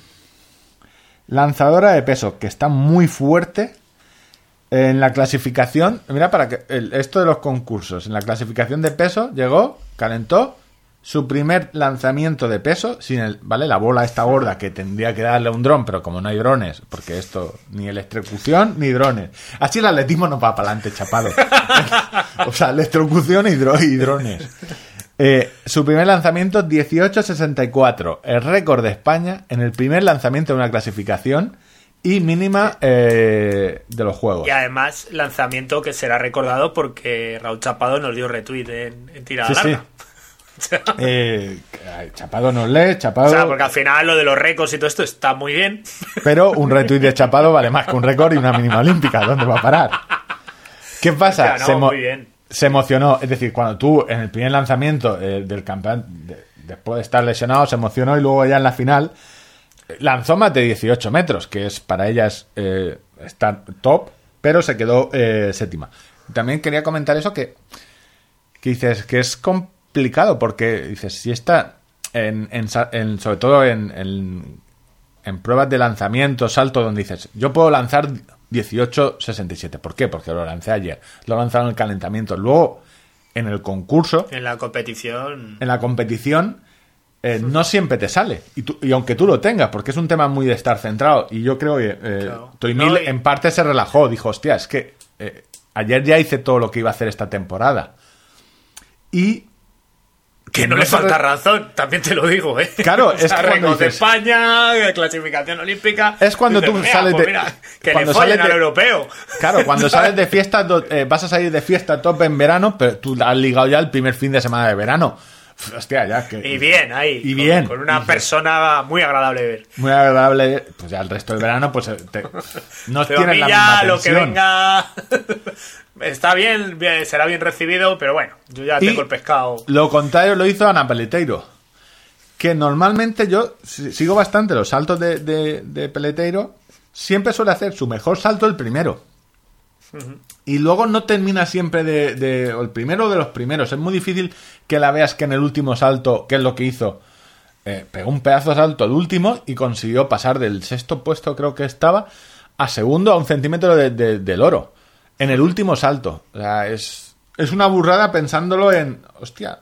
lanzadora de peso, que está muy fuerte en la clasificación. Mira, para que esto de los concursos, en la clasificación de peso llegó, calentó su primer lanzamiento de peso sin el, ¿vale? La bola esta gorda que tendría que darle un dron, pero como no hay drones, porque esto ni electrocución ni drones. Así el atletismo no va para adelante, chapado. o sea, electrocución y, dro- y drones. Eh, su primer lanzamiento 18.64, el récord de España en el primer lanzamiento de una clasificación y mínima eh, de los juegos.
Y además, lanzamiento que será recordado porque Raúl Chapado nos dio retweet en, en tirada
Sí,
larga.
Eh, Chapado nos lee, Chapado.
o sea, porque al final lo de los récords y todo esto está muy bien.
Pero un retweet de Chapado vale más que un récord y una mínima olímpica. ¿Dónde va a parar? ¿Qué pasa?
O sea, no,
se, emo-
bien.
se emocionó. Es decir, cuando tú en el primer lanzamiento eh, del campeonato, de- después de estar lesionado, se emocionó y luego ya en la final lanzó más de 18 metros, que es para ella es eh, estar top, pero se quedó eh, séptima. También quería comentar eso que, que dices que es complicado porque dices si está en, en sobre todo en, en, en pruebas de lanzamiento, salto, donde dices yo puedo lanzar 18-67. ¿Por qué? Porque lo lancé ayer. Lo he lanzado en el calentamiento. Luego, en el concurso,
En la competición.
en la competición, eh, no siempre te sale. Y, tú- y aunque tú lo tengas, porque es un tema muy de estar centrado. Y yo creo que eh,
Claro.
Toimil
No, y-
en parte se relajó. Dijo, hostia, es que eh, ayer ya hice todo lo que iba a hacer esta temporada. Y.
Que no, le
se
falta
re-
razón, también te lo digo, ¿eh?
Claro,
O sea,
es que cuando
récord de España, de clasificación olímpica.
Es cuando
dices,
tú
"Mira,
sales
pues
de-
mira, que
cuando
le
sales de-
al europeo.
Claro, cuando sales de fiesta, eh, vas a salir de fiesta top en verano, pero tú has ligado ya el primer fin de semana de verano. Hostia, ya que.
Y bien, ahí.
Y
con-
bien.
Con, una persona muy agradable de ver.
Muy agradable. Pues ya el resto del verano, pues te- no
Pero a
tienes la misma
lo que venga. Está bien, será bien recibido, pero bueno, yo ya
Y
tengo el pescado.
Lo contrario lo hizo Ana Peleteiro. Que normalmente yo si- sigo bastante los saltos de, de, de Peleteiro. Siempre suele hacer su mejor salto el primero. Y luego no termina siempre de, de- o el primero de los primeros. Es muy difícil que la veas que en el último salto, que es lo que hizo, eh, pegó un pedazo de salto al último y consiguió pasar del sexto puesto, creo que estaba, a segundo a un centímetro de- de- del oro. En el último salto. O sea, es, es una burrada pensándolo en, hostia,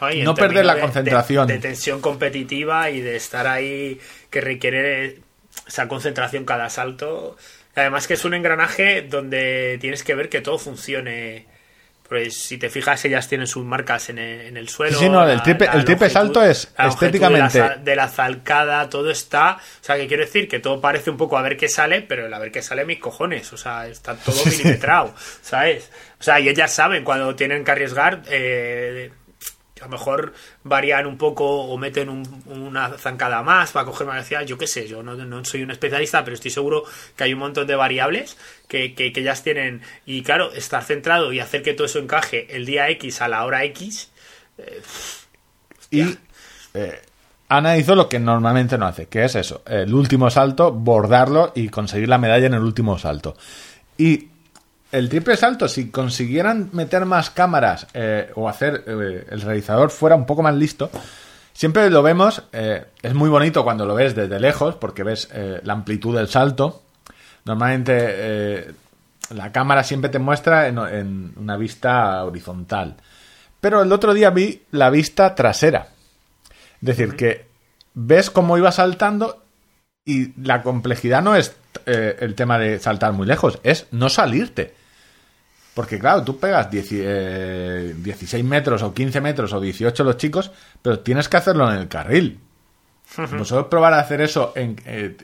Ay,
no perder la
de-
concentración.
De, de tensión competitiva y de estar ahí que requiere esa concentración cada salto. Además que es un engranaje donde tienes que ver que todo funcione. Pues si te fijas, ellas tienen sus marcas en el, en el suelo.
Sí, no, el triple- el triple salto es
la
estéticamente-
De la, de la zalcada, todo está. O sea, que quiero decir que todo parece un poco a ver qué sale, pero el a ver qué sale mis cojones. O sea, está todo milimetrado, ¿sabes? O sea, y ellas saben cuando tienen que arriesgar. Eh, a lo mejor varían un poco o meten un- una zancada más para coger más velocidad. Yo qué sé, yo no, no soy un especialista, pero estoy seguro que hay un montón de variables que, que, que ellas tienen. Y claro, estar centrado y hacer que todo eso encaje el día X a la hora X.
Y eh, Ana hizo lo que normalmente no hace, que es eso, el último salto, bordarlo y conseguir la medalla en el último salto. Y el triple salto, si consiguieran meter más cámaras eh, o hacer eh, el realizador fuera un poco más listo, siempre lo vemos, eh, es muy bonito cuando lo ves desde lejos, porque ves la amplitud del salto. Normalmente la cámara siempre te muestra en, en una vista horizontal. Pero el otro día vi la vista trasera. Es decir, que ves cómo iba saltando y la complejidad no es el tema de saltar muy lejos, es no salirte. Porque claro, tú pegas 10 eh, 16 metros o 15 metros o 18 los chicos, pero tienes que hacerlo en el carril. Vosotros probar a hacer eso en, eh,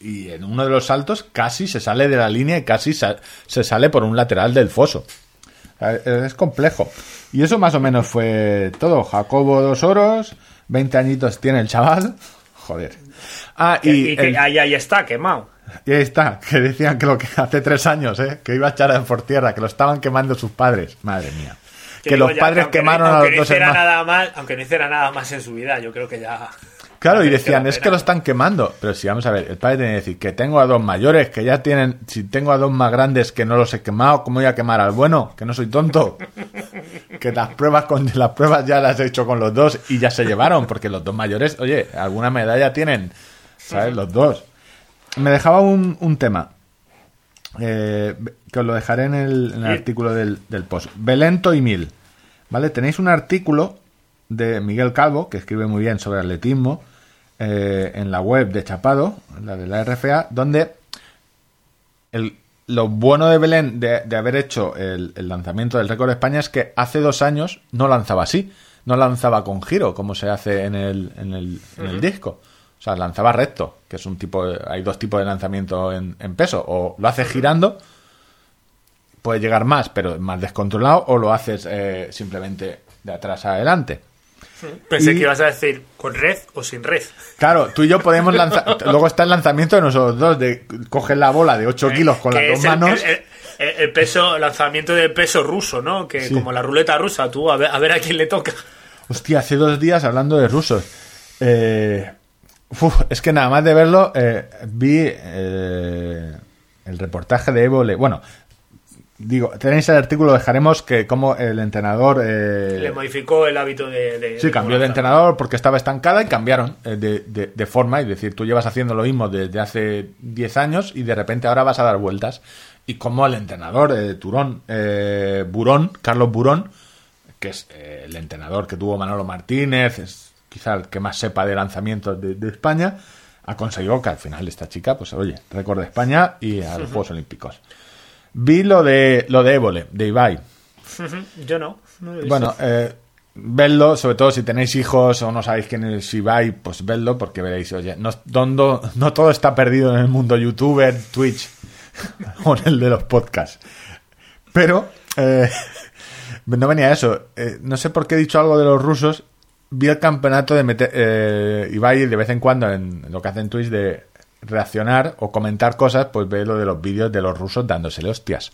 y en uno de los saltos casi se sale de la línea y casi sa- se sale por un lateral del foso. Sea, Es complejo. Y eso más o menos fue todo. Jacobo dos oros, 20 añitos tiene el chaval. Joder. Ah, y,
Y, que
el-
ahí, ahí está, quemado.
y ahí está, que decían que lo que hace tres años, ¿eh? que iba a echar por tierra, que lo estaban quemando sus padres. Madre mía. Que, los
ya
padres quemaron
no,
a los
no
dos hermanos.
nada más, aunque no hiciera nada más en su vida, yo creo que ya.
Claro, y decían, es que lo están quemando. Pero si vamos a ver, el padre tiene que decir que tengo a dos mayores, que ya tienen, si tengo a dos más grandes que no los he quemado, ¿cómo voy a quemar al bueno? Que no soy tonto. Que las pruebas con las pruebas ya las he hecho con los dos y ya se llevaron, porque los dos mayores, oye, alguna medalla tienen, ¿sabes? Los dos. Me dejaba un, un tema. eh, que os lo dejaré en el, en el artículo del, del post. Belento y Mil. ¿Vale? Tenéis un artículo de Miguel Calvo, que escribe muy bien sobre atletismo, eh, en la web de Chapado, la de la RFA, donde el, lo bueno de Belén de, de haber hecho el, el lanzamiento del récord de España es que hace dos años no lanzaba así, no lanzaba con giro, como se hace en el, en el, en el disco. O sea, lanzaba recto, que es un tipo de- hay dos tipos de lanzamiento en, en peso. O lo haces girando, puede llegar más, pero más descontrolado, o lo haces eh, simplemente de atrás a adelante.
Pensé
Y-
que ibas a decir con red o sin red.
Claro, tú y yo podemos lanzar. Luego está el lanzamiento de nosotros dos, de coger la bola de 8 kilos con las dos
el-
manos.
El, el- el peso, lanzamiento de peso ruso, ¿no? Que
Sí.
como la ruleta rusa, tú a ver, a ver a quién le toca.
Hostia, hace dos días hablando de rusos. Eh, uf, es que nada más de verlo, eh, vi eh, el reportaje de Evo. Le- bueno, digo, tenéis el artículo, lo dejaremos que como el entrenador. eh,
Le modificó el hábito de. de-
Sí,
de
cambió de entrenador porque estaba estancada y cambiaron eh, de, de- de forma. Es decir, tú llevas haciendo lo mismo desde hace 10 años y de repente ahora vas a dar vueltas. Y como el entrenador, eh, Turón, eh, Burón, Carlos Burón, que es eh, el entrenador que tuvo Manolo Martínez, es quizá el que más sepa de lanzamientos de, de España, ha conseguido que al final esta chica, pues oye, récord de España y a los Juegos Olímpicos. Vi lo de lo de Évole, de Ibai.
Yo no. no lo he visto.
Bueno, eh, vedlo, sobre todo si tenéis hijos o no sabéis quién es Ibai, pues vedlo porque veréis, oye, no, no, no todo está perdido en el mundo youtuber, Twitch o en el de los podcasts. Pero, eh, no venía eso. Eh, no sé por qué he dicho algo de los rusos. Vi el campeonato de meter, eh, Ibai de vez en cuando en lo que hace en Twitch de reaccionar o comentar cosas, pues ve lo de los vídeos de los rusos dándosele hostias.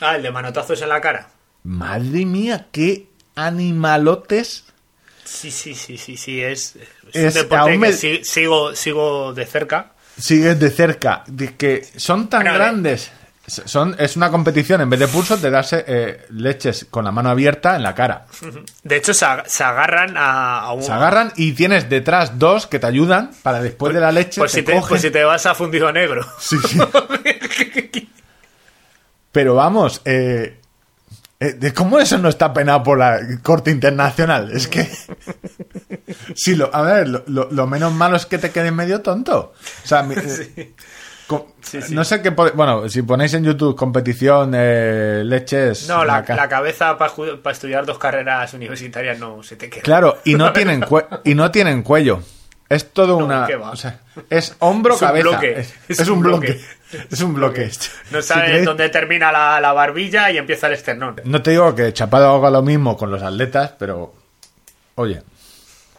Ah, el de manotazos en la cara.
Madre mía, qué animalotes.
Sí, sí, sí, sí, sí. Es, es
Es-
un deporte
aún me-
que si- sigo, sigo de cerca.
Sigues de cerca, de que son tan grandes. Son, es una competición, en vez de pulsos, de darse eh, leches con la mano abierta en la cara.
De hecho, se, ag- se agarran a, a un.
Se agarran y tienes detrás dos que te ayudan para después de la leche.
Pues
te
si, te,
cogen.
pues si te vas a fundido negro.
Sí, sí. Pero vamos, eh, eh, ¿de ¿cómo eso no está penado por la Corte Internacional? Es que. Sí, lo, a ver, lo, lo- lo menos malo es que te quedes medio tonto. O sea, mi- co-
Sí, sí.
no sé qué. Bueno, si ponéis en YouTube competición, eh, leches.
No, la, la cabeza para estudiar dos carreras universitarias no se te queda.
Claro, y no tienen, y no tienen cuello. Es todo
No,
una. es hombro,
Es un
cabeza.
bloque.
Es, es un bloque. Es un bloque.
No sabes dónde termina la, la barbilla y empieza el esternón.
No te digo que Chapado haga lo mismo con los atletas, pero. Oye.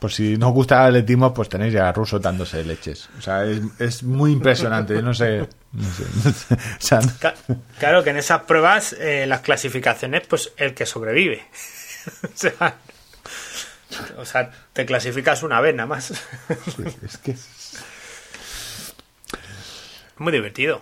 Pues si no os gusta el atletismo, pues tenéis ya a rusos dándose leches. O sea, es, es muy impresionante. Yo no sé. No sé, no sé. O sea, no-
Ca- Claro que en esas pruebas, eh, las clasificaciones, pues el que sobrevive. o, sea, o sea, te clasificas una vez nada más.
es que.
Muy divertido.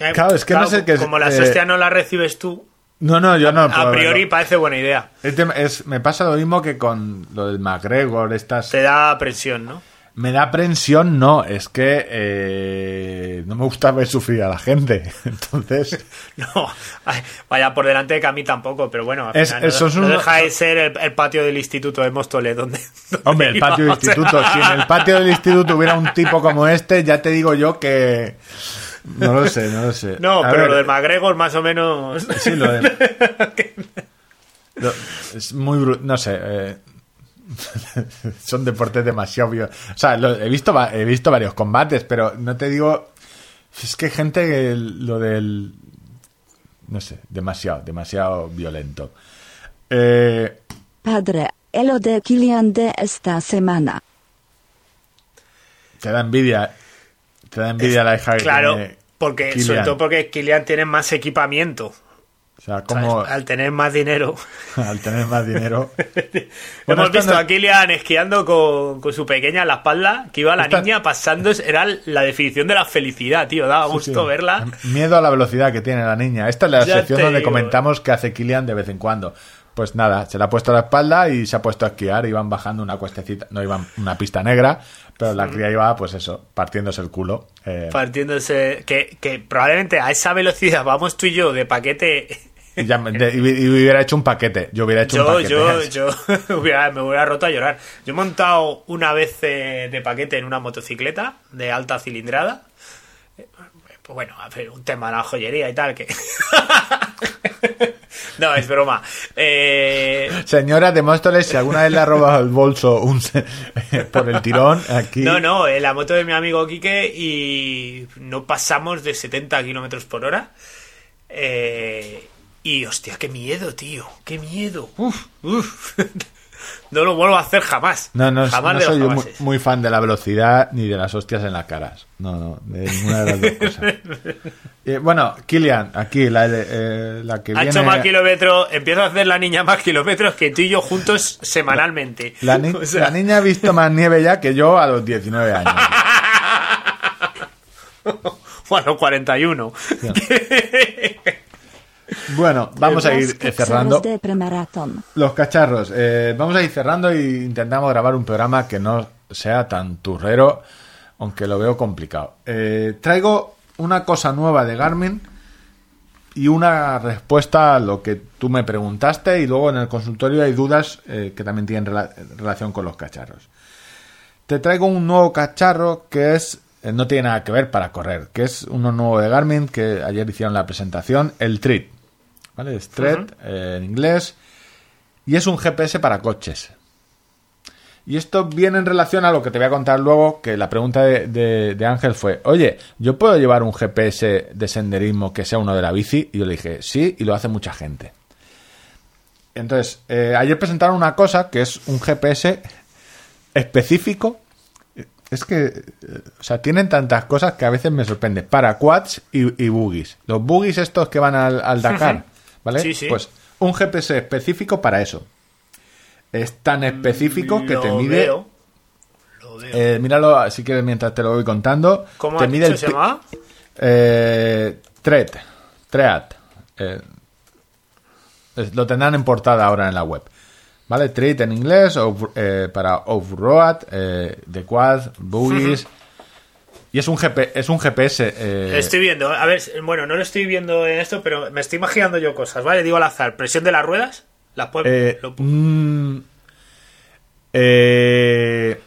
Eh,
Claro, es que no sé qué es,
Como la
eh,
hostia no la recibes tú,
No, no, yo no.
a priori
verlo.
parece buena idea.
El tema es, me pasa lo mismo que con lo del McGregor, estas.
Te da presión, ¿no?
Me da aprensión, no, es que eh, no me gusta ver sufrir a la gente. Entonces,
No, ay, vaya por delante que a mí tampoco, pero bueno, al
Es-
final no-
eso es
no,
un-
deja de ser el, el patio del instituto de Móstoles, donde, donde
hombre, el patio del instituto, si en el patio del instituto hubiera un tipo como este, ya te digo yo que... No lo sé, no lo sé.
No,
A
pero
ver,
lo de McGregor más o menos...
Sí, lo de... Lo- es muy... bru- No sé. eh, son deportes demasiado... bio- O sea, lo- he, visto, he visto varios combates, pero no te digo... Es que hay gente que lo del... No sé, demasiado, demasiado violento. Eh,
Padre, el lo de Kilian de esta semana.
te da envidia. Te da envidia la hija que
Claro,
tiene
porque,
Kylian.
sobre todo porque Kylian tiene más equipamiento.
O sea, como
Al tener más dinero.
al tener más dinero...
Hemos visto
no-
a Kylian esquiando con, con su pequeña en la espalda, que iba la
Esta-
niña pasando, era la definición de la felicidad, tío, daba gusto
Sí.
verla.
Miedo a la velocidad que tiene la niña. Esta es la
Ya
sección donde
digo.
comentamos que hace Kilian de vez en cuando. Pues nada, se le ha puesto a la espalda y se ha puesto a esquiar. Iban bajando una cuestecita, no iban una pista negra, pero la cría iba, pues eso, partiéndose el culo. Eh,
Partiéndose, que, que probablemente a esa velocidad vamos tú y yo de paquete.
y, ya me- de- y- y hubiera hecho un paquete. Yo hubiera hecho un
Yo,
paquete.
yo, yo hubiera- me hubiera roto a llorar. Yo he montado una vez eh, de paquete en una motocicleta de alta cilindrada. Eh, Pues bueno, a ver, un tema de la joyería y tal, que. no, es broma. Eh,
Señora de Móstoles, si alguna vez le ha robado el bolso un por el tirón, aquí.
No, no, en la moto de mi amigo Quique y no pasamos de 70 kilómetros por hora. Eh, y hostia, qué miedo, tío, qué miedo. Uf, uf. No lo vuelvo a hacer jamás.
No, no,
jamás
no soy yo muy, fan de la velocidad ni de las hostias en las caras. No, no, de ninguna de las dos cosas. Eh, bueno, Kilian, aquí, la, eh, la que
Ha
viene...
hecho más kilómetros, empieza a hacer la niña más kilómetros que tú y yo juntos semanalmente.
La, ni-
O sea,
la niña ha visto más nieve ya que yo a los 19 años.
o a los 41.
Bueno, vamos a ir eh, cerrando. Los cacharros. eh, vamos a ir cerrando e intentamos grabar un programa que no sea tan turrero, aunque lo veo complicado. Eh, traigo una cosa nueva de Garmin y una respuesta a lo que tú me preguntaste y luego en el consultorio hay dudas eh, que también tienen rela- relación con los cacharros. Te traigo un nuevo cacharro que es eh, no tiene nada que ver para correr, que es uno nuevo de Garmin que ayer hicieron la presentación, el Tread. ¿Vale? Es Tread eh, en inglés y es un GPS para coches. Y esto viene en relación a lo que te voy a contar luego, que la pregunta de, de- de Ángel fue, oye, ¿yo puedo llevar un GPS de senderismo que sea uno de la bici? Y yo le dije, sí, y lo hace mucha gente. Entonces, eh, ayer presentaron una cosa que es un GPS específico. Es que, eh, o sea, tienen tantas cosas que a veces me sorprende. Para quads y, y buggies. Los buggies estos que van al, al Dakar, ¿vale?
Sí, sí.
Pues un GPS específico para eso. Es tan específico que te mide...
veo, lo veo.
Eh, míralo, así que mientras te lo voy contando.
¿Cómo
te
has
mide
dicho
el
se llama?
Eh. Eh, lo tendrán en portada ahora en la web. ¿Vale? Tread en inglés, off- eh, para off-road, eh, de quad, buggies. Y es un, GP, es un GPS. eh,
Estoy viendo, a ver, bueno, no lo estoy viendo en esto, pero me estoy imaginando yo cosas, ¿vale? Digo al azar, presión de las ruedas, las puedes...
eh,
lo-
mm, eh,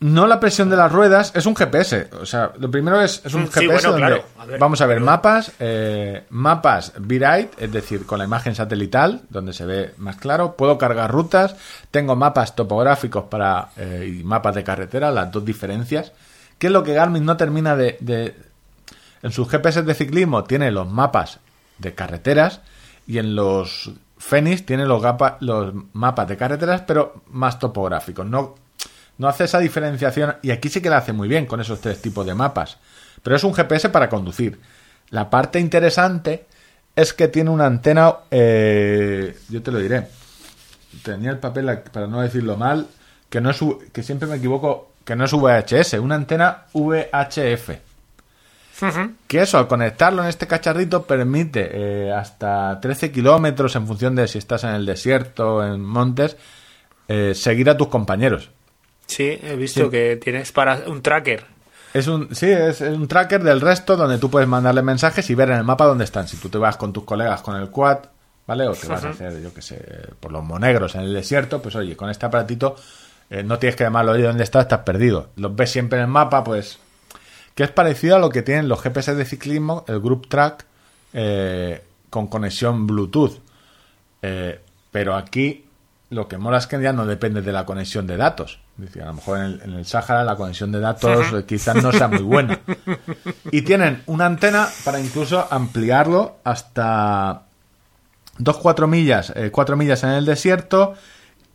no la presión de las ruedas, es un GPS. O sea, lo primero es, es un
sí,
GPS
bueno,
donde
claro. A ver,
vamos a ver
pero-
mapas, eh, mapas V-Ride, es decir, con la imagen satelital, donde se ve más claro. Puedo cargar rutas, tengo mapas topográficos para eh, y mapas de carretera, las dos diferencias. ¿Qué es lo que Garmin no termina de, en sus GPS de ciclismo tiene los mapas de carreteras y en los Fenix tiene los, mapas de carreteras, pero más topográficos. No, no hace esa diferenciación y aquí sí que la hace muy bien con esos tres tipos de mapas. Pero es un GPS para conducir. La parte interesante es que tiene una antena, eh, yo te lo diré. Tenía el papel para no decirlo mal, que no es que siempre me equivoco, que no es VHS, una antena VHF. Que eso, al conectarlo en este cacharrito, permite eh, hasta 13 kilómetros en función de si estás en el desierto, en montes, eh, seguir a tus compañeros.
Sí, he visto
Sí.
que tienes para un tracker.
Es un, sí, es un tracker del resto donde tú puedes mandarle mensajes y ver en el mapa dónde están. Si tú te vas con tus colegas con el quad, ¿vale? O te vas a hacer, yo qué sé, por los monegros en el desierto, pues oye, con este aparatito eh, no tienes que llamarlo, oye, ¿dónde estás? Estás perdido. Los ves siempre en el mapa, pues... Que es parecido a lo que tienen los GPS de ciclismo, el Group Track, eh, con conexión Bluetooth. Eh, pero aquí lo que mola es que ya no depende de la conexión de datos. Decir, a lo mejor en el, en el Sahara la conexión de datos quizás no sea muy buena. Y tienen una antena para incluso ampliarlo hasta 2-4 millas, 4 millas en el desierto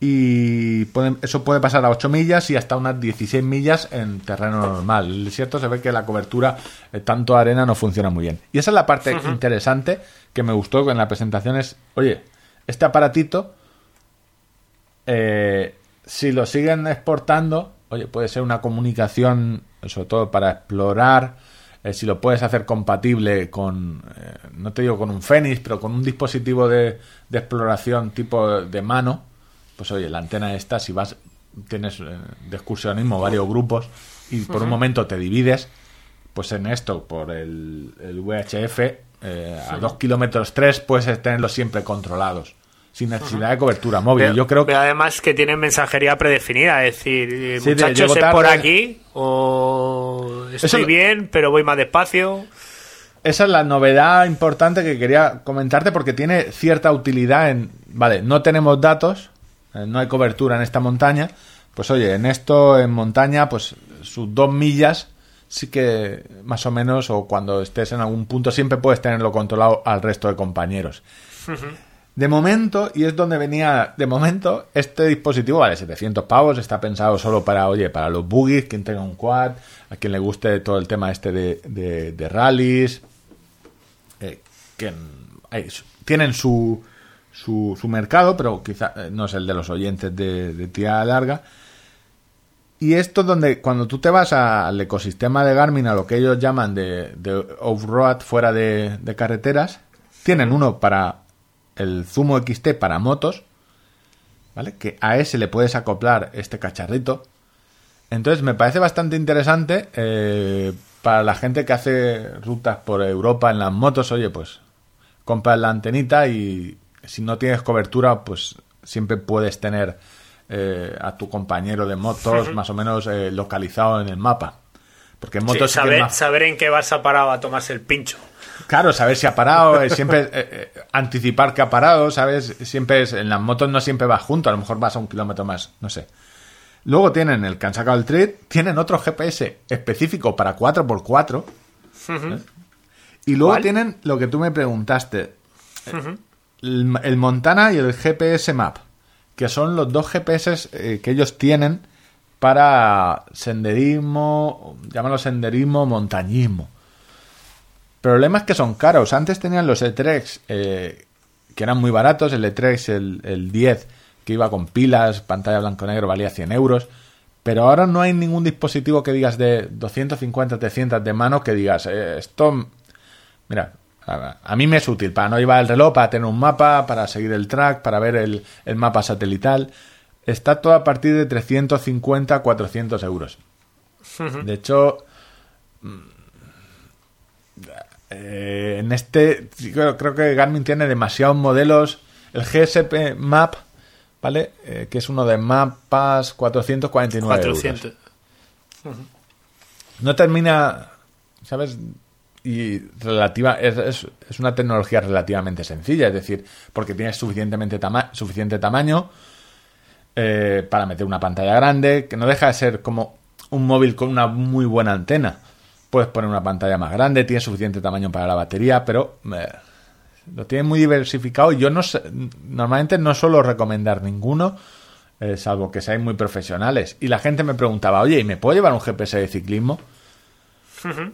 y pueden- eso puede pasar a 8 millas y hasta unas 16 millas en terreno normal. El desierto se ve que la cobertura, eh, tanto arena, no funciona muy bien. Y esa es la parte interesante que me gustó en la presentación es, oye, este aparatito, eh, si lo siguen exportando, oye, puede ser una comunicación, sobre todo para explorar, eh, si lo puedes hacer compatible con, eh, no te digo con un Fenix, pero con un dispositivo de, de exploración tipo de mano, pues oye, la antena esta, si vas, tienes eh, de excursionismo varios grupos y por un momento te divides, pues en esto, por el, el VHF, eh, a 2 kilómetros 3 puedes tenerlos siempre controlados, sin necesidad de cobertura móvil.
Pero,
Yo creo
pero además que tienen mensajería predefinida, es decir, eh,
Sí,
muchachos, es por aquí, o estoy
Eso
bien, pero voy más despacio.
Esa es la novedad importante que quería comentarte porque tiene cierta utilidad en... Vale, no tenemos datos, no hay cobertura en esta montaña. Pues oye, en esto, en montaña, pues sus dos millas sí que más o menos, o cuando estés en algún punto, siempre puedes tenerlo controlado al resto de compañeros. De momento, y es donde venía, de momento, este dispositivo vale 700 pavos, está pensado solo para, oye, para los buggies, quien tenga un quad, a quien le guste todo el tema este de, de, de rallies, eh, que mm, tienen su, su, mercado, pero quizá eh, no es el de los oyentes de, de larga. Y esto es donde cuando tú te vas al ecosistema de Garmin, a lo que ellos llaman de, de off-road fuera de, de carreteras, tienen uno para el Zumo XT para motos, ¿vale? Que a ese le puedes acoplar este cacharrito. Entonces me parece bastante interesante eh, para la gente que hace rutas por Europa en las motos. Oye, pues compras la antenita y si no tienes cobertura, pues siempre puedes tener eh, a tu compañero de motos más o menos eh, localizado en el mapa. Porque en motos sí
saber,
más-
saber en qué vas a parar a tomarse el pincho.
Claro, saber si ha parado, eh, siempre anticipar que ha parado, ¿sabes? Siempre es, en las motos no siempre vas junto, a lo mejor vas a un kilómetro más, no sé. Luego tienen el que han sacado el Tread, tienen otro GPS específico para 4x4. ¿eh? Y luego
¿Cuál?
tienen lo que tú me preguntaste, el, Montana y el GPS Map, que son los dos GPS eh, que ellos tienen para senderismo, llámalo senderismo, montañismo. El problema es que son caros. Antes tenían los E3 eh, que eran muy baratos. El E3, el, el 10, que iba con pilas, pantalla blanco-negro, valía 100 euros. Pero ahora no hay ningún dispositivo que digas de 250, 300 de mano que digas, eh, esto, mira, a, a mí me es útil para no llevar el reloj, para tener un mapa, para seguir el track, para ver el, el mapa satelital. Está todo a partir de 350, 400 euros. De hecho, eh, en este creo, creo que Garmin tiene demasiados modelos. El GSP Map, ¿vale? Eh, que es uno de mapas 449 euros.
400.
No termina, ¿sabes? Y relativa es, es- una tecnología relativamente sencilla, es decir, porque tienes suficientemente tama- suficiente tamaño eh, para meter una pantalla grande, que no deja de ser como un móvil con una muy buena antena. Puedes poner una pantalla más grande, tiene suficiente tamaño para la batería, pero eh, lo tiene muy diversificado. y Yo no sé- normalmente no suelo recomendar ninguno, eh, salvo que seáis muy profesionales. Y la gente me preguntaba, oye, ¿y me puedo llevar un GPS de ciclismo? Mm,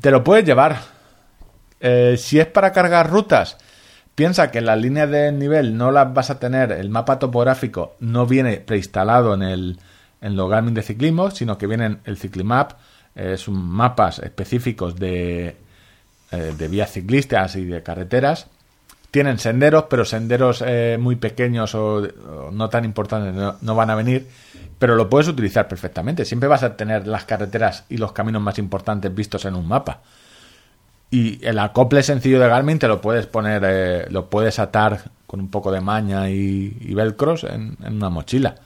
Te lo puedes llevar. Eh, si es para cargar rutas, piensa que las líneas de nivel no las vas a tener, el mapa topográfico no viene preinstalado en el en Garmin de ciclismo, sino que vienen el Ciclimap, eh, son mapas específicos de, eh, de vías ciclistas y de carreteras. Tienen senderos, pero senderos eh, muy pequeños o, o no tan importantes no, no van a venir. pero lo puedes utilizar perfectamente. Siempre vas a tener las carreteras y los caminos más importantes vistos en un mapa. Y el acople sencillo de Garmin te lo puedes poner, eh, lo puedes atar con un poco de maña y, y velcros en, en una mochila.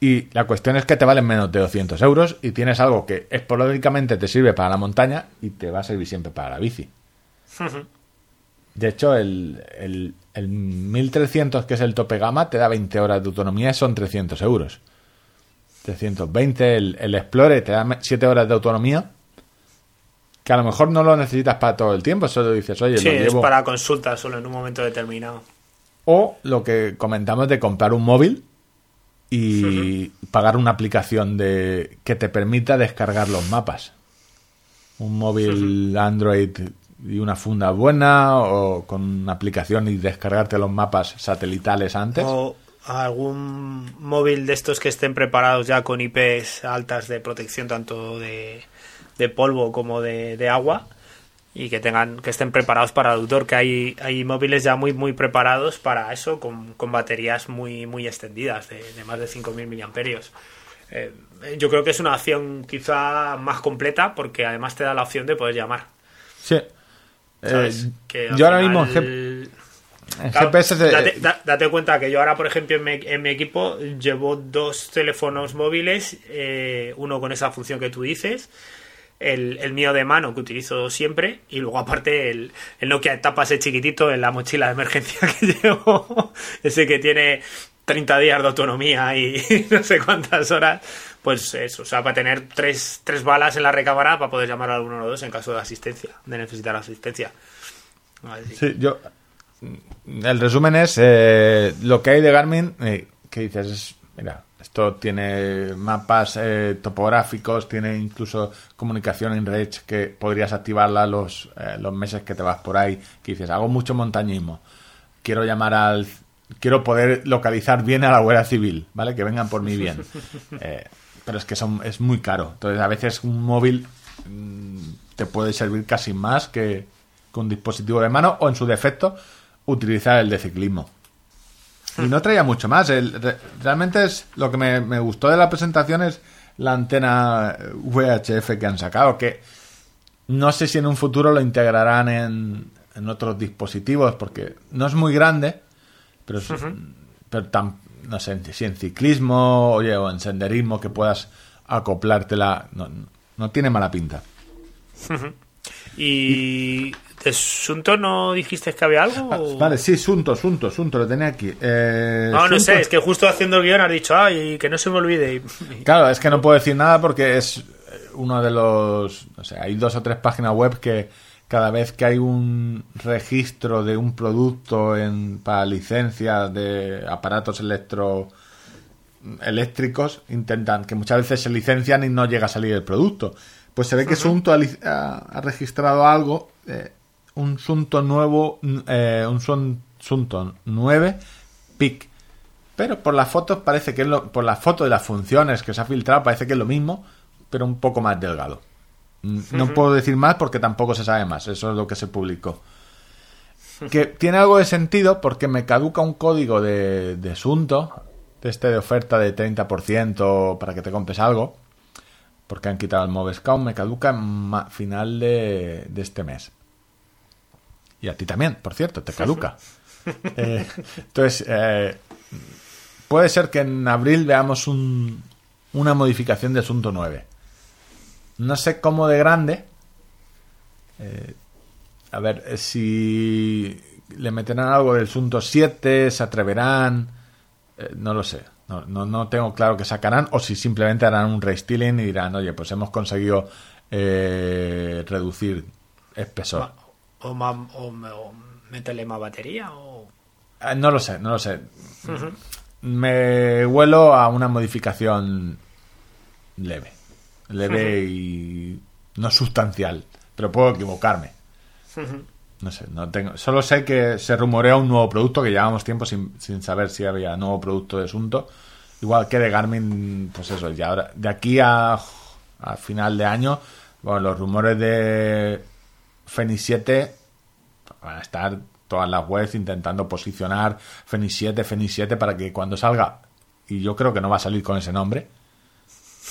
Y la cuestión es que te valen menos de 200 euros y tienes algo que esporádicamente te sirve para la montaña y te va a servir siempre para la bici. De hecho, el, el, el 1300, que es el tope gama, te da 20 horas de autonomía y son 300 euros. 320, el, el Explorer te da 7 horas de autonomía, que a lo mejor no lo necesitas para todo el tiempo, solo dices, oye,
Sí,
lo
es para consulta solo en un momento determinado.
O lo que comentamos de comprar un móvil y pagar una aplicación de que te permita descargar los mapas. Un móvil Android y una funda buena o con una aplicación y descargarte los mapas satelitales antes.
O algún móvil de estos que estén preparados ya con IPs altas de protección tanto de, de polvo como de, de agua y que tengan que estén preparados para el autor que hay hay móviles ya muy muy preparados para eso con, con baterías muy muy extendidas de, de más de 5000 miliamperios Eh, yo creo que es una opción quizá más completa porque además te da la opción de poder llamar
Sí.
¿Sabes?
Eh,
Que
yo ahora mismo en, G- en
Claro,
GPS se-
date, da- date cuenta que yo ahora, por ejemplo, en mi, en mi equipo llevo dos teléfonos móviles, eh, uno con esa función que tú dices, el, el mío de mano que utilizo siempre, y luego aparte el, el Nokia tapa ese chiquitito en la mochila de emergencia que llevo, ese que tiene 30 días de autonomía y no sé cuántas horas, pues eso, o sea, para tener tres, tres balas en la recámara para poder llamar al 112 en caso de asistencia, de necesitar asistencia. Así.
Sí, yo. El resumen es eh, lo que hay de Garmin. eh, que dices, es, mira, esto tiene mapas eh, topográficos, tiene incluso comunicación en red que podrías activarla los, eh, los meses que te vas por ahí. Que dices, hago mucho montañismo. Quiero llamar al. Quiero poder localizar bien a la Guardia Civil, ¿vale? Que vengan por mí bien. Eh, pero es que son, es muy caro. Entonces, a veces un móvil mm, te puede servir casi más que, que un dispositivo de mano o, en su defecto, utilizar el de ciclismo. Y no traía mucho más. El- re- realmente es lo que me, me gustó de la presentación es la antena VHF que han sacado, que no sé si en un futuro lo integrarán en, en otros dispositivos, porque no es muy grande, pero, es- pero no sé si en ciclismo oye, o en senderismo que puedas acoplártela. No, no tiene mala pinta.
¿Y de Sunto no dijiste que había algo? o-
Ah, Vale, sí, Sunto, Sunto, Sunto, lo tenía aquí. Eh,
No, no
Sunto-
sé, es que justo haciendo el guion has dicho, ay, que no se me olvide.
Claro, es que no puedo decir nada porque es uno de los... O sea, hay dos o tres páginas web que cada vez que hay un registro de un producto en, para licencia de aparatos electro eléctricos intentan que muchas veces se licencian y no llega a salir el producto. Pues se ve que Sunto ha, ha- ha registrado algo eh, un Sunto nuevo eh, un Sun- Sunto 9 PIC. Pero por las fotos parece que es lo, por la foto de las funciones que se ha filtrado parece que es lo mismo, pero un poco más delgado. No puedo decir más porque tampoco se sabe más, eso es lo que se publicó. Que tiene algo de sentido porque me caduca un código de, de Sunto, de este de oferta de 30% para que te compres algo, porque han quitado el Movescount, me caduca en final de, de este mes. Y a ti también, por cierto, te caduca. Eh, entonces, eh, puede ser que en abril veamos un- una modificación de Asunto 9. No sé cómo de grande. Eh, a ver eh, si le meterán algo del Asunto 7, se atreverán. Eh, no lo sé. No, no, no tengo claro que sacarán. O si simplemente harán un restyling y dirán, oye, pues hemos conseguido eh, reducir espesor.
O, o, o métele más batería o...
Eh, No lo sé, no lo sé. Me huelo a una modificación leve. Leve y no sustancial. Pero puedo equivocarme. No sé, no tengo. Solo sé que se rumorea un nuevo producto que llevamos tiempo sin, sin saber si había nuevo producto de asunto. Igual que de Garmin, pues eso, ya ahora, de aquí a, a final de año, bueno, los rumores de Fenix 7 van a estar todas las webs intentando posicionar Fenix 7, Fenix 7 para que cuando salga y yo creo que no va a salir con ese nombre.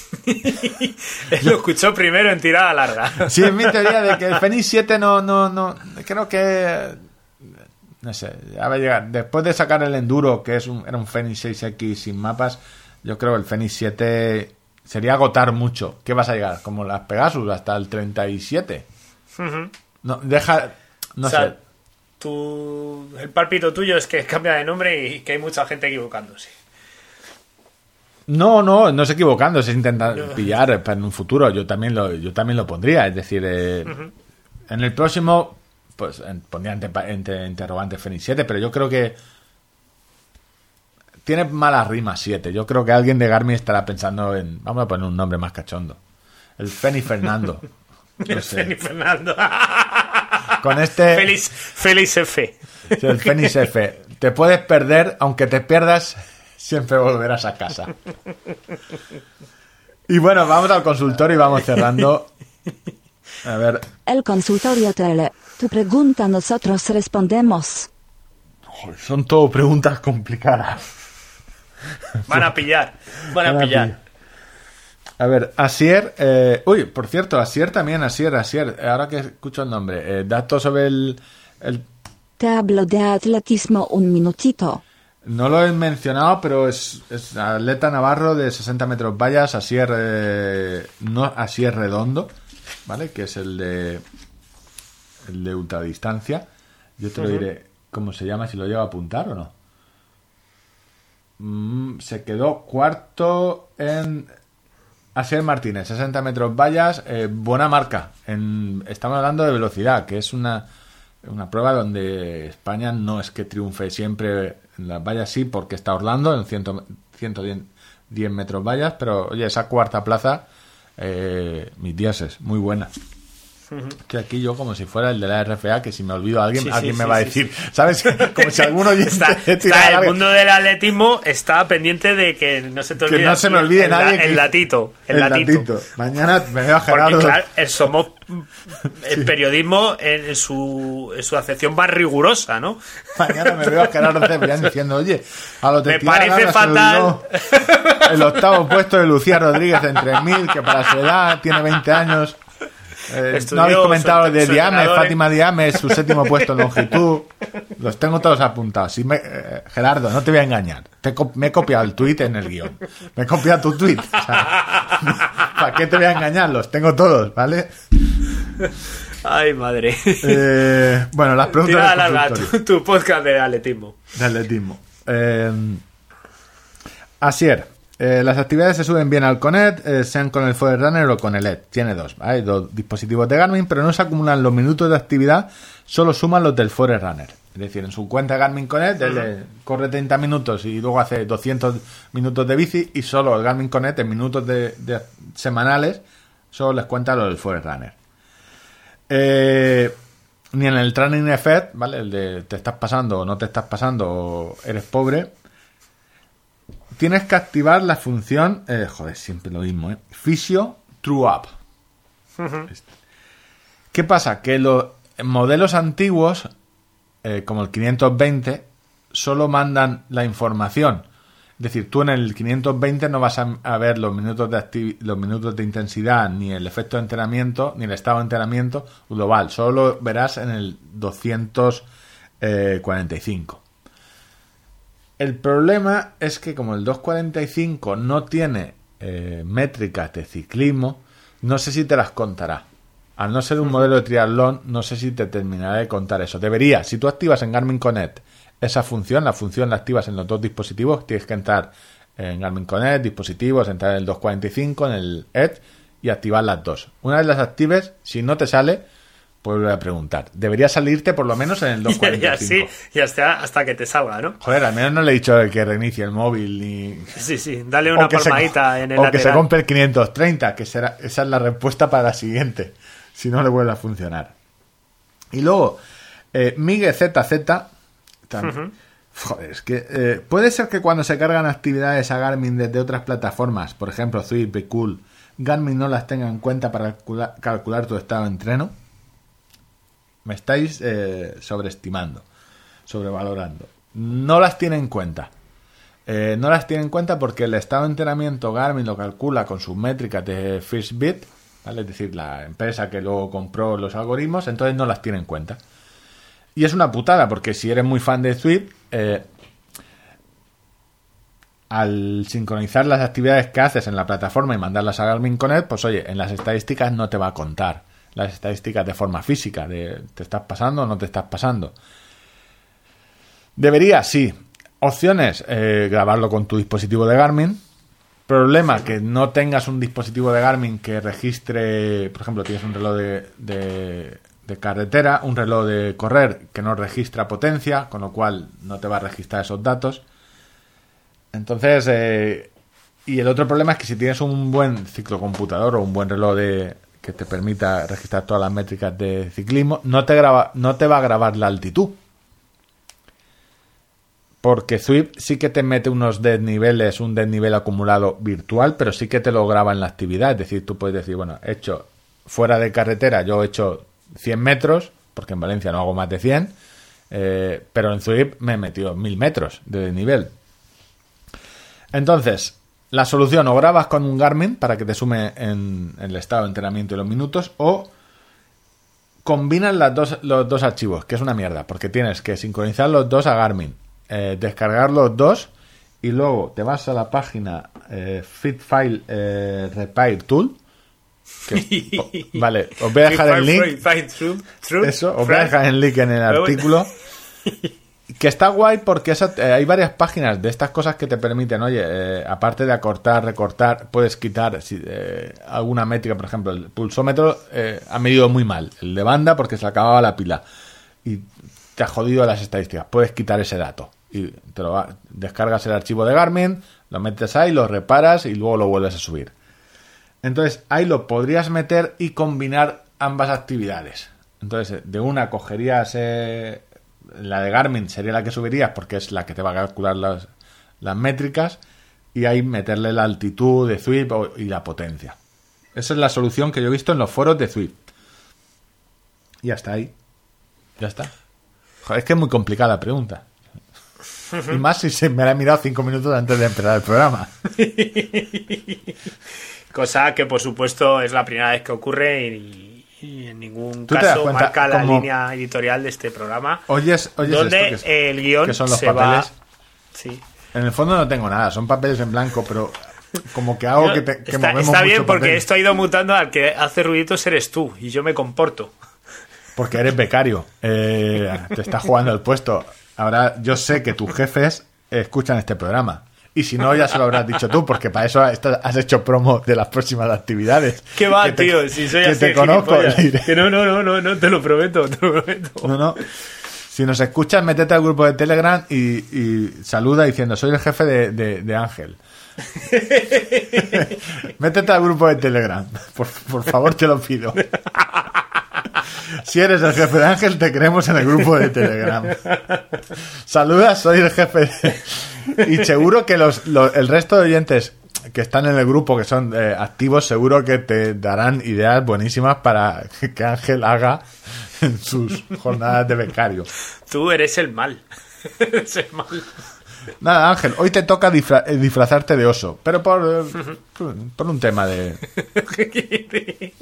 Él lo escuchó primero en tirada larga.
Sí, es mi teoría de que el Fenix 7 no, no, no, creo que, no sé, ya va a llegar. Después de sacar el Enduro, que es un, era un Fenix 6X sin mapas, yo creo que el Fenix 7 sería agotar mucho. ¿Qué vas a llegar? Como las Pegasus, hasta el 37. No, deja, no
o sea,
sé.
tu- el palpito tuyo es que cambia de nombre y que hay mucha gente equivocándose.
No, no, no se equivocando, se intenta pillar en un futuro. Yo también lo, yo también lo pondría. Es decir, eh, en el próximo, pues en- pondría entre, entre interrogante Fenix 7, pero yo creo que tiene malas rimas 7. Yo creo que alguien de Garmin estará pensando en, vamos a poner un nombre más cachondo. El Fenix Fernando. Sé.
Félix Fernando.
Con este,
Félix, Félix F.
el Fenix F. Te puedes perder, aunque te pierdas, siempre volverás a casa. Y bueno, vamos al consultorio y vamos cerrando. A ver,
El consultorio tele. Tu pregunta nosotros respondemos.
joder, son todo preguntas complicadas.
Van a pillar. Van a
Van a
pillar.
A ver, Asier, eh, uy, por cierto, Asier también, Asier, Asier, ahora que escucho el nombre, eh, datos sobre el, el-
Te hablo de atletismo un minutito.
No lo he mencionado, pero es, es atleta navarro de 60 metros vallas, Asier, eh, no, Asier redondo, ¿vale? Que es el de, el de ultradistancia. Yo te lo diré cómo se llama, si lo llevo a apuntar o no. Mm, se quedó cuarto en Asier Martínez, 60 metros vallas, eh, buena marca. En, estamos hablando de velocidad, que es una, una prueba donde España no es que triunfe siempre en las vallas, sí, porque está Orlando en 100 110 metros vallas, pero oye, esa cuarta plaza, eh, mis dioses, muy buena. Que aquí yo como si fuera el de la RFA, que si me olvido a alguien,
Sí, sí,
alguien me
sí,
va a decir, ¿sabes? Como si alguno
Está, está el mundo del atletismo está pendiente de que no se te
que
olvide
no se me olvide
el,
nadie. que-
el latito. El, latito.
Mañana me veo a
Porque
Gerardo.
claro, eh, somos el periodismo en, su, en su acepción más rigurosa, ¿no?
Mañana me veo a Gerardo Cebrián diciendo, oye, a de
Me parece fatal.
El octavo puesto de Lucía Rodríguez en 3000, que para su edad tiene 20 años. Eh, no habéis comentado de Diame,
en-
Fátima Diame, su séptimo puesto en longitud. Los tengo todos apuntados. Me- eh, Gerardo, no te voy a engañar. Te me he copiado el tuit en el guion. Me he copiado tu. O sea, ¿Para qué te voy a engañar? Los tengo todos, ¿vale?
Ay, madre.
Eh, bueno, las preguntas
Tira tu, tu podcast de atletismo.
de atletismo. Eh, Asier, eh, las actividades se suben bien al Conet, eh, sean con el Forerunner o con el LED. Tiene dos, hay dos dispositivos de Garmin, pero no se acumulan los minutos de actividad, solo suman los del Forerunner. Es decir, en su cuenta Garmin Connect, él corre 30 minutos y luego hace 200 minutos de bici y solo el Garmin Connect en minutos de, de semanales solo les cuenta lo del Forerunner. Eh, ni en el Training Effect, ¿vale? El de te estás pasando o no te estás pasando o eres pobre. Tienes que activar la función, eh, joder, siempre lo mismo, ¿eh? Physio True Up. Este. ¿Qué pasa? Que los modelos antiguos, eh, como el 520, solo mandan la información. Es decir, tú en el 520 no vas a, a ver los minutos de los minutos de intensidad, ni el efecto de entrenamiento, ni el estado de entrenamiento global. Solo lo verás en el 245. El problema es que como el 245 no tiene eh, métricas de ciclismo, no sé si te las contará. Al no ser un modelo de triatlón, no sé si te terminará de contar eso. Debería, si tú activas en Garmin Connect esa función, la función la activas en los dos dispositivos, tienes que entrar en Garmin Connect, dispositivos, entrar en el 245, en el Edge y activar las dos. Una vez las actives, si no te sale, voy a preguntar. Debería salirte por lo menos en el
Y
245.
así, y hasta, hasta que te salga, ¿no?
Joder, al menos no le he dicho que reinicie el móvil ni...
Sí, sí, dale una
se-
palmadita en el
o que se compre el 530, que será, esa es la respuesta para la siguiente, si no le vuelve a funcionar. Y luego, eh, Migue ZZ, joder, es que eh, puede ser que cuando se cargan actividades a Garmin desde otras plataformas, por ejemplo Zwift, Cool, Garmin no las tenga en cuenta para calcula- calcular tu estado de entreno. Me estáis eh, sobreestimando, sobrevalorando. No las tiene en cuenta. Eh, no las tiene en cuenta porque el estado de entrenamiento Garmin lo calcula con sus métricas de Fitbit, ¿vale? Es decir, la empresa que luego compró los algoritmos, entonces no las tiene en cuenta. Y es una putada porque si eres muy fan de Swift, eh, al sincronizar las actividades que haces en la plataforma y mandarlas a Garmin Connect, pues oye, en las estadísticas no te va a contar las estadísticas de forma física, de te estás pasando o no te estás pasando. Debería, sí. Opciones, eh, grabarlo con tu dispositivo de Garmin. Problema, que no tengas un dispositivo de Garmin que registre, por ejemplo, tienes un reloj de, de- de carretera, un reloj de correr que no registra potencia, con lo cual no te va a registrar esos datos. Entonces, eh, y el otro problema es que si tienes un buen ciclocomputador o un buen reloj de, que te permita registrar todas las métricas de ciclismo, no te, graba, no te va a grabar la altitud. Porque Swift sí que te mete unos desniveles, un desnivel acumulado virtual, pero sí que te lo graba en la actividad. Es decir, tú puedes decir, bueno, he hecho fuera de carretera, yo he hecho 100 metros, porque en Valencia no hago más de 100, eh, pero en Swift me he metido 1000 metros de desnivel. Entonces, la solución o grabas con un Garmin para que te sume en, en el estado de entrenamiento y los minutos, o combinas las dos, los dos archivos, que es una mierda, porque tienes que sincronizar los dos a Garmin, eh, descargar los dos y luego te vas a la página eh, FitFile eh, Repair Tool. que- vale, os voy a dejar el link. Eso, os voy a dejar el link en el artículo. Que está guay porque eh, hay varias páginas de estas cosas que te permiten, oye, eh, aparte de acortar, recortar, puedes quitar si, eh, alguna métrica, por ejemplo, el pulsómetro ha medido muy mal, el de banda porque se acababa la pila y te ha jodido las estadísticas, puedes quitar ese dato y te lo descargas el archivo de Garmin, lo metes ahí, lo reparas y luego lo vuelves a subir. Entonces ahí lo podrías meter y combinar ambas actividades. Entonces de una cogerías la de Garmin, sería la que subirías porque es la que te va a calcular las, las métricas y ahí meterle la altitud de Swift o- y la potencia. Esa es la solución que yo he visto en los foros de Swift. Y hasta ahí. Ya está. Es que es muy complicada la pregunta. Y más si se me la he mirado cinco minutos antes de empezar el programa.
Cosa que, por supuesto, es la primera vez que ocurre y, y en ningún
¿Tú te das
caso marca la
cómo-
línea editorial de este programa.
Oyes, oyes
donde
esto que, es-
el guion
que son los
se
papeles.
va. Sí.
En el fondo no tengo nada, son papeles en blanco, pero como que hago que, te, que
está
movemos
está bien
mucho
porque
papel.
esto ha ido mutando al que hace ruiditos eres tú y yo me comporto.
Porque eres becario. Eh, te está jugando el puesto. Ahora yo sé que tus jefes escuchan este programa. Y si no, ya se lo habrás dicho tú, porque para eso has hecho promo de las próximas actividades.
¿Qué va,
Que te-
tío? Si soy
que
así
te conozco.
Que no, no, no, no, no, te lo prometo, te lo prometo.
No, no. Si nos escuchas, métete al grupo de Telegram y, y saluda diciendo, soy el jefe de, de- de Ángel. métete al grupo de Telegram. Por, por favor, te lo pido. Si eres el jefe de Ángel, te queremos en el grupo de Telegram. Saluda, soy el jefe de... Y seguro que los, los- el resto de oyentes que están en el grupo, que son eh, activos, seguro que te darán ideas buenísimas para que Ángel haga en sus jornadas de becario.
Tú eres el mal. eres el mal.
Nada, Ángel, hoy te toca disfra- eh, disfrazarte de oso, pero por, eh, por, por un tema de...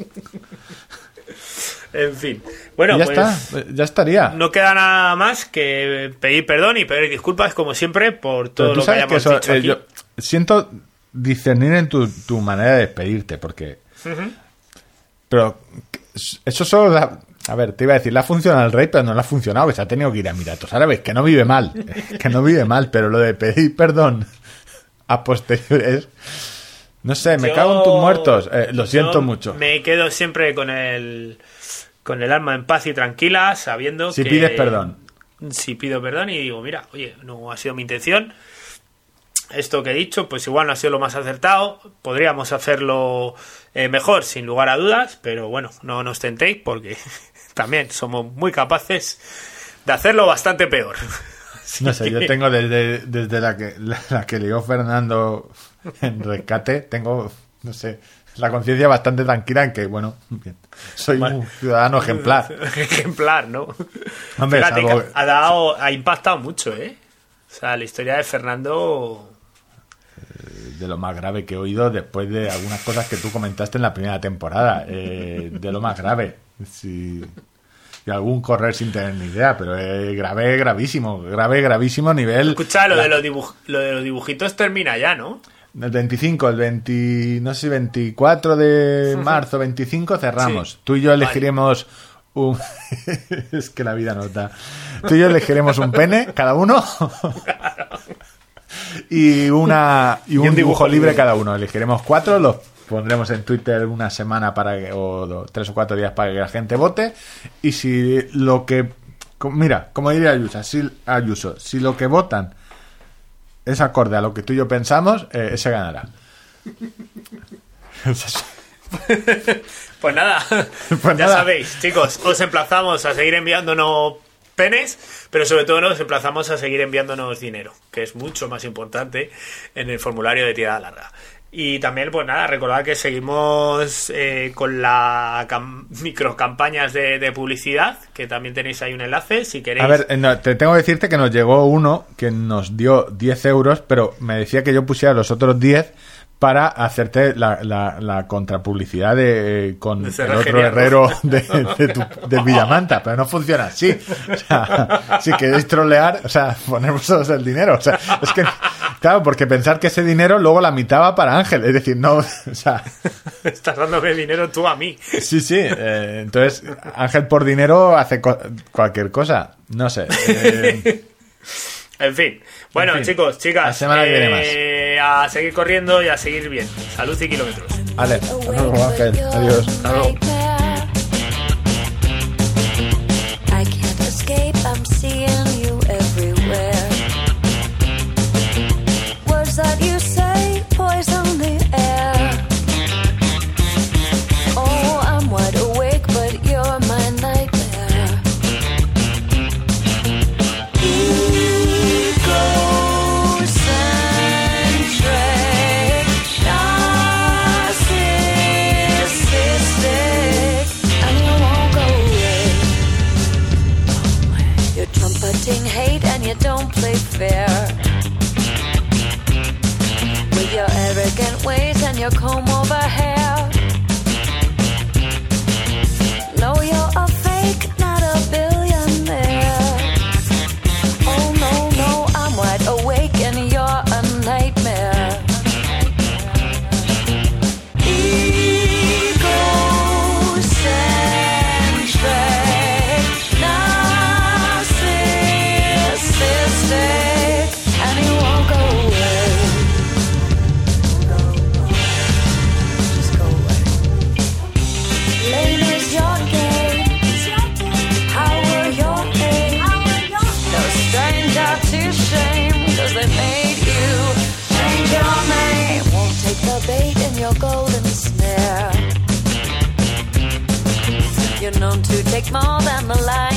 en fin. Bueno,
ya
pues
está, ya estaría.
no queda nada más que pedir perdón y pedir disculpas, como siempre, por todo lo que hayamos
que eso,
dicho
eh,
aquí.
yo siento discernir en tu, tu manera de despedirte, porque... Pero eso solo... da- a ver, te iba a decir, le ha funcionado al rey, pero no le ha funcionado, que se ha tenido que ir a Emiratos Árabes, que no vive mal, que no vive mal, pero lo de pedir perdón a posteriores... No sé, me
Yo-
cago en tus muertos, eh, lo
yo
siento mucho.
Me quedo siempre con el con el alma en paz y tranquila, sabiendo
Si
que
pides perdón.
Si pido perdón y digo, mira, oye, no ha sido mi intención. Esto que he dicho, pues igual no ha sido lo más acertado. Podríamos hacerlo eh, mejor, sin lugar a dudas, pero bueno, no nos tentéis porque también somos muy capaces de hacerlo bastante peor. Así
No sé, yo tengo desde, desde la que la, la que lió Fernando en rescate, tengo, no sé, la conciencia bastante tranquila en que, bueno, soy un ciudadano ejemplar.
ejemplar, ¿no?
Hombre,
Fíjate ha dado, ha impactado mucho, ¿eh? O sea, la historia de Fernando
de lo más grave que he oído después de algunas cosas que tú comentaste en la primera temporada. Eh, de lo más grave. Sí. Y algún correr sin tener ni idea, pero eh, grave, gravísimo. Grave, gravísimo nivel.
Escucha, lo de, los dibuj- lo de los dibujitos termina ya, ¿no?
El 25, el 20, no sé, 24 de marzo, 25 cerramos.
Sí.
Tú y yo elegiremos un... es que la vida nos da. Tú y yo elegiremos un pene, cada uno. y una y un,
un
dibujo
dibujo
libre
libre.
cada uno. Elegiremos cuatro, los pondremos en Twitter una semana para que, o tres o cuatro días para que la gente vote. Y si lo que... Mira, como diría Ayuso, si, Ayuso, si lo que votan es acorde a lo que tú y yo pensamos, eh, ese ganará.
Pues nada,
Pues
ya
nada.
sabéis, chicos, os emplazamos a seguir enviándonos penes, pero sobre todo nos emplazamos a seguir enviándonos dinero, que es mucho más importante en el formulario de tirada larga. Y también, pues nada, recordad que seguimos eh, con la cam- microcampañas de, de publicidad, que también tenéis ahí un enlace, si queréis.
A ver, eh, no, te tengo que decirte que nos llegó uno que nos dio 10 euros, pero me decía que yo pusiera los otros 10 para hacerte la, la, la contrapublicidad de, eh, con
De
el otro herrero de, de, tu- de Villamanta, pero no funciona así. O sea, si queréis trolear, o sea, ponemos todos el dinero. O sea, es que, claro, porque pensar que ese dinero luego la mitad va para Ángel, es decir, no, o sea,
Estás dándome dinero tú a mí.
Sí, sí. eh, entonces, Ángel por dinero hace co- cualquier cosa. No sé. eh,
En fin. Bueno,
En fin.
chicos, chicas,
La semana que viene
eh, a seguir corriendo y a seguir bien. Salud y kilómetros.
vale. Hasta luego, Ángel. Adiós.
I come overhead. Take more than the lion.